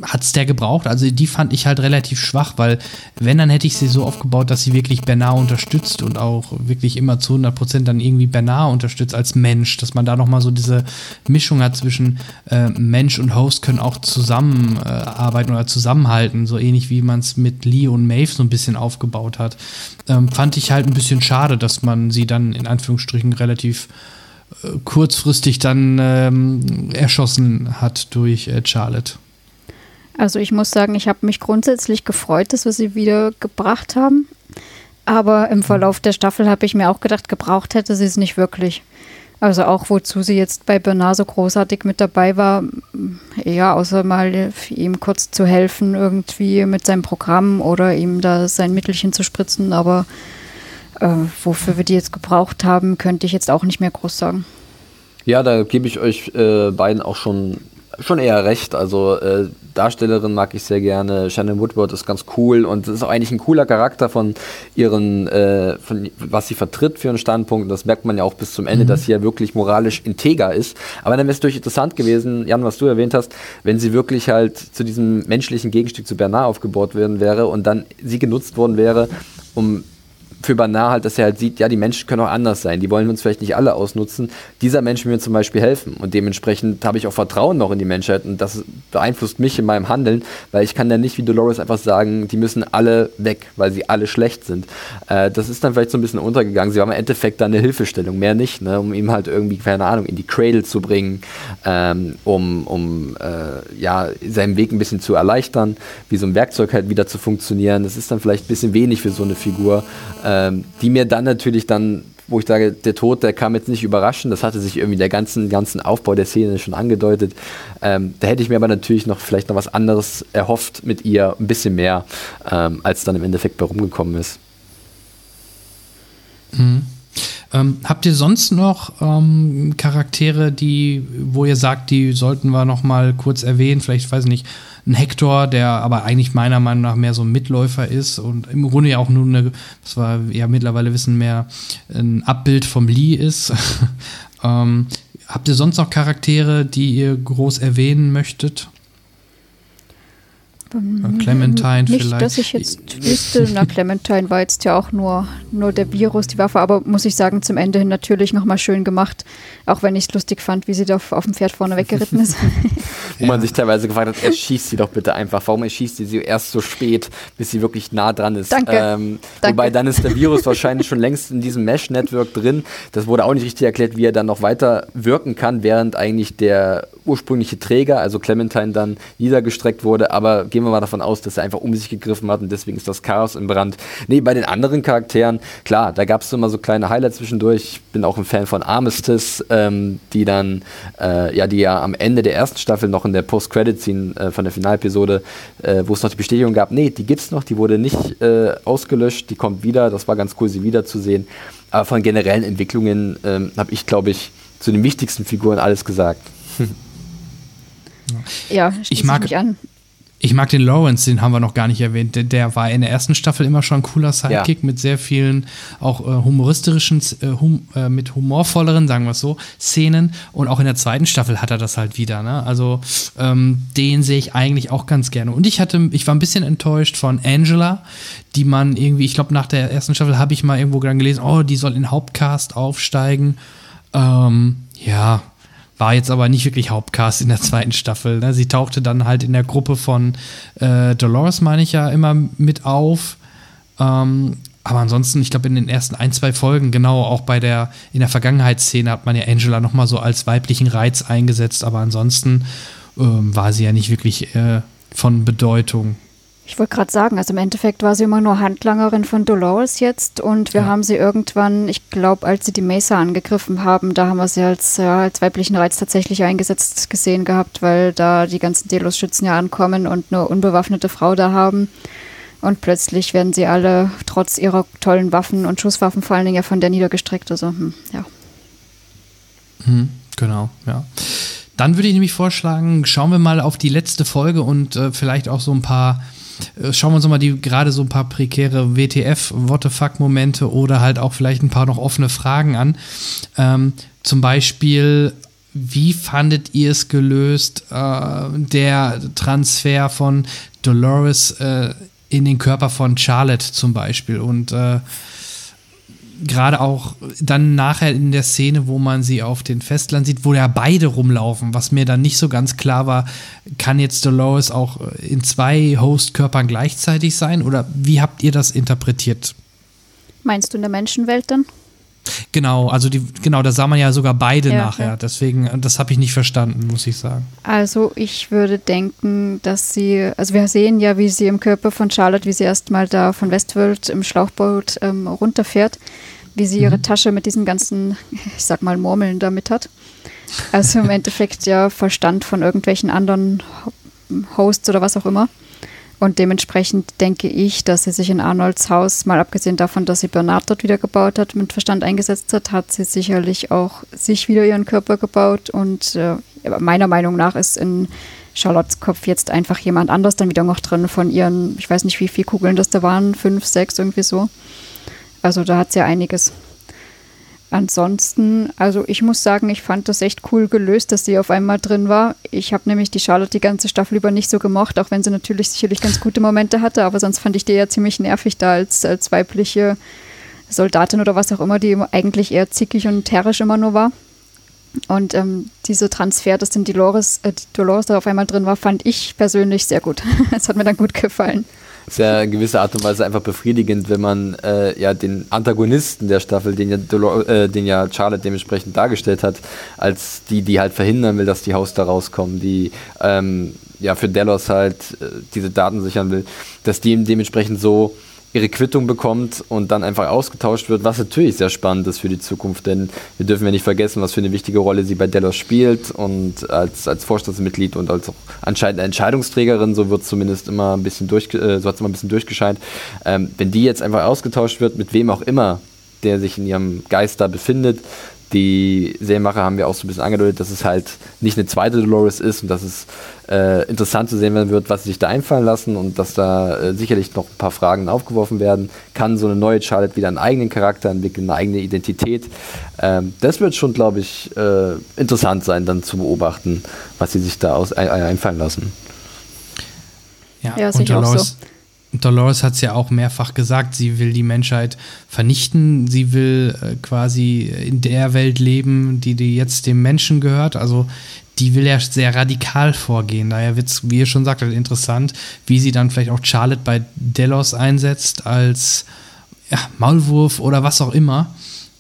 hat es der gebraucht? Also die fand ich halt relativ schwach, weil wenn, dann hätte ich sie so aufgebaut, dass sie wirklich Bernard unterstützt und auch wirklich immer zu 100% dann irgendwie Bernard unterstützt als Mensch, dass man da nochmal so diese Mischung hat zwischen äh, Mensch und Host können auch zusammenarbeiten äh, oder zusammenhalten, so ähnlich wie man es mit Lee und Maeve so ein bisschen aufgebaut hat. Ähm, fand ich halt ein bisschen schade, dass man sie dann in Anführungsstrichen relativ kurzfristig dann ähm, erschossen hat durch äh, Charlotte. Also ich muss sagen, ich habe mich grundsätzlich gefreut, dass wir sie wieder gebracht haben. Aber im Verlauf der Staffel habe ich mir auch gedacht, gebraucht hätte sie es nicht wirklich. Also auch wozu sie jetzt bei Bernard so großartig mit dabei war, ja, außer mal ihm kurz zu helfen irgendwie mit seinem Programm oder ihm da sein Mittelchen zu spritzen, aber äh, wofür wir die jetzt gebraucht haben, könnte ich jetzt auch nicht mehr groß sagen. Ja, da gebe ich euch äh, beiden auch schon schon eher recht. Also äh, Darstellerin mag ich sehr gerne. Shannon Woodward ist ganz cool und ist auch eigentlich ein cooler Charakter von ihren, äh, von was sie vertritt für einen Standpunkt. Und das merkt man ja auch bis zum Ende, mhm. dass sie ja wirklich moralisch integer ist. Aber dann wäre es durch interessant gewesen, Jan, was du erwähnt hast, wenn sie wirklich halt zu diesem menschlichen Gegenstück zu Bernard aufgebaut werden wäre und dann sie genutzt worden wäre, um für Banar halt, dass er halt sieht, ja, die Menschen können auch anders sein. Die wollen uns vielleicht nicht alle ausnutzen. Dieser Mensch will mir zum Beispiel helfen. Und dementsprechend habe ich auch Vertrauen noch in die Menschheit. Und das beeinflusst mich in meinem Handeln, weil ich kann dann nicht wie Dolores einfach sagen, die müssen alle weg, weil sie alle schlecht sind. Äh, das ist dann vielleicht so ein bisschen untergegangen. Sie haben im Endeffekt dann eine Hilfestellung, mehr nicht, ne? um ihm halt irgendwie, keine Ahnung, in die Cradle zu bringen, ähm, um, um äh, ja, seinen Weg ein bisschen zu erleichtern, wie so ein Werkzeug halt wieder zu funktionieren. Das ist dann vielleicht ein bisschen wenig für so eine Figur. Äh, ähm, die mir dann natürlich dann, wo ich sage, der Tod, der kam jetzt nicht überraschend, das hatte sich irgendwie der ganzen, ganzen Aufbau der Szene schon angedeutet. Ähm, da hätte ich mir aber natürlich noch vielleicht noch was anderes erhofft mit ihr, ein bisschen mehr, ähm, als dann im Endeffekt bei rumgekommen ist. Mhm. Ähm, habt ihr sonst noch ähm, Charaktere, die, wo ihr sagt, die sollten wir noch mal kurz erwähnen? Vielleicht, weiß ich nicht, ein Hector, der aber eigentlich meiner Meinung nach mehr so ein Mitläufer ist und im Grunde ja auch nur eine, was wir ja mittlerweile wissen, mehr ein Abbild vom Lee ist. ähm, habt ihr sonst noch Charaktere, die ihr groß erwähnen möchtet? Clementine Nicht, vielleicht. dass ich jetzt wüsste, na Clementine war jetzt ja auch nur, nur der Virus, die Waffe, aber muss ich sagen, zum Ende hin natürlich nochmal schön gemacht, auch wenn ich es lustig fand, wie sie da auf, auf dem Pferd vorne weggeritten ist. Wo man sich teilweise gefragt hat, erschießt sie doch bitte einfach. Warum erschießt sie sie erst so spät, bis sie wirklich nah dran ist? Danke. Ähm, Danke. Wobei dann ist der Virus wahrscheinlich schon längst in diesem Mesh-Network drin. Das wurde auch nicht richtig erklärt, wie er dann noch weiter wirken kann, während eigentlich der ursprüngliche Träger, also Clementine, dann niedergestreckt wurde. Aber gehen wir mal davon aus, dass er einfach um sich gegriffen hat und deswegen ist das Chaos im Brand. Nee, bei den anderen Charakteren, klar, da gab es immer so kleine Highlights zwischendurch. Ich bin auch ein Fan von Armistice, ähm, die dann, äh, ja, die ja am Ende der ersten Staffel noch in der Post-Credit-Scene äh, von der Finalepisode, äh, wo es noch die Bestätigung gab, nee, die gibt's noch, die wurde nicht äh, ausgelöscht, die kommt wieder. Das war ganz cool, sie wiederzusehen. Aber von generellen Entwicklungen ähm, habe ich, glaube ich, zu den wichtigsten Figuren alles gesagt. Ja, ich mag mich an. Ich mag den Lawrence, den haben wir noch gar nicht erwähnt. Der, der war in der ersten Staffel immer schon ein cooler Sidekick ja. mit sehr vielen auch äh, humoristischen, äh, hum, äh, mit humorvolleren, sagen wir es so, Szenen. Und auch in der zweiten Staffel hat er das halt wieder. Ne? Also ähm, den sehe ich eigentlich auch ganz gerne. Und ich hatte, ich war ein bisschen enttäuscht von Angela, die man irgendwie, ich glaube, nach der ersten Staffel habe ich mal irgendwo gelesen, oh, die soll in Hauptcast aufsteigen. Ähm, ja, war jetzt aber nicht wirklich Hauptcast in der zweiten Staffel. Ne? Sie tauchte dann halt in der Gruppe von äh, Dolores, meine ich ja, immer mit auf. Ähm, aber ansonsten, ich glaube, in den ersten ein, zwei Folgen, genau, auch bei der, in der Vergangenheitsszene hat man ja Angela nochmal so als weiblichen Reiz eingesetzt, aber ansonsten ähm, war sie ja nicht wirklich äh, von Bedeutung. Ich wollte gerade sagen, also im Endeffekt war sie immer nur Handlangerin von Dolores jetzt und wir ja. haben sie irgendwann, ich glaube, als sie die Mesa angegriffen haben, da haben wir sie als, ja, als weiblichen Reiz tatsächlich eingesetzt gesehen gehabt, weil da die ganzen Delos-Schützen ja ankommen und eine unbewaffnete Frau da haben. Und plötzlich werden sie alle trotz ihrer tollen Waffen und Schusswaffen vor allen Dingen ja von der niedergestreckt. Also, hm, ja. Hm, genau, ja. Dann würde ich nämlich vorschlagen, schauen wir mal auf die letzte Folge und äh, vielleicht auch so ein paar schauen wir uns mal die gerade so ein paar prekäre WTF, What the fuck Momente oder halt auch vielleicht ein paar noch offene Fragen an. Ähm, zum Beispiel, wie fandet ihr es gelöst, äh, der Transfer von Dolores äh, in den Körper von Charlotte zum Beispiel und äh, gerade auch dann nachher in der Szene, wo man sie auf den Festland sieht, wo ja beide rumlaufen, was mir dann nicht so ganz klar war, kann jetzt Dolores auch in zwei Host-Körpern gleichzeitig sein oder wie habt ihr das interpretiert? Meinst du in der Menschenwelt dann? Genau, also die, genau, da sah man ja sogar beide ja, nachher. Ja. Deswegen, das habe ich nicht verstanden, muss ich sagen. Also ich würde denken, dass sie, also wir sehen ja, wie sie im Körper von Charlotte, wie sie erstmal da von Westworld im Schlauchboot ähm, runterfährt wie sie ihre mhm. Tasche mit diesen ganzen, ich sag mal, Murmeln damit hat. Also im Endeffekt ja Verstand von irgendwelchen anderen Hosts oder was auch immer. Und dementsprechend denke ich, dass sie sich in Arnolds Haus, mal abgesehen davon, dass sie Bernard dort wieder gebaut hat, mit Verstand eingesetzt hat, hat sie sicherlich auch sich wieder ihren Körper gebaut und äh, meiner Meinung nach ist in Charlottes Kopf jetzt einfach jemand anders dann wieder noch drin von ihren, ich weiß nicht, wie viele Kugeln das da waren, fünf, sechs, irgendwie so. Also da hat sie ja einiges. Ansonsten, also ich muss sagen, ich fand das echt cool gelöst, dass sie auf einmal drin war. Ich habe nämlich die Charlotte die ganze Staffel über nicht so gemocht, auch wenn sie natürlich sicherlich ganz gute Momente hatte, aber sonst fand ich die ja ziemlich nervig da als, als weibliche Soldatin oder was auch immer, die eigentlich eher zickig und terrisch immer nur war. Und ähm, dieser Transfer, dass dann Dolores, äh, Dolores da auf einmal drin war, fand ich persönlich sehr gut. Es hat mir dann gut gefallen. Sehr in gewisser Art und Weise einfach befriedigend, wenn man äh, ja den Antagonisten der Staffel, den ja, Dolor äh, den ja Charlotte dementsprechend dargestellt hat, als die, die halt verhindern will, dass die Haus da rauskommen, die ähm, ja für Delos halt äh, diese Daten sichern will, dass die dementsprechend so ihre Quittung bekommt und dann einfach ausgetauscht wird, was natürlich sehr spannend ist für die Zukunft, denn wir dürfen ja nicht vergessen, was für eine wichtige Rolle sie bei Delos spielt und als, als Vorstandsmitglied und als auch anscheinend Entscheidungsträgerin, so wird zumindest immer ein bisschen durch, äh, so hat es immer ein bisschen durchgescheint. Ähm, wenn die jetzt einfach ausgetauscht wird, mit wem auch immer, der sich in ihrem Geist da befindet, die Serienmacher haben ja auch so ein bisschen angedeutet, dass es halt nicht eine zweite Dolores ist und dass es äh, interessant zu sehen werden wird, was sie sich da einfallen lassen und dass da äh, sicherlich noch ein paar Fragen aufgeworfen werden. Kann so eine neue Charlotte wieder einen eigenen Charakter entwickeln, eine eigene Identität? Ähm, das wird schon, glaube ich, äh, interessant sein, dann zu beobachten, was sie sich da aus, ein, einfallen lassen. Ja, ja und Dolores, so. Dolores hat es ja auch mehrfach gesagt, sie will die Menschheit vernichten, sie will äh, quasi in der Welt leben, die, die jetzt dem Menschen gehört. Also die will ja sehr radikal vorgehen. Daher wird es, wie ihr schon sagt, halt interessant, wie sie dann vielleicht auch Charlotte bei Delos einsetzt als ja, Maulwurf oder was auch immer.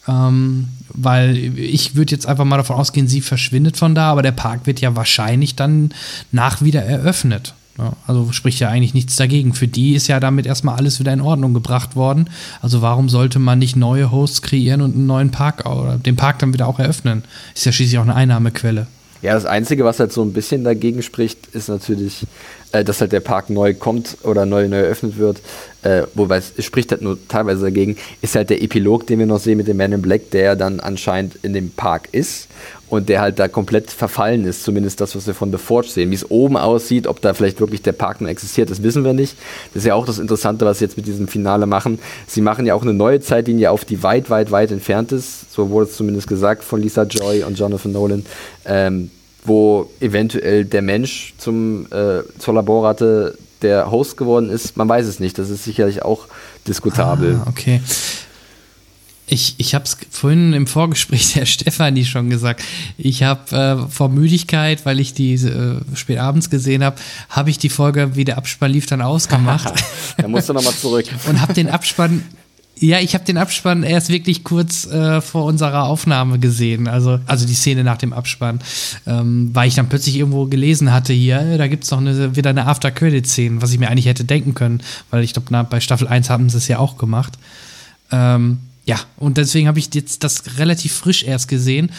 Ähm, weil ich würde jetzt einfach mal davon ausgehen, sie verschwindet von da, aber der Park wird ja wahrscheinlich dann nach wieder eröffnet. Ja, also spricht ja eigentlich nichts dagegen. Für die ist ja damit erstmal alles wieder in Ordnung gebracht worden. Also warum sollte man nicht neue Hosts kreieren und einen neuen Park oder den Park dann wieder auch eröffnen? Ist ja schließlich auch eine Einnahmequelle. Ja, das Einzige, was halt so ein bisschen dagegen spricht, ist natürlich, äh, dass halt der Park neu kommt oder neu, neu eröffnet wird. Äh, wobei es spricht halt nur teilweise dagegen, ist halt der Epilog, den wir noch sehen mit dem Man in Black, der dann anscheinend in dem Park ist und der halt da komplett verfallen ist, zumindest das, was wir von The Forge sehen. Wie es oben aussieht, ob da vielleicht wirklich der Park noch existiert, das wissen wir nicht. Das ist ja auch das Interessante, was sie jetzt mit diesem Finale machen. Sie machen ja auch eine neue Zeitlinie auf, die weit, weit, weit entfernt ist. So wurde es zumindest gesagt von Lisa Joy und Jonathan Nolan. Ähm, wo eventuell der Mensch zum, äh, zur Laborratte der Host geworden ist. Man weiß es nicht. Das ist sicherlich auch diskutabel. Ah, okay. Ich, ich habe es vorhin im Vorgespräch der Stefanie schon gesagt. Ich habe äh, vor Müdigkeit, weil ich die äh, spät abends gesehen habe, habe ich die Folge, wie der Abspann lief, dann ausgemacht. da musst du nochmal zurück. und habe den Abspann ja, ich habe den Abspann erst wirklich kurz äh, vor unserer Aufnahme gesehen, also, also die Szene nach dem Abspann, ähm, weil ich dann plötzlich irgendwo gelesen hatte, hier, äh, da gibt es noch eine, wieder eine After-Credit-Szene, was ich mir eigentlich hätte denken können, weil ich glaube, bei Staffel 1 haben sie es ja auch gemacht. Ähm, ja, und deswegen habe ich jetzt das relativ frisch erst gesehen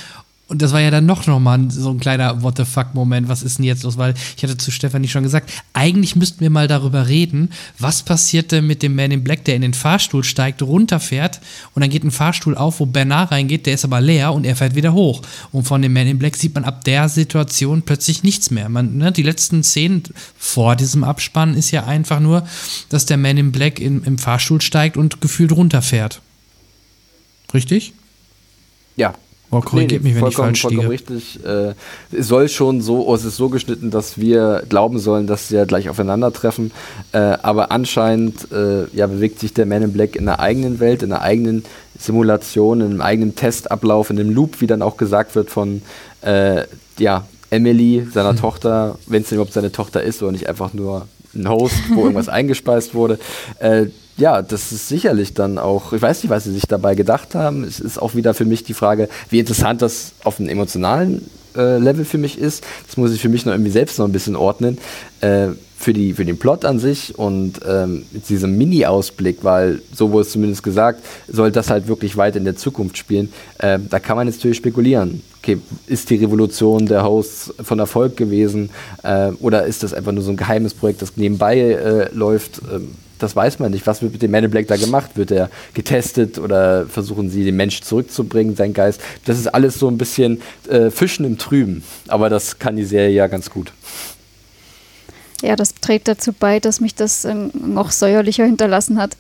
und das war ja dann noch, noch mal so ein kleiner What the fuck-Moment. Was ist denn jetzt los? Weil ich hatte zu Stefanie schon gesagt, eigentlich müssten wir mal darüber reden, was passiert denn mit dem Man in Black, der in den Fahrstuhl steigt, runterfährt und dann geht ein Fahrstuhl auf, wo Bernard reingeht, der ist aber leer und er fährt wieder hoch. Und von dem Man in Black sieht man ab der Situation plötzlich nichts mehr. Man, ne, die letzten Szenen vor diesem Abspann ist ja einfach nur, dass der Man in Black in, im Fahrstuhl steigt und gefühlt runterfährt. Richtig? Ja, Oh, korrigiert nee, mich, wenn ich falsch vollkommen richtig. Äh, es soll schon so, oh, es ist so geschnitten, dass wir glauben sollen, dass sie ja gleich aufeinandertreffen. Äh, aber anscheinend äh, ja, bewegt sich der Man in Black in einer eigenen Welt, in einer eigenen Simulation, in einem eigenen Testablauf, in einem Loop, wie dann auch gesagt wird von äh, ja, Emily, seiner hm. Tochter, wenn es denn überhaupt seine Tochter ist oder nicht einfach nur ein Host, wo irgendwas eingespeist wurde. Ja, das ist sicherlich dann auch, ich weiß nicht, was sie sich dabei gedacht haben. Es ist auch wieder für mich die Frage, wie interessant das auf einem emotionalen äh, Level für mich ist. Das muss ich für mich noch irgendwie selbst noch ein bisschen ordnen. Äh, für, die, für den Plot an sich und ähm, diesem Mini-Ausblick, weil so wurde es zumindest gesagt, soll das halt wirklich weit in der Zukunft spielen. Äh, da kann man jetzt natürlich spekulieren. Okay, ist die Revolution der Hosts von Erfolg gewesen äh, oder ist das einfach nur so ein geheimes Projekt, das nebenbei äh, läuft? Ähm, das weiß man nicht. Was wird mit dem Man in Black da gemacht? Wird er getestet oder versuchen sie, den Mensch zurückzubringen, seinen Geist? Das ist alles so ein bisschen äh, Fischen im Trüben. Aber das kann die Serie ja ganz gut. Ja, das trägt dazu bei, dass mich das äh, noch säuerlicher hinterlassen hat.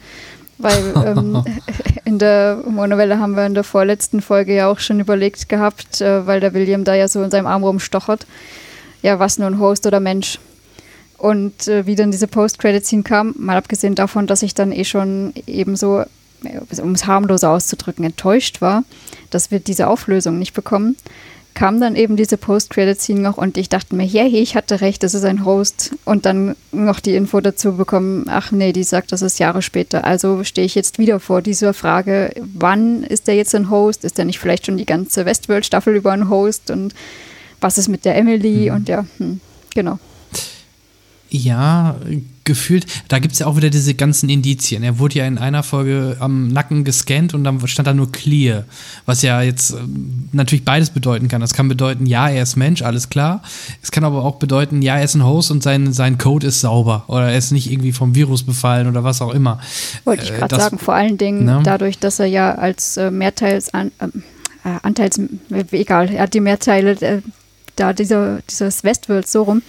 Weil ähm, in der Monovelle haben wir in der vorletzten Folge ja auch schon überlegt gehabt, äh, weil der William da ja so in seinem Arm rumstochert. Ja, was nun Host oder Mensch? Und äh, wie dann diese Post-Credit-Scene kam, mal abgesehen davon, dass ich dann eh schon ebenso, äh, um es harmloser auszudrücken, enttäuscht war, dass wir diese Auflösung nicht bekommen, kam dann eben diese Post-Credit-Scene noch und ich dachte mir, hey, ich hatte recht, das ist ein Host. Und dann noch die Info dazu bekommen, ach nee, die sagt, das ist Jahre später. Also stehe ich jetzt wieder vor dieser Frage, wann ist der jetzt ein Host? Ist der nicht vielleicht schon die ganze Westworld-Staffel über ein Host? Und was ist mit der Emily? Mhm. Und ja, hm, genau. Ja, gefühlt, da gibt es ja auch wieder diese ganzen Indizien. Er wurde ja in einer Folge am Nacken gescannt und dann stand da nur clear, was ja jetzt äh, natürlich beides bedeuten kann. Das kann bedeuten, ja, er ist Mensch, alles klar. Es kann aber auch bedeuten, ja, er ist ein Host und sein, sein Code ist sauber oder er ist nicht irgendwie vom Virus befallen oder was auch immer. Wollte ich gerade äh, sagen, vor allen Dingen ne? dadurch, dass er ja als äh, Mehrteils, an, ähm, äh, Anteils, egal, er hat die Mehrteile äh, da dieser, dieses Westworld so rum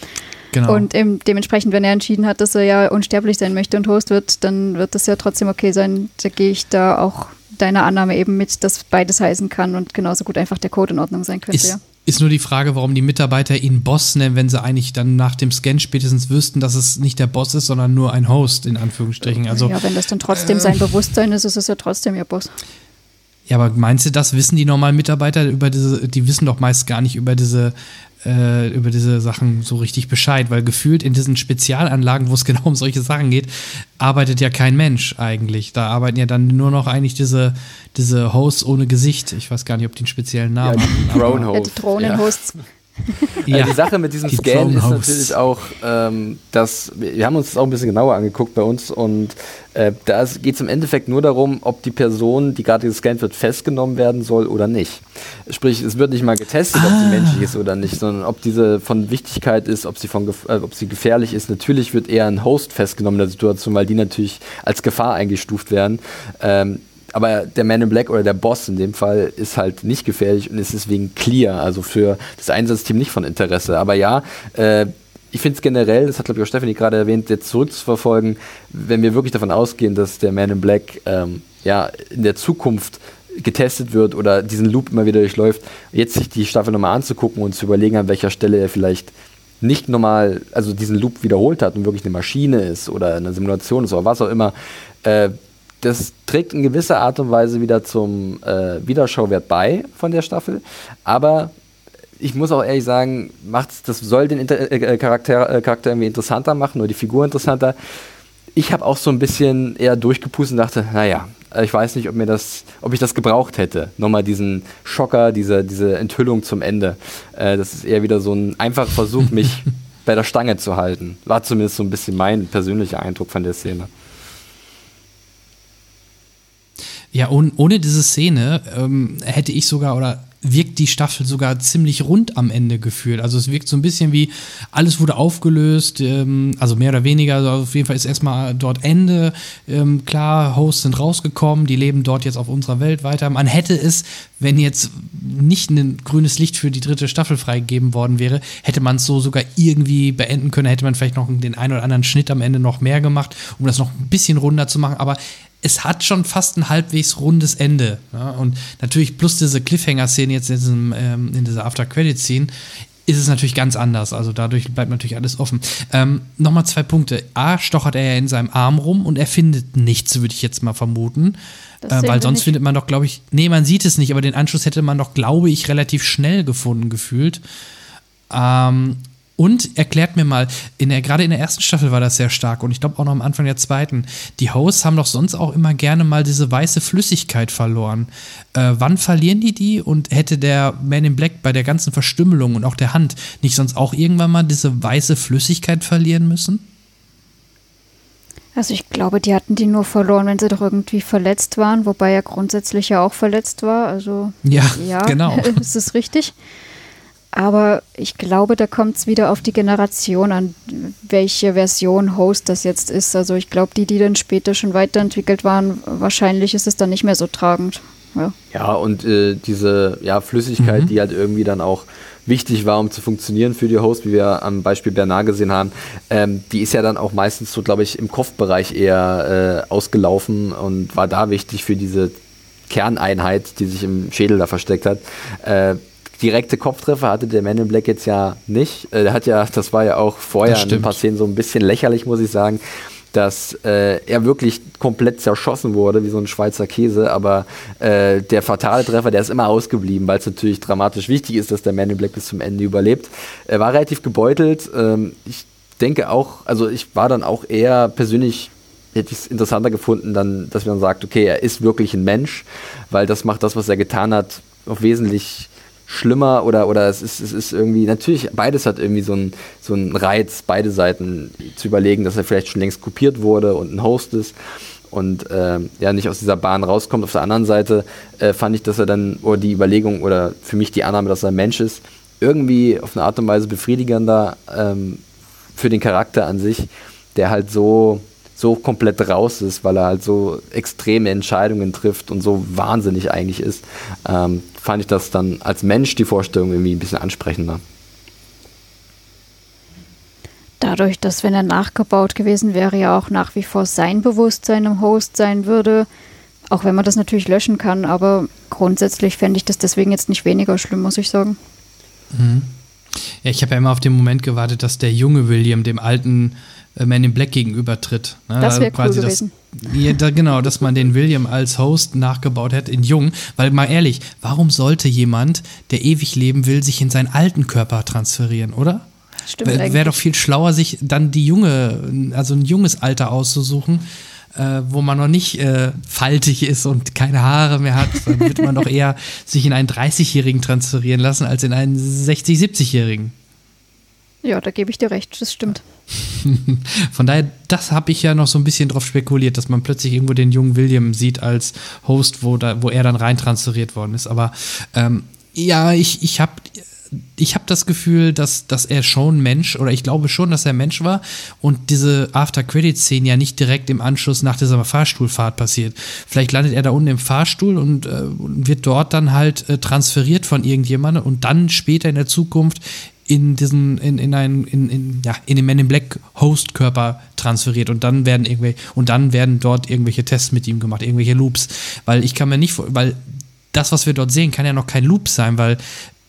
Genau. Und eben dementsprechend, wenn er entschieden hat, dass er ja unsterblich sein möchte und Host wird, dann wird das ja trotzdem okay sein. Da gehe ich da auch deiner Annahme eben mit, dass beides heißen kann und genauso gut einfach der Code in Ordnung sein könnte, ist, ja. Ist nur die Frage, warum die Mitarbeiter ihn Boss nennen, wenn sie eigentlich dann nach dem Scan spätestens wüssten, dass es nicht der Boss ist, sondern nur ein Host, in Anführungsstrichen. Also, ja, wenn das dann trotzdem äh, sein Bewusstsein ist, ist es ja trotzdem ihr Boss. Ja, aber meinst du, das wissen die normalen Mitarbeiter über diese, die wissen doch meist gar nicht über diese äh, über diese Sachen so richtig Bescheid, weil gefühlt in diesen Spezialanlagen, wo es genau um solche Sachen geht, arbeitet ja kein Mensch eigentlich. Da arbeiten ja dann nur noch eigentlich diese, diese Hosts ohne Gesicht. Ich weiß gar nicht, ob die einen speziellen Namen ja, haben. Drone Hosts. Ja, Drohnenhosts. Ja. Also die Sache mit diesem die Scan ist natürlich auch, ähm, dass wir haben uns das auch ein bisschen genauer angeguckt bei uns und äh, da geht es im Endeffekt nur darum, ob die Person, die gerade gescannt wird, festgenommen werden soll oder nicht. Sprich, es wird nicht mal getestet, ah. ob sie ah. menschlich ist oder nicht, sondern ob diese von Wichtigkeit ist, ob sie, von, äh, ob sie gefährlich ist. Natürlich wird eher ein Host festgenommen in der Situation, weil die natürlich als Gefahr eingestuft werden. Ähm, aber der Man in Black oder der Boss in dem Fall ist halt nicht gefährlich und ist deswegen clear, also für das Einsatzteam nicht von Interesse. Aber ja, äh, ich finde es generell, das hat glaube ich auch Stephanie gerade erwähnt, jetzt zurückzuverfolgen, wenn wir wirklich davon ausgehen, dass der Man in Black ähm, ja, in der Zukunft getestet wird oder diesen Loop immer wieder durchläuft, jetzt sich die Staffel nochmal anzugucken und zu überlegen, an welcher Stelle er vielleicht nicht normal, also diesen Loop wiederholt hat und wirklich eine Maschine ist oder eine Simulation ist oder was auch immer, äh, das trägt in gewisser Art und Weise wieder zum äh, Wiederschauwert bei von der Staffel. Aber ich muss auch ehrlich sagen, macht's, das soll den Inter äh, äh Charakter, äh, Charakter irgendwie interessanter machen oder die Figur interessanter. Ich habe auch so ein bisschen eher durchgepustet und dachte, naja, ich weiß nicht, ob mir das, ob ich das gebraucht hätte. Nochmal diesen Schocker, diese, diese Enthüllung zum Ende. Äh, das ist eher wieder so ein einfacher Versuch, mich bei der Stange zu halten. War zumindest so ein bisschen mein persönlicher Eindruck von der Szene. Ja, ohne, ohne diese Szene ähm, hätte ich sogar oder wirkt die Staffel sogar ziemlich rund am Ende gefühlt. Also es wirkt so ein bisschen wie, alles wurde aufgelöst, ähm, also mehr oder weniger, also auf jeden Fall ist erstmal dort Ende. Ähm, klar, Hosts sind rausgekommen, die leben dort jetzt auf unserer Welt weiter. Man hätte es, wenn jetzt nicht ein grünes Licht für die dritte Staffel freigegeben worden wäre, hätte man es so sogar irgendwie beenden können, hätte man vielleicht noch den einen oder anderen Schnitt am Ende noch mehr gemacht, um das noch ein bisschen runder zu machen. Aber es hat schon fast ein halbwegs rundes Ende. Ja? Und natürlich plus diese Cliffhanger-Szene jetzt in, diesem, ähm, in dieser After-Credit-Scene ist es natürlich ganz anders. Also dadurch bleibt natürlich alles offen. Ähm, Nochmal zwei Punkte. A, stochert er ja in seinem Arm rum und er findet nichts, würde ich jetzt mal vermuten. Äh, weil sonst findet man doch, glaube ich, nee, man sieht es nicht, aber den Anschluss hätte man doch, glaube ich, relativ schnell gefunden gefühlt. Ähm, und erklärt mir mal, in der, gerade in der ersten Staffel war das sehr stark und ich glaube auch noch am Anfang der zweiten. Die Hosts haben doch sonst auch immer gerne mal diese weiße Flüssigkeit verloren. Äh, wann verlieren die die? Und hätte der Man in Black bei der ganzen Verstümmelung und auch der Hand nicht sonst auch irgendwann mal diese weiße Flüssigkeit verlieren müssen? Also ich glaube, die hatten die nur verloren, wenn sie doch irgendwie verletzt waren, wobei er grundsätzlich ja auch verletzt war. Also ja, ja genau. ist es richtig. Aber ich glaube, da kommt es wieder auf die Generation an, welche Version Host das jetzt ist. Also ich glaube, die, die dann später schon weiterentwickelt waren, wahrscheinlich ist es dann nicht mehr so tragend. Ja, ja und äh, diese ja, Flüssigkeit, mhm. die halt irgendwie dann auch wichtig war, um zu funktionieren für die Host, wie wir am Beispiel Bernard gesehen haben, ähm, die ist ja dann auch meistens so, glaube ich, im Kopfbereich eher äh, ausgelaufen und war da wichtig für diese Kerneinheit, die sich im Schädel da versteckt hat. Äh, direkte Kopftreffer hatte der Man in Black jetzt ja nicht. Äh, der hat ja, das war ja auch vorher in ein paar Szenen so ein bisschen lächerlich, muss ich sagen dass äh, er wirklich komplett zerschossen wurde, wie so ein Schweizer Käse, aber äh, der fatale Treffer, der ist immer ausgeblieben, weil es natürlich dramatisch wichtig ist, dass der Man in Black bis zum Ende überlebt. Er war relativ gebeutelt. Ähm, ich denke auch, also ich war dann auch eher persönlich hätte ich es interessanter gefunden, dann, dass man sagt, okay, er ist wirklich ein Mensch, weil das macht das, was er getan hat, auch wesentlich schlimmer oder, oder es, ist, es ist irgendwie, natürlich, beides hat irgendwie so einen so einen Reiz, beide Seiten zu überlegen, dass er vielleicht schon längst kopiert wurde und ein Host ist und äh, ja nicht aus dieser Bahn rauskommt. Auf der anderen Seite äh, fand ich, dass er dann, oder die Überlegung oder für mich die Annahme, dass er ein Mensch ist, irgendwie auf eine Art und Weise befriedigender ähm, für den Charakter an sich, der halt so so komplett raus ist, weil er halt so extreme Entscheidungen trifft und so wahnsinnig eigentlich ist, ähm, fand ich das dann als Mensch die Vorstellung irgendwie ein bisschen ansprechender. Dadurch, dass wenn er nachgebaut gewesen wäre, ja auch nach wie vor sein Bewusstsein im Host sein würde, auch wenn man das natürlich löschen kann, aber grundsätzlich fände ich das deswegen jetzt nicht weniger schlimm, muss ich sagen. Mhm. Ja, ich habe ja immer auf den Moment gewartet, dass der junge William dem alten äh, Man in Black gegenübertritt. Ne? Das wäre cool gewesen. Das, ja, da, genau, dass man den William als Host nachgebaut hätte in Jung. Weil mal ehrlich, warum sollte jemand, der ewig leben will, sich in seinen alten Körper transferieren, oder? Stimmt. Wäre doch viel schlauer, sich dann die junge, also ein junges Alter auszusuchen, äh, wo man noch nicht äh, faltig ist und keine Haare mehr hat. Dann wird man doch eher sich in einen 30-Jährigen transferieren lassen, als in einen 60-, 70-Jährigen. Ja, da gebe ich dir recht, das stimmt. Von daher, das habe ich ja noch so ein bisschen drauf spekuliert, dass man plötzlich irgendwo den jungen William sieht als Host, wo, da, wo er dann rein transferiert worden ist. Aber ähm, ja, ich, ich habe ich hab das Gefühl, dass, dass er schon Mensch, oder ich glaube schon, dass er Mensch war und diese After-Credit-Szene ja nicht direkt im Anschluss nach dieser Fahrstuhlfahrt passiert. Vielleicht landet er da unten im Fahrstuhl und äh, wird dort dann halt äh, transferiert von irgendjemandem und dann später in der Zukunft in diesen, in, in einen, in, in, ja, in den Men in Black Host-Körper transferiert und dann werden irgendwelche, und dann werden dort irgendwelche Tests mit ihm gemacht, irgendwelche Loops. Weil ich kann mir nicht, weil das, was wir dort sehen, kann ja noch kein Loop sein, weil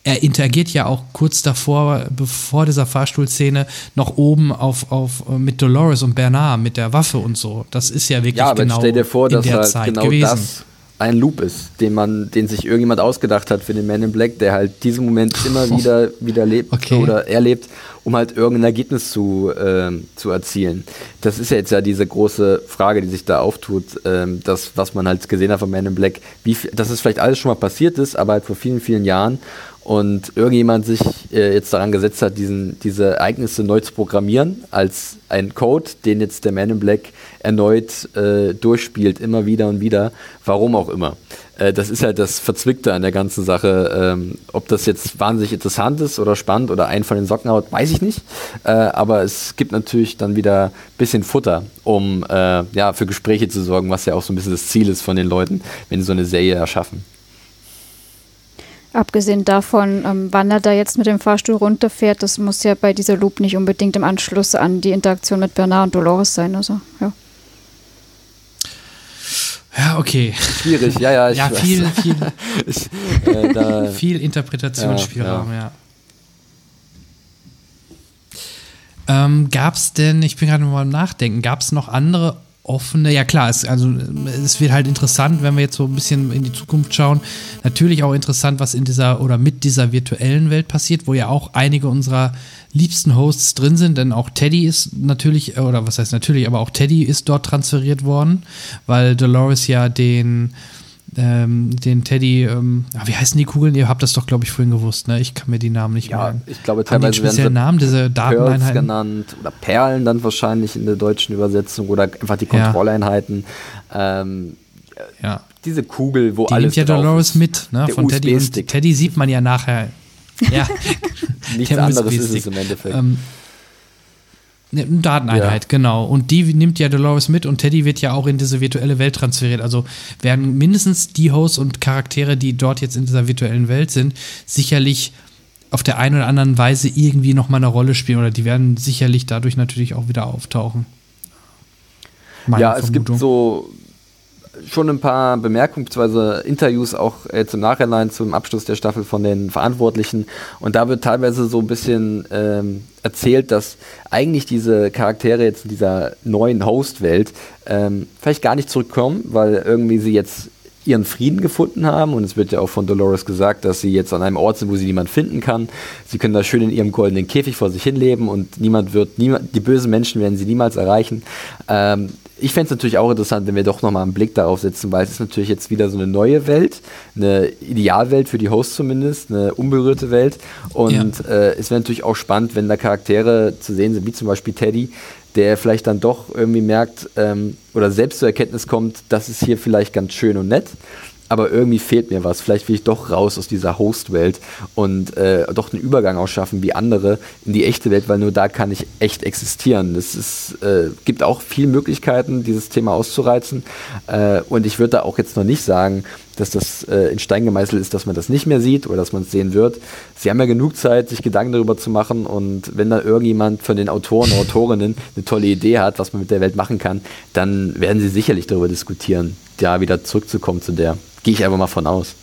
er interagiert ja auch kurz davor, bevor dieser Fahrstuhlszene, noch oben auf, auf mit Dolores und Bernard mit der Waffe und so. Das ist ja wirklich ja, aber genau stell dir vor, in der halt Zeit genau gewesen. Das ein Loop ist, den man, den sich irgendjemand ausgedacht hat für den Man in Black, der halt diesen Moment immer wieder wieder lebt okay. oder erlebt, um halt irgendein Ergebnis zu, äh, zu erzielen. Das ist ja jetzt ja diese große Frage, die sich da auftut, ähm, das, was man halt gesehen hat von Man in Black, wie, dass es vielleicht alles schon mal passiert ist, aber halt vor vielen, vielen Jahren und irgendjemand sich äh, jetzt daran gesetzt hat, diesen, diese Ereignisse neu zu programmieren als ein Code, den jetzt der Man in Black erneut äh, durchspielt, immer wieder und wieder, warum auch immer. Äh, das ist halt das Verzwickte an der ganzen Sache. Ähm, ob das jetzt wahnsinnig interessant ist oder spannend oder einen von den Socken haut, weiß ich nicht. Äh, aber es gibt natürlich dann wieder ein bisschen Futter, um äh, ja, für Gespräche zu sorgen, was ja auch so ein bisschen das Ziel ist von den Leuten, wenn sie so eine Serie erschaffen. Abgesehen davon, ähm, wann er da jetzt mit dem Fahrstuhl runterfährt, das muss ja bei dieser Loop nicht unbedingt im Anschluss an die Interaktion mit Bernard und Dolores sein. Also, ja. Ja, okay. Schwierig, ja, ja. Ich ja, viel, viel, ich, äh, viel Interpretationsspielraum, ja. ja. Ähm, gab es denn, ich bin gerade mal am Nachdenken, gab es noch andere offene, ja klar, es, also es wird halt interessant, wenn wir jetzt so ein bisschen in die Zukunft schauen. Natürlich auch interessant, was in dieser oder mit dieser virtuellen Welt passiert, wo ja auch einige unserer liebsten Hosts drin sind, denn auch Teddy ist natürlich, oder was heißt natürlich, aber auch Teddy ist dort transferiert worden, weil Dolores ja den ähm, den Teddy, ähm, wie heißen die Kugeln? Ihr habt das doch, glaube ich, vorhin gewusst, ne? Ich kann mir die Namen nicht ja, merken. Ich glaube, teilweise werden sie Namen, diese Dateneinheiten genannt oder Perlen dann wahrscheinlich in der deutschen Übersetzung oder einfach die Kontrolleinheiten. Ja. Ähm, ja. Diese Kugel, wo die alles nimmt ja Dolores mit, ne? Von Teddy. Und Teddy sieht man ja nachher. ja, nichts anderes ist es im Endeffekt. Ähm, Dateneinheit, ja. genau. Und die nimmt ja Dolores mit und Teddy wird ja auch in diese virtuelle Welt transferiert. Also werden mindestens die Hosts und Charaktere, die dort jetzt in dieser virtuellen Welt sind, sicherlich auf der einen oder anderen Weise irgendwie nochmal eine Rolle spielen oder die werden sicherlich dadurch natürlich auch wieder auftauchen. Meine ja, Vermutung. es gibt so schon ein paar Bemerkungen bzw. Interviews auch jetzt im Nachhinein zum Abschluss der Staffel von den Verantwortlichen. Und da wird teilweise so ein bisschen ähm, erzählt, dass eigentlich diese Charaktere jetzt in dieser neuen Host-Welt ähm, vielleicht gar nicht zurückkommen, weil irgendwie sie jetzt ihren Frieden gefunden haben. Und es wird ja auch von Dolores gesagt, dass sie jetzt an einem Ort sind, wo sie niemand finden kann. Sie können da schön in ihrem goldenen Käfig vor sich hinleben und niemand wird, niemand, die bösen Menschen werden sie niemals erreichen. Ähm, ich fände es natürlich auch interessant, wenn wir doch nochmal einen Blick darauf setzen, weil es ist natürlich jetzt wieder so eine neue Welt, eine Idealwelt für die Hosts zumindest, eine unberührte Welt. Und ja. äh, es wäre natürlich auch spannend, wenn da Charaktere zu sehen sind, wie zum Beispiel Teddy, der vielleicht dann doch irgendwie merkt ähm, oder selbst zur Erkenntnis kommt, das ist hier vielleicht ganz schön und nett aber irgendwie fehlt mir was. Vielleicht will ich doch raus aus dieser Host-Welt und äh, doch einen Übergang ausschaffen wie andere in die echte Welt, weil nur da kann ich echt existieren. Es äh, gibt auch viele Möglichkeiten, dieses Thema auszureizen. Äh, und ich würde da auch jetzt noch nicht sagen, dass das äh, in Stein gemeißelt ist, dass man das nicht mehr sieht oder dass man es sehen wird. Sie haben ja genug Zeit, sich Gedanken darüber zu machen und wenn da irgendjemand von den Autoren, Autorinnen eine tolle Idee hat, was man mit der Welt machen kann, dann werden sie sicherlich darüber diskutieren, da wieder zurückzukommen zu der. Gehe ich einfach mal von aus.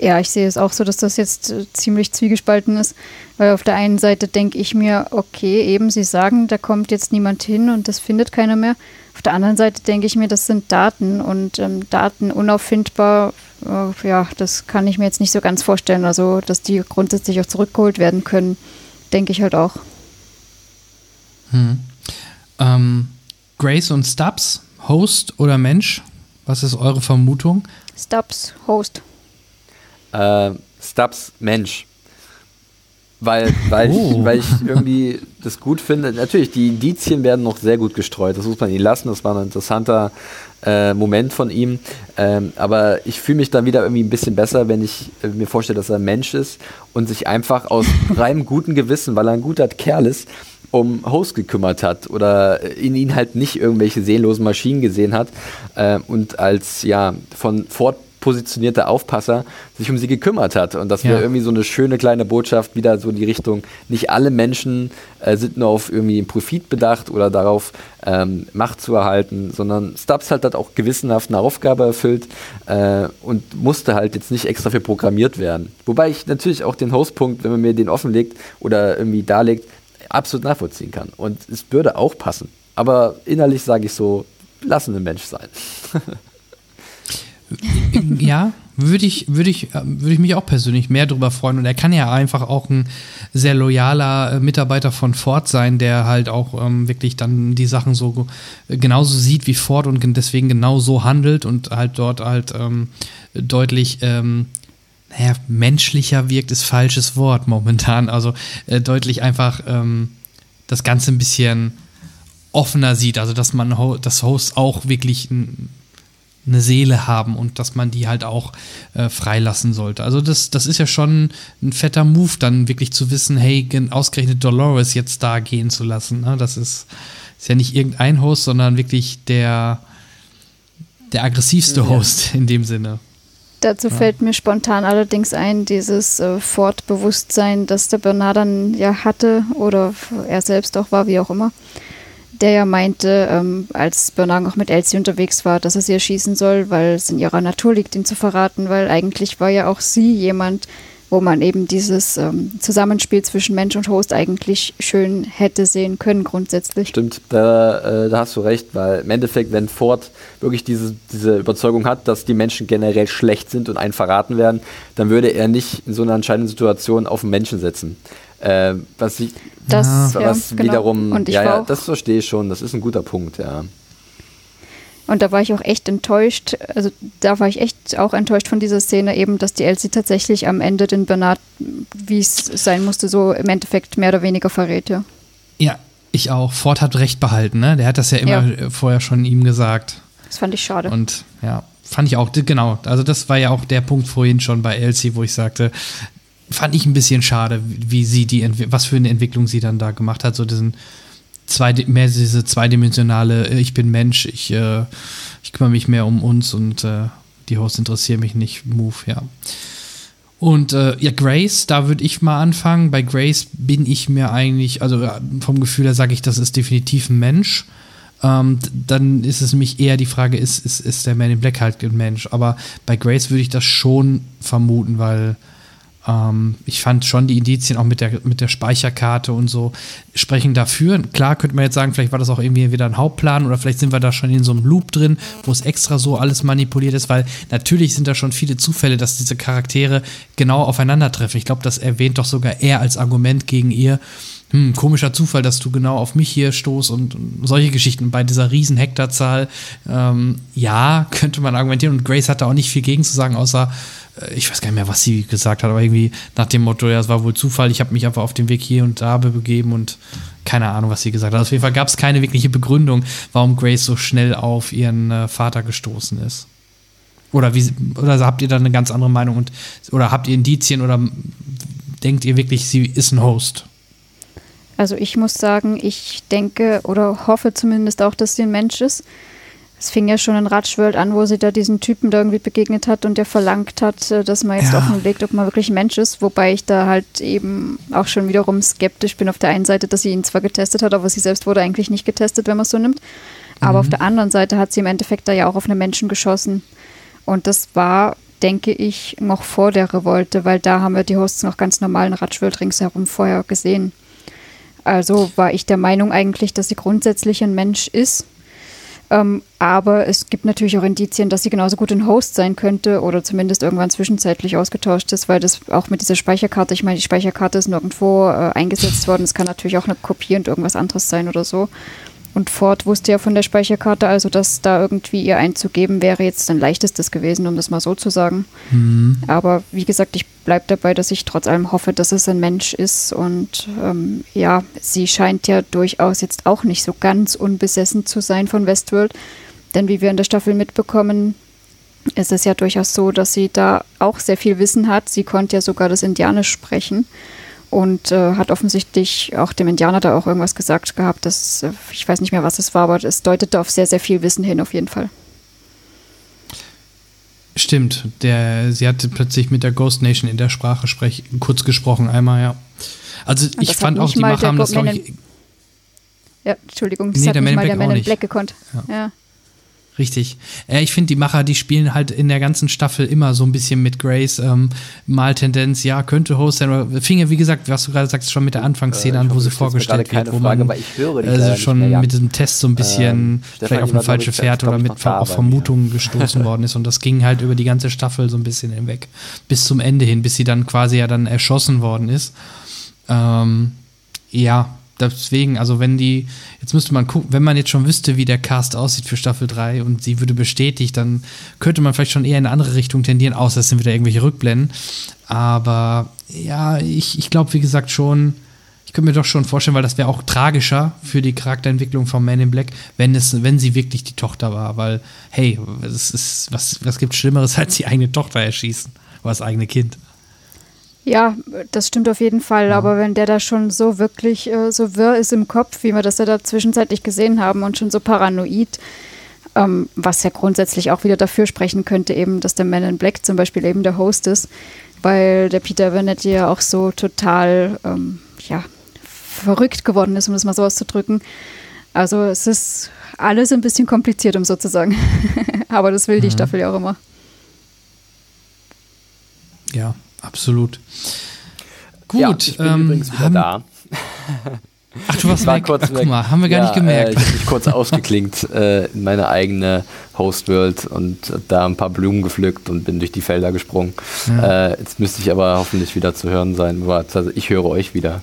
Ja, ich sehe es auch so, dass das jetzt äh, ziemlich zwiegespalten ist, weil auf der einen Seite denke ich mir, okay, eben Sie sagen, da kommt jetzt niemand hin und das findet keiner mehr. Auf der anderen Seite denke ich mir, das sind Daten und ähm, Daten unauffindbar, äh, ja, das kann ich mir jetzt nicht so ganz vorstellen. Also, dass die grundsätzlich auch zurückgeholt werden können, denke ich halt auch. Hm. Ähm, Grace und Stubbs, Host oder Mensch? Was ist eure Vermutung? Stubbs, Host. Äh, Stubbs, Mensch. Weil, weil, oh. ich, weil ich irgendwie das gut finde. Natürlich, die Indizien werden noch sehr gut gestreut. Das muss man ihn lassen. Das war ein interessanter äh, Moment von ihm. Ähm, aber ich fühle mich dann wieder irgendwie ein bisschen besser, wenn ich äh, mir vorstelle, dass er ein Mensch ist und sich einfach aus reinem guten Gewissen, weil er ein guter Kerl ist, um Host gekümmert hat oder in ihn halt nicht irgendwelche seelenlosen Maschinen gesehen hat äh, und als ja von Ford positionierter Aufpasser sich um sie gekümmert hat. Und das wäre ja. irgendwie so eine schöne kleine Botschaft, wieder so in die Richtung, nicht alle Menschen äh, sind nur auf irgendwie Profit bedacht oder darauf ähm, Macht zu erhalten, sondern Stubbs halt hat auch gewissenhaft eine Aufgabe erfüllt äh, und musste halt jetzt nicht extra für programmiert werden. Wobei ich natürlich auch den Hostpunkt, wenn man mir den offenlegt oder irgendwie darlegt, absolut nachvollziehen kann. Und es würde auch passen. Aber innerlich sage ich so, lassen ein Mensch sein. ja, würde ich, würde ich, würde ich mich auch persönlich mehr darüber freuen. Und er kann ja einfach auch ein sehr loyaler äh, Mitarbeiter von Ford sein, der halt auch ähm, wirklich dann die Sachen so genauso sieht wie Ford und deswegen genau so handelt und halt dort halt ähm, deutlich ähm, naja, menschlicher wirkt, ist falsches Wort momentan. Also äh, deutlich einfach ähm, das Ganze ein bisschen offener sieht. Also, dass man Ho das Host auch wirklich eine Seele haben und dass man die halt auch äh, freilassen sollte. Also das, das ist ja schon ein fetter Move, dann wirklich zu wissen, hey, ausgerechnet Dolores jetzt da gehen zu lassen. Ne? Das ist, ist ja nicht irgendein Host, sondern wirklich der, der aggressivste ja. Host in dem Sinne. Dazu ja. fällt mir spontan allerdings ein, dieses äh, Fortbewusstsein, das der Bernard dann ja hatte oder er selbst auch war, wie auch immer. Der ja meinte, ähm, als Bernard auch mit Elsie unterwegs war, dass er sie erschießen soll, weil es in ihrer Natur liegt, ihn zu verraten, weil eigentlich war ja auch sie jemand, wo man eben dieses ähm, Zusammenspiel zwischen Mensch und Host eigentlich schön hätte sehen können grundsätzlich. Stimmt, da, äh, da hast du recht, weil im Endeffekt, wenn Ford wirklich diese, diese Überzeugung hat, dass die Menschen generell schlecht sind und einen verraten werden, dann würde er nicht in so einer entscheidenden Situation auf den Menschen setzen. Äh, was ich, das, was ja, wiederum, genau. ja, ja, das verstehe ich schon, das ist ein guter Punkt, ja. Und da war ich auch echt enttäuscht. Also da war ich echt auch enttäuscht von dieser Szene eben, dass die Elsie tatsächlich am Ende den Bernard, wie es sein musste, so im Endeffekt mehr oder weniger verrät. Ja, ja ich auch. Ford hat recht behalten, ne? Der hat das ja immer ja. vorher schon ihm gesagt. Das fand ich schade. Und ja, fand ich auch, genau. Also das war ja auch der Punkt vorhin schon bei Elsie, wo ich sagte, fand ich ein bisschen schade, wie sie die, was für eine Entwicklung sie dann da gemacht hat, so diesen zwei, mehr diese zweidimensionale, äh, ich bin Mensch, ich, äh, ich kümmere mich mehr um uns und äh, die Hosts interessieren mich nicht, Move, ja. Und äh, ja, Grace, da würde ich mal anfangen. Bei Grace bin ich mir eigentlich, also vom Gefühl her sage ich, das ist definitiv ein Mensch. Ähm, dann ist es nämlich eher die Frage, ist, ist, ist der Man in Black halt ein Mensch? Aber bei Grace würde ich das schon vermuten, weil ähm, ich fand schon die Indizien auch mit der, mit der Speicherkarte und so sprechen dafür. Klar könnte man jetzt sagen, vielleicht war das auch irgendwie wieder ein Hauptplan oder vielleicht sind wir da schon in so einem Loop drin, wo es extra so alles manipuliert ist, weil natürlich sind da schon viele Zufälle, dass diese Charaktere genau aufeinandertreffen. Ich glaube, das erwähnt doch sogar er als Argument gegen ihr. Hm, komischer Zufall, dass du genau auf mich hier stoßt und, und solche Geschichten bei dieser riesen Hektarzahl. Ähm, ja, könnte man argumentieren und Grace hat da auch nicht viel gegen zu sagen, außer äh, ich weiß gar nicht mehr, was sie gesagt hat, aber irgendwie nach dem Motto, ja, es war wohl Zufall, ich habe mich einfach auf den Weg hier und da begeben und keine Ahnung, was sie gesagt hat. Auf jeden Fall gab es keine wirkliche Begründung, warum Grace so schnell auf ihren äh, Vater gestoßen ist. Oder, wie, oder habt ihr da eine ganz andere Meinung und oder habt ihr Indizien oder denkt ihr wirklich, sie ist ein Host? Also ich muss sagen, ich denke oder hoffe zumindest auch, dass sie ein Mensch ist. Es fing ja schon in Ratschworld an, wo sie da diesen Typen da irgendwie begegnet hat und der verlangt hat, äh, dass man jetzt ja. offenlegt, ob man wirklich ein Mensch ist. Wobei ich da halt eben auch schon wiederum skeptisch bin auf der einen Seite, dass sie ihn zwar getestet hat, aber sie selbst wurde eigentlich nicht getestet, wenn man es so nimmt. Aber mhm. auf der anderen Seite hat sie im Endeffekt da ja auch auf einen Menschen geschossen. Und das war, denke ich, noch vor der Revolte, weil da haben wir die Hosts noch ganz normalen Ratschworld ringsherum vorher gesehen. Also war ich der Meinung eigentlich, dass sie grundsätzlich ein Mensch ist ähm, aber es gibt natürlich auch Indizien, dass sie genauso gut ein Host sein könnte oder zumindest irgendwann zwischenzeitlich ausgetauscht ist, weil das auch mit dieser Speicherkarte, ich meine, die Speicherkarte ist nirgendwo äh, eingesetzt worden. Es kann natürlich auch eine Kopie und irgendwas anderes sein oder so. Und Ford wusste ja von der Speicherkarte, also dass da irgendwie ihr einzugeben wäre jetzt ein leichtestes gewesen, um das mal so zu sagen. Mhm. Aber wie gesagt, ich bleibe dabei, dass ich trotz allem hoffe, dass es ein Mensch ist. Und ähm, ja, sie scheint ja durchaus jetzt auch nicht so ganz unbesessen zu sein von Westworld. Denn wie wir in der Staffel mitbekommen, ist es ja durchaus so, dass sie da auch sehr viel Wissen hat. Sie konnte ja sogar das Indianisch sprechen und äh, hat offensichtlich auch dem Indianer da auch irgendwas gesagt gehabt. Das, äh, ich weiß nicht mehr, was es war, aber es deutete auf sehr, sehr viel Wissen hin, auf jeden Fall. Stimmt, der, sie hatte plötzlich mit der Ghost Nation in der Sprache sprech, kurz gesprochen, einmal, ja. Also ich fand auch, die Macher haben das, glaube ich. Ja, Entschuldigung, das nee, hat nicht mal der Man in Black gekonnt. Ja. ja. Richtig. Äh, ich finde, die Macher, die spielen halt in der ganzen Staffel immer so ein bisschen mit Grace. Ähm, mal Tendenz, ja, könnte Host sein. Fing ja, wie gesagt, was du gerade sagst, schon mit der Anfangsszene äh, an, wo sie vorgestellt wird, wo man also schon mehr, ja. mit diesem Test so ein bisschen ähm, vielleicht auf eine falsche Pferd oder mit auf Vermutungen gestoßen worden ist. Und das ging halt über die ganze Staffel so ein bisschen hinweg. Bis zum Ende hin, bis sie dann quasi ja dann erschossen worden ist. Ähm, ja, deswegen, also wenn die, jetzt müsste man gucken, wenn man jetzt schon wüsste, wie der Cast aussieht für Staffel 3 und sie würde bestätigt, dann könnte man vielleicht schon eher in eine andere Richtung tendieren, außer es sind wieder irgendwelche Rückblenden. Aber ja, ich, ich glaube, wie gesagt, schon, ich könnte mir doch schon vorstellen, weil das wäre auch tragischer für die Charakterentwicklung von Man in Black, wenn es, wenn sie wirklich die Tochter war, weil, hey, es ist, was, was gibt Schlimmeres, als die eigene Tochter erschießen? Oder das eigene Kind. Ja, das stimmt auf jeden Fall. Ja. Aber wenn der da schon so wirklich äh, so wirr ist im Kopf, wie wir das ja da zwischenzeitlich gesehen haben und schon so paranoid, ähm, was ja grundsätzlich auch wieder dafür sprechen könnte, eben, dass der Man in Black zum Beispiel eben der Host ist, weil der Peter Burnett ja auch so total, ähm, ja, verrückt geworden ist, um das mal so auszudrücken. Also es ist alles ein bisschen kompliziert, um so zu sagen. Aber das will die mhm. Staffel ja auch immer. Ja, Absolut. Gut. Ja, ich bin ähm, übrigens wieder haben, da. Ach, du warst war weg. Kurz Ach, guck mal, haben wir gar ja, nicht gemerkt. Äh, ich habe mich kurz ausgeklinkt äh, in meine eigene Hostworld und da ein paar Blumen gepflückt und bin durch die Felder gesprungen. Ja. Äh, jetzt müsste ich aber hoffentlich wieder zu hören sein. Also ich höre euch wieder.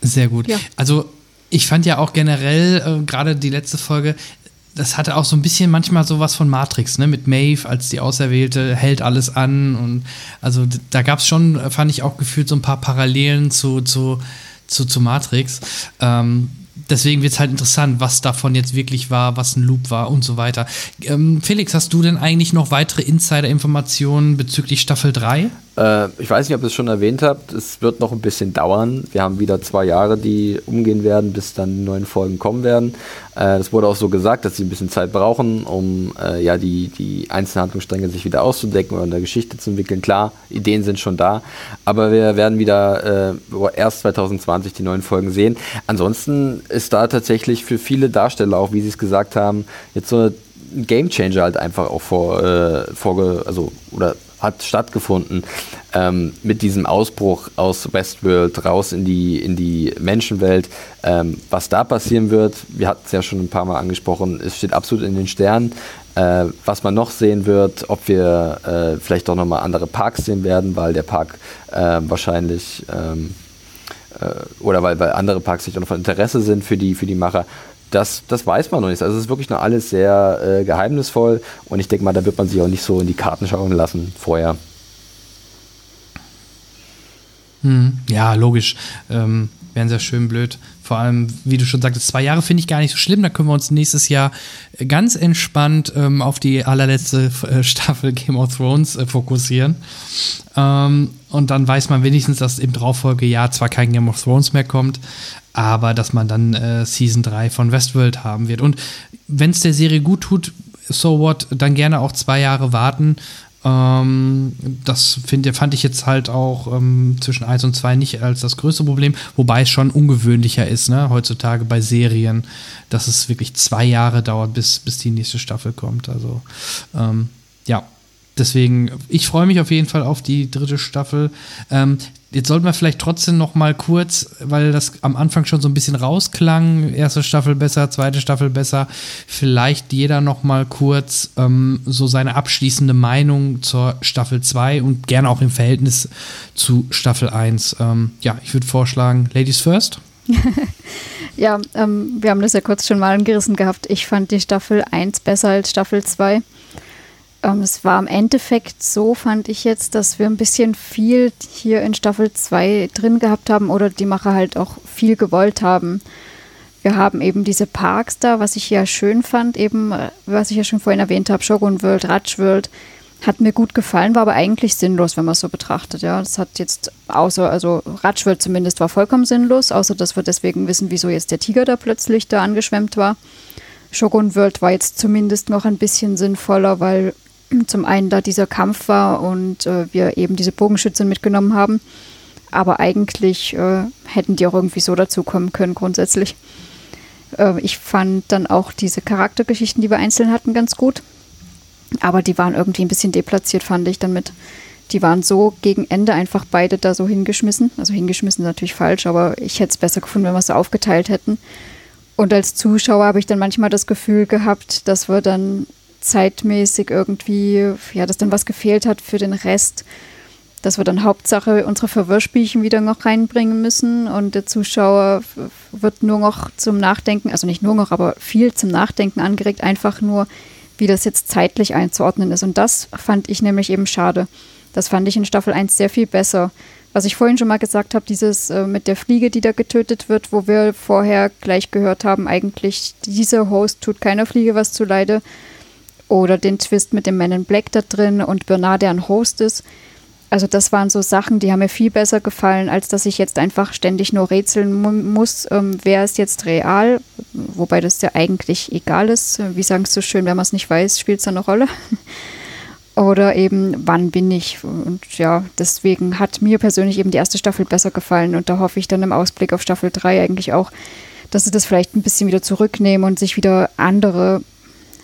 Sehr gut. Ja. Also ich fand ja auch generell, äh, gerade die letzte Folge, das hatte auch so ein bisschen manchmal sowas von Matrix, ne? Mit Maeve als die Auserwählte, hält alles an und also da gab es schon, fand ich auch gefühlt so ein paar Parallelen zu, zu, zu, zu Matrix. Ähm, deswegen wird es halt interessant, was davon jetzt wirklich war, was ein Loop war und so weiter. Ähm, Felix, hast du denn eigentlich noch weitere Insider-Informationen bezüglich Staffel 3? Äh, ich weiß nicht, ob ihr es schon erwähnt habt, es wird noch ein bisschen dauern. Wir haben wieder zwei Jahre, die umgehen werden, bis dann die neuen Folgen kommen werden. Äh, es wurde auch so gesagt, dass sie ein bisschen Zeit brauchen, um äh, ja die, die einzelnen Handlungsstränge sich wieder auszudecken oder in der Geschichte zu entwickeln. Klar, Ideen sind schon da, aber wir werden wieder äh, erst 2020 die neuen Folgen sehen. Ansonsten ist da tatsächlich für viele Darsteller, auch wie sie es gesagt haben, jetzt so ein Gamechanger halt einfach auch vor, äh, vorge also oder hat stattgefunden ähm, mit diesem Ausbruch aus Westworld raus in die, in die Menschenwelt. Ähm, was da passieren wird, wir hatten es ja schon ein paar Mal angesprochen, es steht absolut in den Sternen. Äh, was man noch sehen wird, ob wir äh, vielleicht auch nochmal andere Parks sehen werden, weil der Park äh, wahrscheinlich ähm, äh, oder weil, weil andere Parks sich auch noch von Interesse sind für die, für die Macher das, das weiß man noch nicht. Also es ist wirklich noch alles sehr äh, geheimnisvoll und ich denke mal, da wird man sich auch nicht so in die Karten schauen lassen vorher. Hm, ja, logisch. Ähm, Wären sehr schön blöd. Vor allem, wie du schon sagtest, zwei Jahre finde ich gar nicht so schlimm. Da können wir uns nächstes Jahr ganz entspannt ähm, auf die allerletzte äh, Staffel Game of Thrones äh, fokussieren. Ähm, und dann weiß man wenigstens, dass im Darauffolgejahr zwar kein Game of Thrones mehr kommt, aber dass man dann äh, Season 3 von Westworld haben wird. Und wenn es der Serie gut tut, so what, dann gerne auch zwei Jahre warten. Ähm, das find, fand ich jetzt halt auch ähm, zwischen 1 und 2 nicht als das größte Problem, wobei es schon ungewöhnlicher ist, ne, heutzutage bei Serien, dass es wirklich zwei Jahre dauert, bis, bis die nächste Staffel kommt. Also, ähm, ja. Deswegen, ich freue mich auf jeden Fall auf die dritte Staffel. Ähm, Jetzt sollten wir vielleicht trotzdem noch mal kurz, weil das am Anfang schon so ein bisschen rausklang, erste Staffel besser, zweite Staffel besser, vielleicht jeder noch mal kurz ähm, so seine abschließende Meinung zur Staffel 2 und gerne auch im Verhältnis zu Staffel 1. Ähm, ja, ich würde vorschlagen, Ladies first. ja, ähm, wir haben das ja kurz schon mal angerissen gehabt. Ich fand die Staffel 1 besser als Staffel 2. Ähm, es war im Endeffekt so, fand ich jetzt, dass wir ein bisschen viel hier in Staffel 2 drin gehabt haben oder die Macher halt auch viel gewollt haben. Wir haben eben diese Parks da, was ich ja schön fand, eben, äh, was ich ja schon vorhin erwähnt habe, Shogun World, Ratch World, hat mir gut gefallen, war aber eigentlich sinnlos, wenn man es so betrachtet. Ja, das hat jetzt außer, also Ratch World zumindest war vollkommen sinnlos, außer dass wir deswegen wissen, wieso jetzt der Tiger da plötzlich da angeschwemmt war. Shogun World war jetzt zumindest noch ein bisschen sinnvoller, weil zum einen da dieser Kampf war und äh, wir eben diese Bogenschützen mitgenommen haben. Aber eigentlich äh, hätten die auch irgendwie so dazukommen können, grundsätzlich. Äh, ich fand dann auch diese Charaktergeschichten, die wir einzeln hatten, ganz gut. Aber die waren irgendwie ein bisschen deplatziert, fand ich damit. Die waren so gegen Ende einfach beide da so hingeschmissen. Also hingeschmissen ist natürlich falsch, aber ich hätte es besser gefunden, wenn wir es so aufgeteilt hätten. Und als Zuschauer habe ich dann manchmal das Gefühl gehabt, dass wir dann zeitmäßig irgendwie, ja, dass dann was gefehlt hat für den Rest, dass wir dann Hauptsache unsere Verwirrspielchen wieder noch reinbringen müssen und der Zuschauer wird nur noch zum Nachdenken, also nicht nur noch, aber viel zum Nachdenken angeregt, einfach nur, wie das jetzt zeitlich einzuordnen ist. Und das fand ich nämlich eben schade. Das fand ich in Staffel 1 sehr viel besser. Was ich vorhin schon mal gesagt habe, dieses äh, mit der Fliege, die da getötet wird, wo wir vorher gleich gehört haben, eigentlich dieser Host tut keiner Fliege was zuleide, oder den Twist mit dem Man in Black da drin und Bernard, der ein Host ist. Also das waren so Sachen, die haben mir viel besser gefallen, als dass ich jetzt einfach ständig nur rätseln mu muss, ähm, wer ist jetzt real, wobei das ja eigentlich egal ist. Wie sagen es so schön, wenn man es nicht weiß, spielt es eine Rolle. Oder eben, wann bin ich? Und ja, deswegen hat mir persönlich eben die erste Staffel besser gefallen und da hoffe ich dann im Ausblick auf Staffel 3 eigentlich auch, dass sie das vielleicht ein bisschen wieder zurücknehmen und sich wieder andere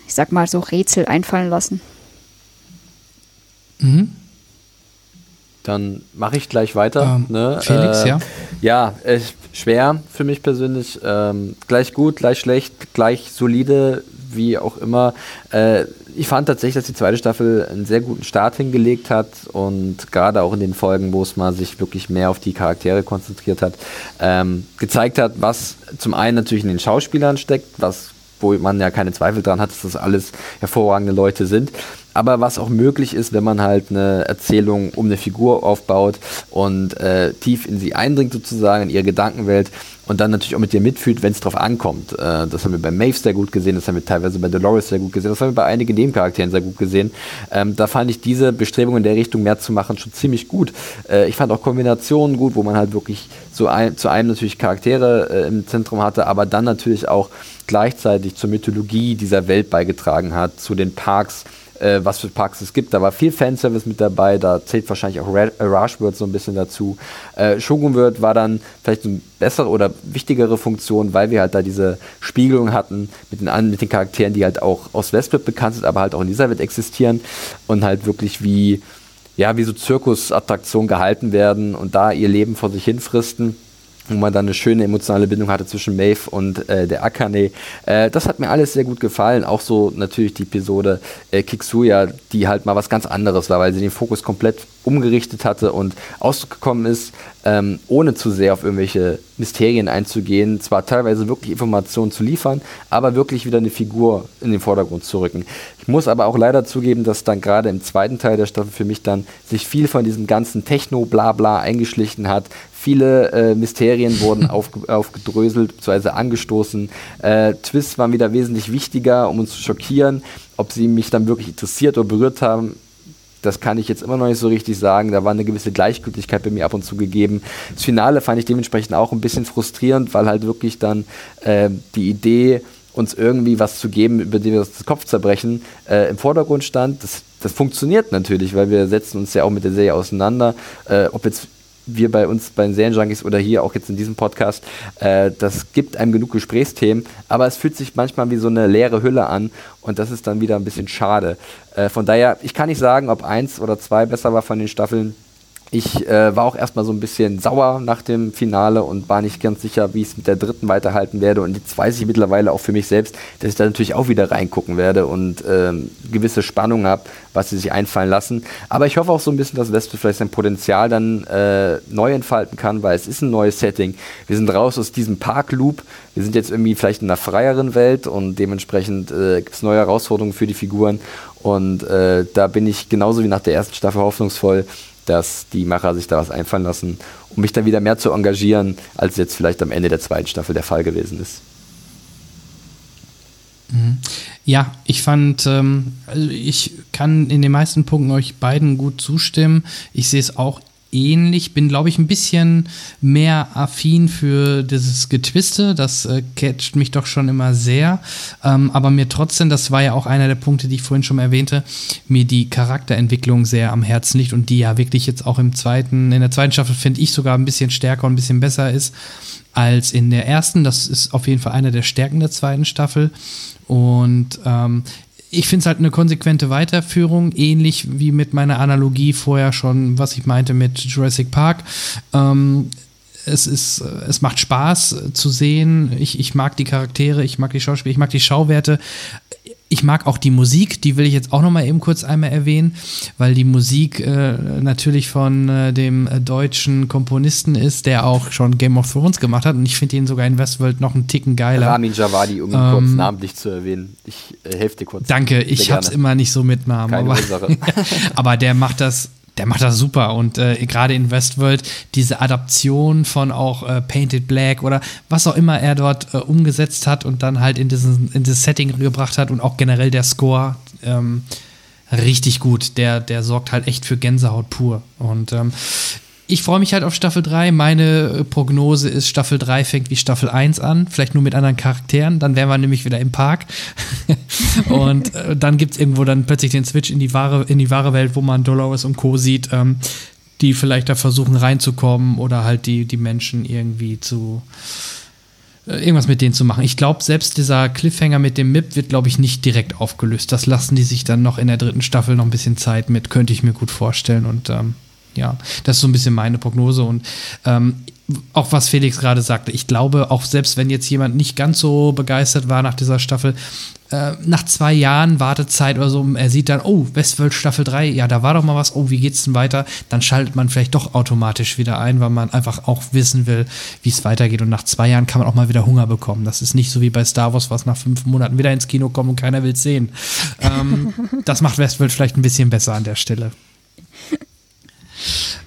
ich sag mal, so Rätsel einfallen lassen. Mhm. Dann mache ich gleich weiter. Ähm, ne? Felix, äh, ja. Ja, äh, schwer für mich persönlich. Ähm, gleich gut, gleich schlecht, gleich solide, wie auch immer. Äh, ich fand tatsächlich, dass die zweite Staffel einen sehr guten Start hingelegt hat und gerade auch in den Folgen, wo es mal sich wirklich mehr auf die Charaktere konzentriert hat, ähm, gezeigt hat, was zum einen natürlich in den Schauspielern steckt, was wo man ja keine Zweifel dran hat, dass das alles hervorragende Leute sind. Aber was auch möglich ist, wenn man halt eine Erzählung um eine Figur aufbaut und äh, tief in sie eindringt sozusagen, in ihre Gedankenwelt und dann natürlich auch mit dir mitfühlt, wenn es drauf ankommt. Äh, das haben wir bei Maeve sehr gut gesehen, das haben wir teilweise bei Dolores sehr gut gesehen, das haben wir bei einigen Nebencharakteren sehr gut gesehen. Ähm, da fand ich diese Bestrebung in der Richtung mehr zu machen schon ziemlich gut. Äh, ich fand auch Kombinationen gut, wo man halt wirklich zu, ein, zu einem natürlich Charaktere äh, im Zentrum hatte, aber dann natürlich auch gleichzeitig zur Mythologie dieser Welt beigetragen hat, zu den Parks, äh, was für Parks es gibt. Da war viel Fanservice mit dabei, da zählt wahrscheinlich auch äh, Rushworld so ein bisschen dazu. Äh, Shogun World war dann vielleicht eine bessere oder wichtigere Funktion, weil wir halt da diese Spiegelung hatten mit den, mit den Charakteren, die halt auch aus Westworld bekannt sind, aber halt auch in dieser Welt existieren und halt wirklich wie, ja, wie so Zirkusattraktionen gehalten werden und da ihr Leben vor sich hin fristen wo man dann eine schöne emotionale Bindung hatte zwischen Maeve und äh, der Akane. Äh, das hat mir alles sehr gut gefallen. Auch so natürlich die Episode äh, Kiksuya, die halt mal was ganz anderes war, weil sie den Fokus komplett umgerichtet hatte und ausgekommen ist, ähm, ohne zu sehr auf irgendwelche Mysterien einzugehen, zwar teilweise wirklich Informationen zu liefern, aber wirklich wieder eine Figur in den Vordergrund zu rücken. Ich muss aber auch leider zugeben, dass dann gerade im zweiten Teil der Staffel für mich dann sich viel von diesem ganzen Techno-Blabla eingeschlichen hat. Viele äh, Mysterien wurden aufge aufgedröselt bzw. angestoßen. Äh, Twists waren wieder wesentlich wichtiger, um uns zu schockieren. Ob sie mich dann wirklich interessiert oder berührt haben, das kann ich jetzt immer noch nicht so richtig sagen. Da war eine gewisse Gleichgültigkeit bei mir ab und zu gegeben. Das Finale fand ich dementsprechend auch ein bisschen frustrierend, weil halt wirklich dann äh, die Idee, uns irgendwie was zu geben, über die wir das Kopf zerbrechen, äh, im Vordergrund stand. Das, das funktioniert natürlich, weil wir setzen uns ja auch mit der Serie auseinander. Äh, ob jetzt wir bei uns bei den Serienjunkies oder hier auch jetzt in diesem Podcast, äh, das gibt einem genug Gesprächsthemen, aber es fühlt sich manchmal wie so eine leere Hülle an und das ist dann wieder ein bisschen schade. Äh, von daher, ich kann nicht sagen, ob eins oder zwei besser war von den Staffeln. Ich äh, war auch erstmal so ein bisschen sauer nach dem Finale und war nicht ganz sicher, wie ich es mit der dritten weiterhalten werde. Und jetzt weiß ich mittlerweile auch für mich selbst, dass ich da natürlich auch wieder reingucken werde und ähm, gewisse Spannung habe, was sie sich einfallen lassen. Aber ich hoffe auch so ein bisschen, dass Westwood vielleicht sein Potenzial dann äh, neu entfalten kann, weil es ist ein neues Setting. Wir sind raus aus diesem Park-Loop. Wir sind jetzt irgendwie vielleicht in einer freieren Welt und dementsprechend äh, gibt es neue Herausforderungen für die Figuren. Und äh, da bin ich genauso wie nach der ersten Staffel hoffnungsvoll, dass die Macher sich da was einfallen lassen, um mich dann wieder mehr zu engagieren, als jetzt vielleicht am Ende der zweiten Staffel der Fall gewesen ist. Mhm. Ja, ich fand, ähm, also ich kann in den meisten Punkten euch beiden gut zustimmen. Ich sehe es auch ähnlich, bin, glaube ich, ein bisschen mehr affin für dieses Getwiste. Das äh, catcht mich doch schon immer sehr. Ähm, aber mir trotzdem, das war ja auch einer der Punkte, die ich vorhin schon erwähnte, mir die Charakterentwicklung sehr am Herzen liegt und die ja wirklich jetzt auch im zweiten, in der zweiten Staffel finde ich sogar ein bisschen stärker und ein bisschen besser ist als in der ersten. Das ist auf jeden Fall einer der Stärken der zweiten Staffel. Und ähm, ich finde es halt eine konsequente Weiterführung, ähnlich wie mit meiner Analogie vorher schon, was ich meinte mit Jurassic Park. Ähm, es ist, es macht Spaß zu sehen. Ich, ich mag die Charaktere, ich mag die Schauspieler, ich mag die Schauwerte ich mag auch die Musik, die will ich jetzt auch noch mal eben kurz einmal erwähnen, weil die Musik äh, natürlich von äh, dem äh, deutschen Komponisten ist, der auch schon Game of Thrones gemacht hat und ich finde ihn sogar in Westworld noch einen Ticken geiler. Ramin Javadi, um ihn ähm, kurz namentlich zu erwähnen. Ich äh, helfe dir kurz. Danke, ich hab's immer nicht so mit Namen. Keine aber, aber der macht das der macht das super und äh, gerade in Westworld diese Adaption von auch äh, Painted Black oder was auch immer er dort äh, umgesetzt hat und dann halt in, diesen, in dieses Setting gebracht hat und auch generell der Score ähm, richtig gut. Der, der sorgt halt echt für Gänsehaut pur. Und ähm, ich freue mich halt auf Staffel 3. Meine äh, Prognose ist, Staffel 3 fängt wie Staffel 1 an, vielleicht nur mit anderen Charakteren. Dann wären wir nämlich wieder im Park. und äh, dann gibt es irgendwo dann plötzlich den Switch in die wahre, in die wahre Welt, wo man Dolores und Co. sieht, ähm, die vielleicht da versuchen reinzukommen oder halt die, die Menschen irgendwie zu äh, irgendwas mit denen zu machen. Ich glaube, selbst dieser Cliffhanger mit dem MIP wird, glaube ich, nicht direkt aufgelöst. Das lassen die sich dann noch in der dritten Staffel noch ein bisschen Zeit mit, könnte ich mir gut vorstellen. Und ähm, Ja, das ist so ein bisschen meine Prognose und ähm, auch was Felix gerade sagte, ich glaube, auch selbst wenn jetzt jemand nicht ganz so begeistert war nach dieser Staffel, äh, nach zwei Jahren Wartezeit oder so, er sieht dann, oh, Westworld Staffel 3, ja, da war doch mal was, oh, wie geht's denn weiter? Dann schaltet man vielleicht doch automatisch wieder ein, weil man einfach auch wissen will, wie es weitergeht. Und nach zwei Jahren kann man auch mal wieder Hunger bekommen. Das ist nicht so wie bei Star Wars, was nach fünf Monaten wieder ins Kino kommt und keiner will es sehen. ähm, das macht Westworld vielleicht ein bisschen besser an der Stelle.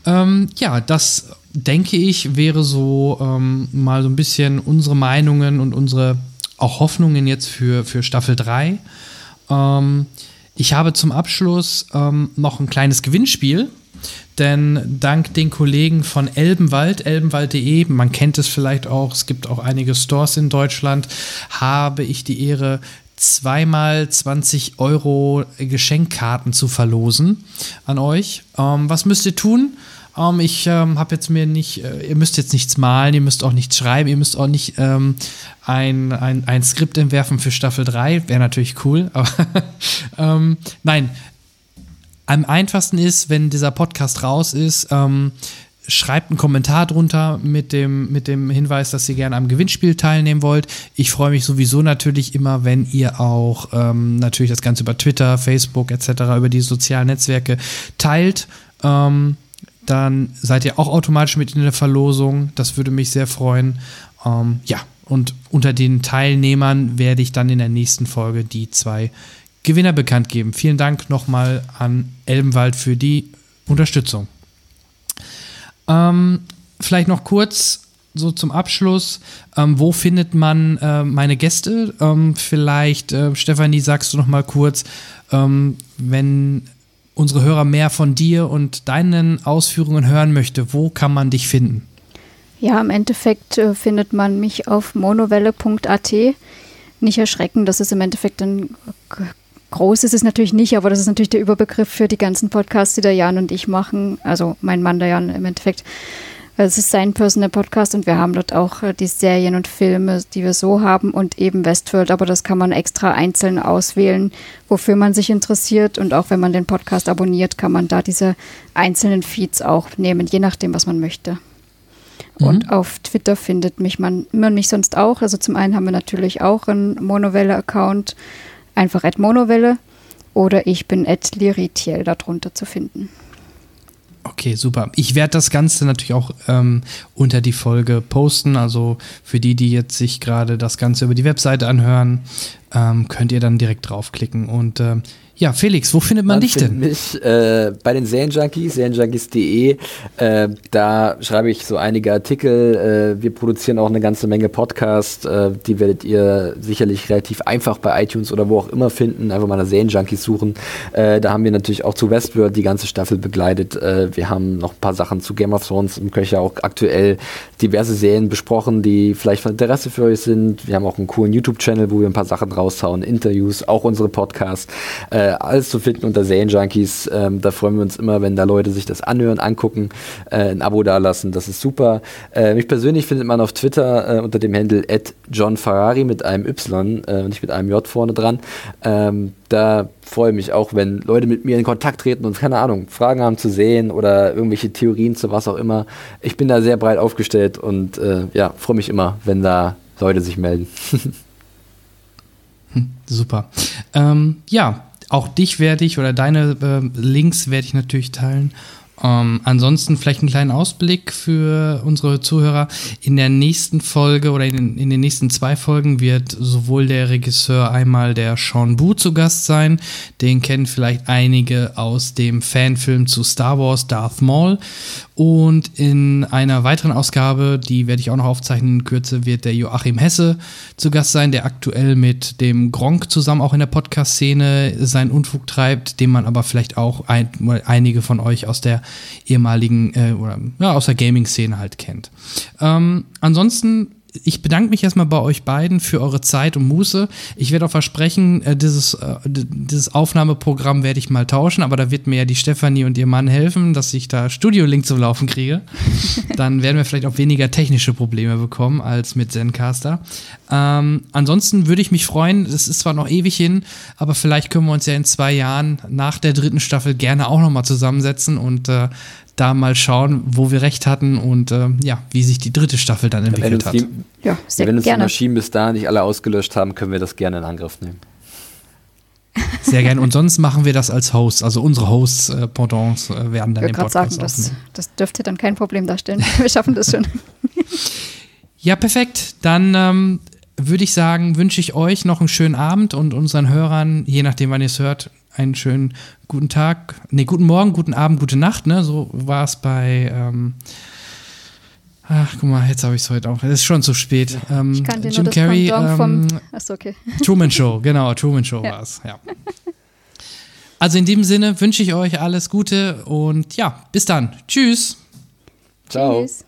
Ähm, ja, das denke ich, wäre so ähm, mal so ein bisschen unsere Meinungen und unsere auch Hoffnungen jetzt für, für Staffel 3. Ähm, ich habe zum Abschluss ähm, noch ein kleines Gewinnspiel, denn dank den Kollegen von Elbenwald, elbenwald.de, man kennt es vielleicht auch, es gibt auch einige Stores in Deutschland, habe ich die Ehre, zweimal 20 Euro Geschenkkarten zu verlosen an euch. Ähm, was müsst ihr tun? Ähm, ich ähm, habe jetzt mir nicht, äh, ihr müsst jetzt nichts malen, ihr müsst auch nichts schreiben, ihr müsst auch nicht ähm, ein, ein, ein Skript entwerfen für Staffel 3. Wäre natürlich cool, aber ähm, nein. Am einfachsten ist, wenn dieser Podcast raus ist, ähm, schreibt einen Kommentar drunter mit dem, mit dem Hinweis, dass ihr gerne am Gewinnspiel teilnehmen wollt. Ich freue mich sowieso natürlich immer, wenn ihr auch ähm, natürlich das Ganze über Twitter, Facebook etc., über die sozialen Netzwerke teilt. Ähm, dann seid ihr auch automatisch mit in der Verlosung. Das würde mich sehr freuen. Ähm, ja, und unter den Teilnehmern werde ich dann in der nächsten Folge die zwei Gewinner bekannt geben. Vielen Dank nochmal an Elbenwald für die Unterstützung. Ähm, vielleicht noch kurz so zum Abschluss, ähm, wo findet man äh, meine Gäste? Ähm, vielleicht, äh, Stefanie, sagst du noch mal kurz, ähm, wenn unsere Hörer mehr von dir und deinen Ausführungen hören möchte, wo kann man dich finden? Ja, im Endeffekt äh, findet man mich auf monowelle.at. Nicht erschrecken, das ist im Endeffekt ein groß ist es natürlich nicht, aber das ist natürlich der Überbegriff für die ganzen Podcasts, die der Jan und ich machen. Also mein Mann, der Jan im Endeffekt. Es ist sein Personal Podcast und wir haben dort auch äh, die Serien und Filme, die wir so haben und eben Westworld, aber das kann man extra einzeln auswählen, wofür man sich interessiert und auch wenn man den Podcast abonniert, kann man da diese einzelnen Feeds auch nehmen, je nachdem, was man möchte. Mhm. Und auf Twitter findet mich man, man mich sonst auch. Also zum einen haben wir natürlich auch einen Monowelle-Account, einfach at Monowelle oder ich bin at Liritiel darunter zu finden. Okay, super. Ich werde das Ganze natürlich auch ähm, unter die Folge posten. Also für die, die jetzt sich gerade das Ganze über die Webseite anhören, ähm, könnt ihr dann direkt draufklicken. Und ähm, ja, Felix, wo findet man, man dich denn? Mich äh, bei den Serienjunkies, serienjunkies.de. Äh, da schreibe ich so einige Artikel. Äh, wir produzieren auch eine ganze Menge Podcasts. Äh, die werdet ihr sicherlich relativ einfach bei iTunes oder wo auch immer finden. Einfach mal nach Serienjunkies suchen. Äh, da haben wir natürlich auch zu Westworld die ganze Staffel begleitet. Äh, wir haben noch ein paar Sachen zu Game of Thrones im Köcher auch aktuell diverse Serien besprochen, die vielleicht von Interesse für euch sind. Wir haben auch einen coolen YouTube-Channel, wo wir ein paar Sachen raushauen, Interviews, auch unsere Podcasts. Äh, alles zu finden unter Serienjunkies. Ähm, da freuen wir uns immer, wenn da Leute sich das anhören, angucken, äh, ein Abo dalassen. Das ist super. Äh, mich persönlich findet man auf Twitter äh, unter dem Handle @johnferrari mit einem Y, äh, nicht mit einem J vorne dran. Ähm, da freue ich mich auch, wenn Leute mit mir in Kontakt treten und keine Ahnung, Fragen haben zu sehen oder irgendwelche Theorien zu was auch immer. Ich bin da sehr breit aufgestellt und äh, ja, freue mich immer, wenn da Leute sich melden. Hm, super. Ähm, ja, auch dich werde ich oder deine äh, Links werde ich natürlich teilen. Ähm, ansonsten vielleicht einen kleinen Ausblick für unsere Zuhörer. In der nächsten Folge oder in, in, den nächsten zwei Folgen wird sowohl der Regisseur einmal der Sean Bu zu Gast sein. Den kennen vielleicht einige aus dem Fanfilm zu Star Wars Darth Maul. Und in einer weiteren Ausgabe, die werde ich auch noch aufzeichnen in Kürze, wird der Joachim Hesse zu Gast sein, der aktuell mit dem Gronk zusammen auch in der Podcast-Szene seinen Unfug treibt, den man aber vielleicht auch ein, einige von euch aus der ehemaligen äh, oder ja, aus der Gaming-Szene halt kennt. Ähm, ansonsten ich bedanke mich erstmal bei euch beiden für eure Zeit und Muße. Ich werde auch versprechen, äh, dieses, äh, dieses Aufnahmeprogramm werde ich mal tauschen, aber da wird mir ja die Stefanie und ihr Mann helfen, dass ich da Studio-Link zum Laufen kriege. Dann werden wir vielleicht auch weniger technische Probleme bekommen als mit Zencaster. Ähm, ansonsten würde ich mich freuen, das ist zwar noch ewig hin, aber vielleicht können wir uns ja in zwei Jahren nach der dritten Staffel gerne auch nochmal zusammensetzen und äh, da mal schauen, wo wir recht hatten und äh, ja, wie sich die dritte Staffel dann entwickelt hat. Die, ja, sehr wenn uns gerne. die Maschinen bis dahin nicht alle ausgelöscht haben, können wir das gerne in Angriff nehmen. Sehr gerne. Und sonst machen wir das als Host. Also unsere Hosts, äh, Pendants, äh, werden dann Ich den Podcast sagen, das, das dürfte dann kein Problem darstellen. Wir schaffen das schon. Ja, perfekt. Dann ähm, würde ich sagen, wünsche ich euch noch einen schönen Abend und unseren Hörern, je nachdem, wann ihr es hört, einen schönen guten Tag, nee, guten Morgen, guten Abend, gute Nacht, ne? So war es bei, ähm, ach, guck mal, jetzt habe ich es heute auch. Es ist schon zu spät. Ähm, Ich kannte nur Jim das Carrey, vom. ähm, Achso, okay. Truman Show, genau, Truman Show Ja. war es, ja. Also in dem Sinne wünsche ich euch alles Gute und ja, bis dann. Tschüss. Ciao. Tschüss.